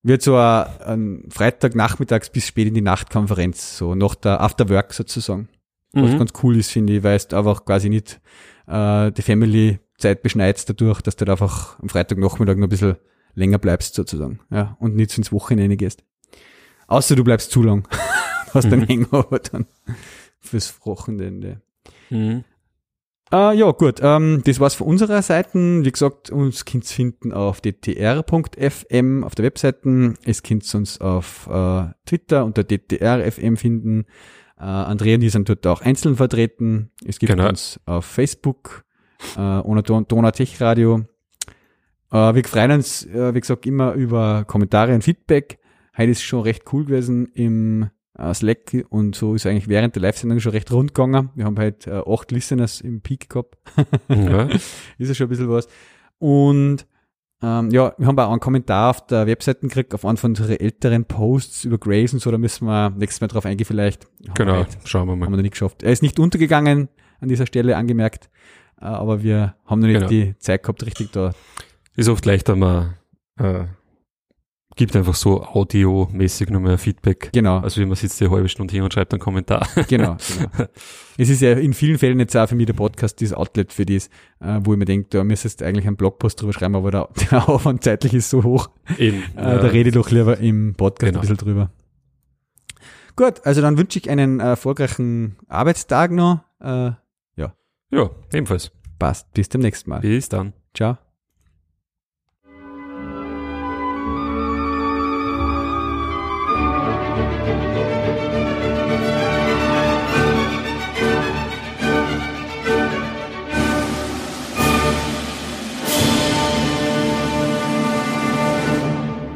wird so ein, ein Freitag nachmittags bis spät in die Nacht Konferenz, so nach der After Work sozusagen. Was Mhm. ganz cool ist, finde ich, weil es einfach quasi nicht äh, die Family Zeit beschneidest dadurch, dass du da einfach am Freitagnachmittag noch ein bisschen länger bleibst sozusagen. Ja, und nicht so ins Wochenende gehst. Außer du bleibst zu lang. hast Mhm. Hangover dann fürs Wochenende. Mhm. Äh, ja, gut. Ähm, das war's von unserer Seite. Wie gesagt, uns könnt's finden auf ddr.fm auf der Webseite. Es könnt's uns auf äh, Twitter unter ddrfm finden. Äh, Andrea und ich sind dort auch einzeln vertreten. Es gibt Genau. uns auf Facebook äh, ohne Don Donau Tech Radio. Äh, wir freuen uns, äh, wie gesagt, immer über Kommentare und Feedback. Heute ist schon recht cool gewesen im äh, Slack und so ist eigentlich während der Live-Sendung schon recht rund gegangen. Wir haben halt äh, acht Listeners im Peak gehabt. Ja. ist ja schon ein bisschen was. Und ähm, ja, wir haben auch einen Kommentar auf der Webseite gekriegt, auf einen von unseren älteren Posts über Grace und so, da müssen wir nächstes Mal drauf eingehen vielleicht. Haben wir Genau, halt- schauen wir Haben wir mal. noch nicht geschafft. Er ist nicht untergegangen an dieser Stelle angemerkt, äh, aber wir haben noch nicht Genau. die Zeit gehabt, richtig da. Ist oft leichter, man äh, gibt einfach so audiomäßig nochmal Feedback. Genau, Also wie man sitzt hier eine halbe Stunde hier und schreibt einen Kommentar. genau, genau. Es ist ja in vielen Fällen jetzt auch für mich der Podcast dieses Outlet für das, äh, wo ich mir denke, da müsstest du eigentlich einen Blogpost drüber schreiben, aber der, der Aufwand zeitlich ist so hoch, Eben. Äh, da rede ich doch lieber im Podcast Genau. ein bisschen drüber. Gut, also dann wünsche ich einen erfolgreichen Arbeitstag noch. Äh, Ja, ebenfalls. passt. Bis zum nächsten Mal. Bis dann. Ciao.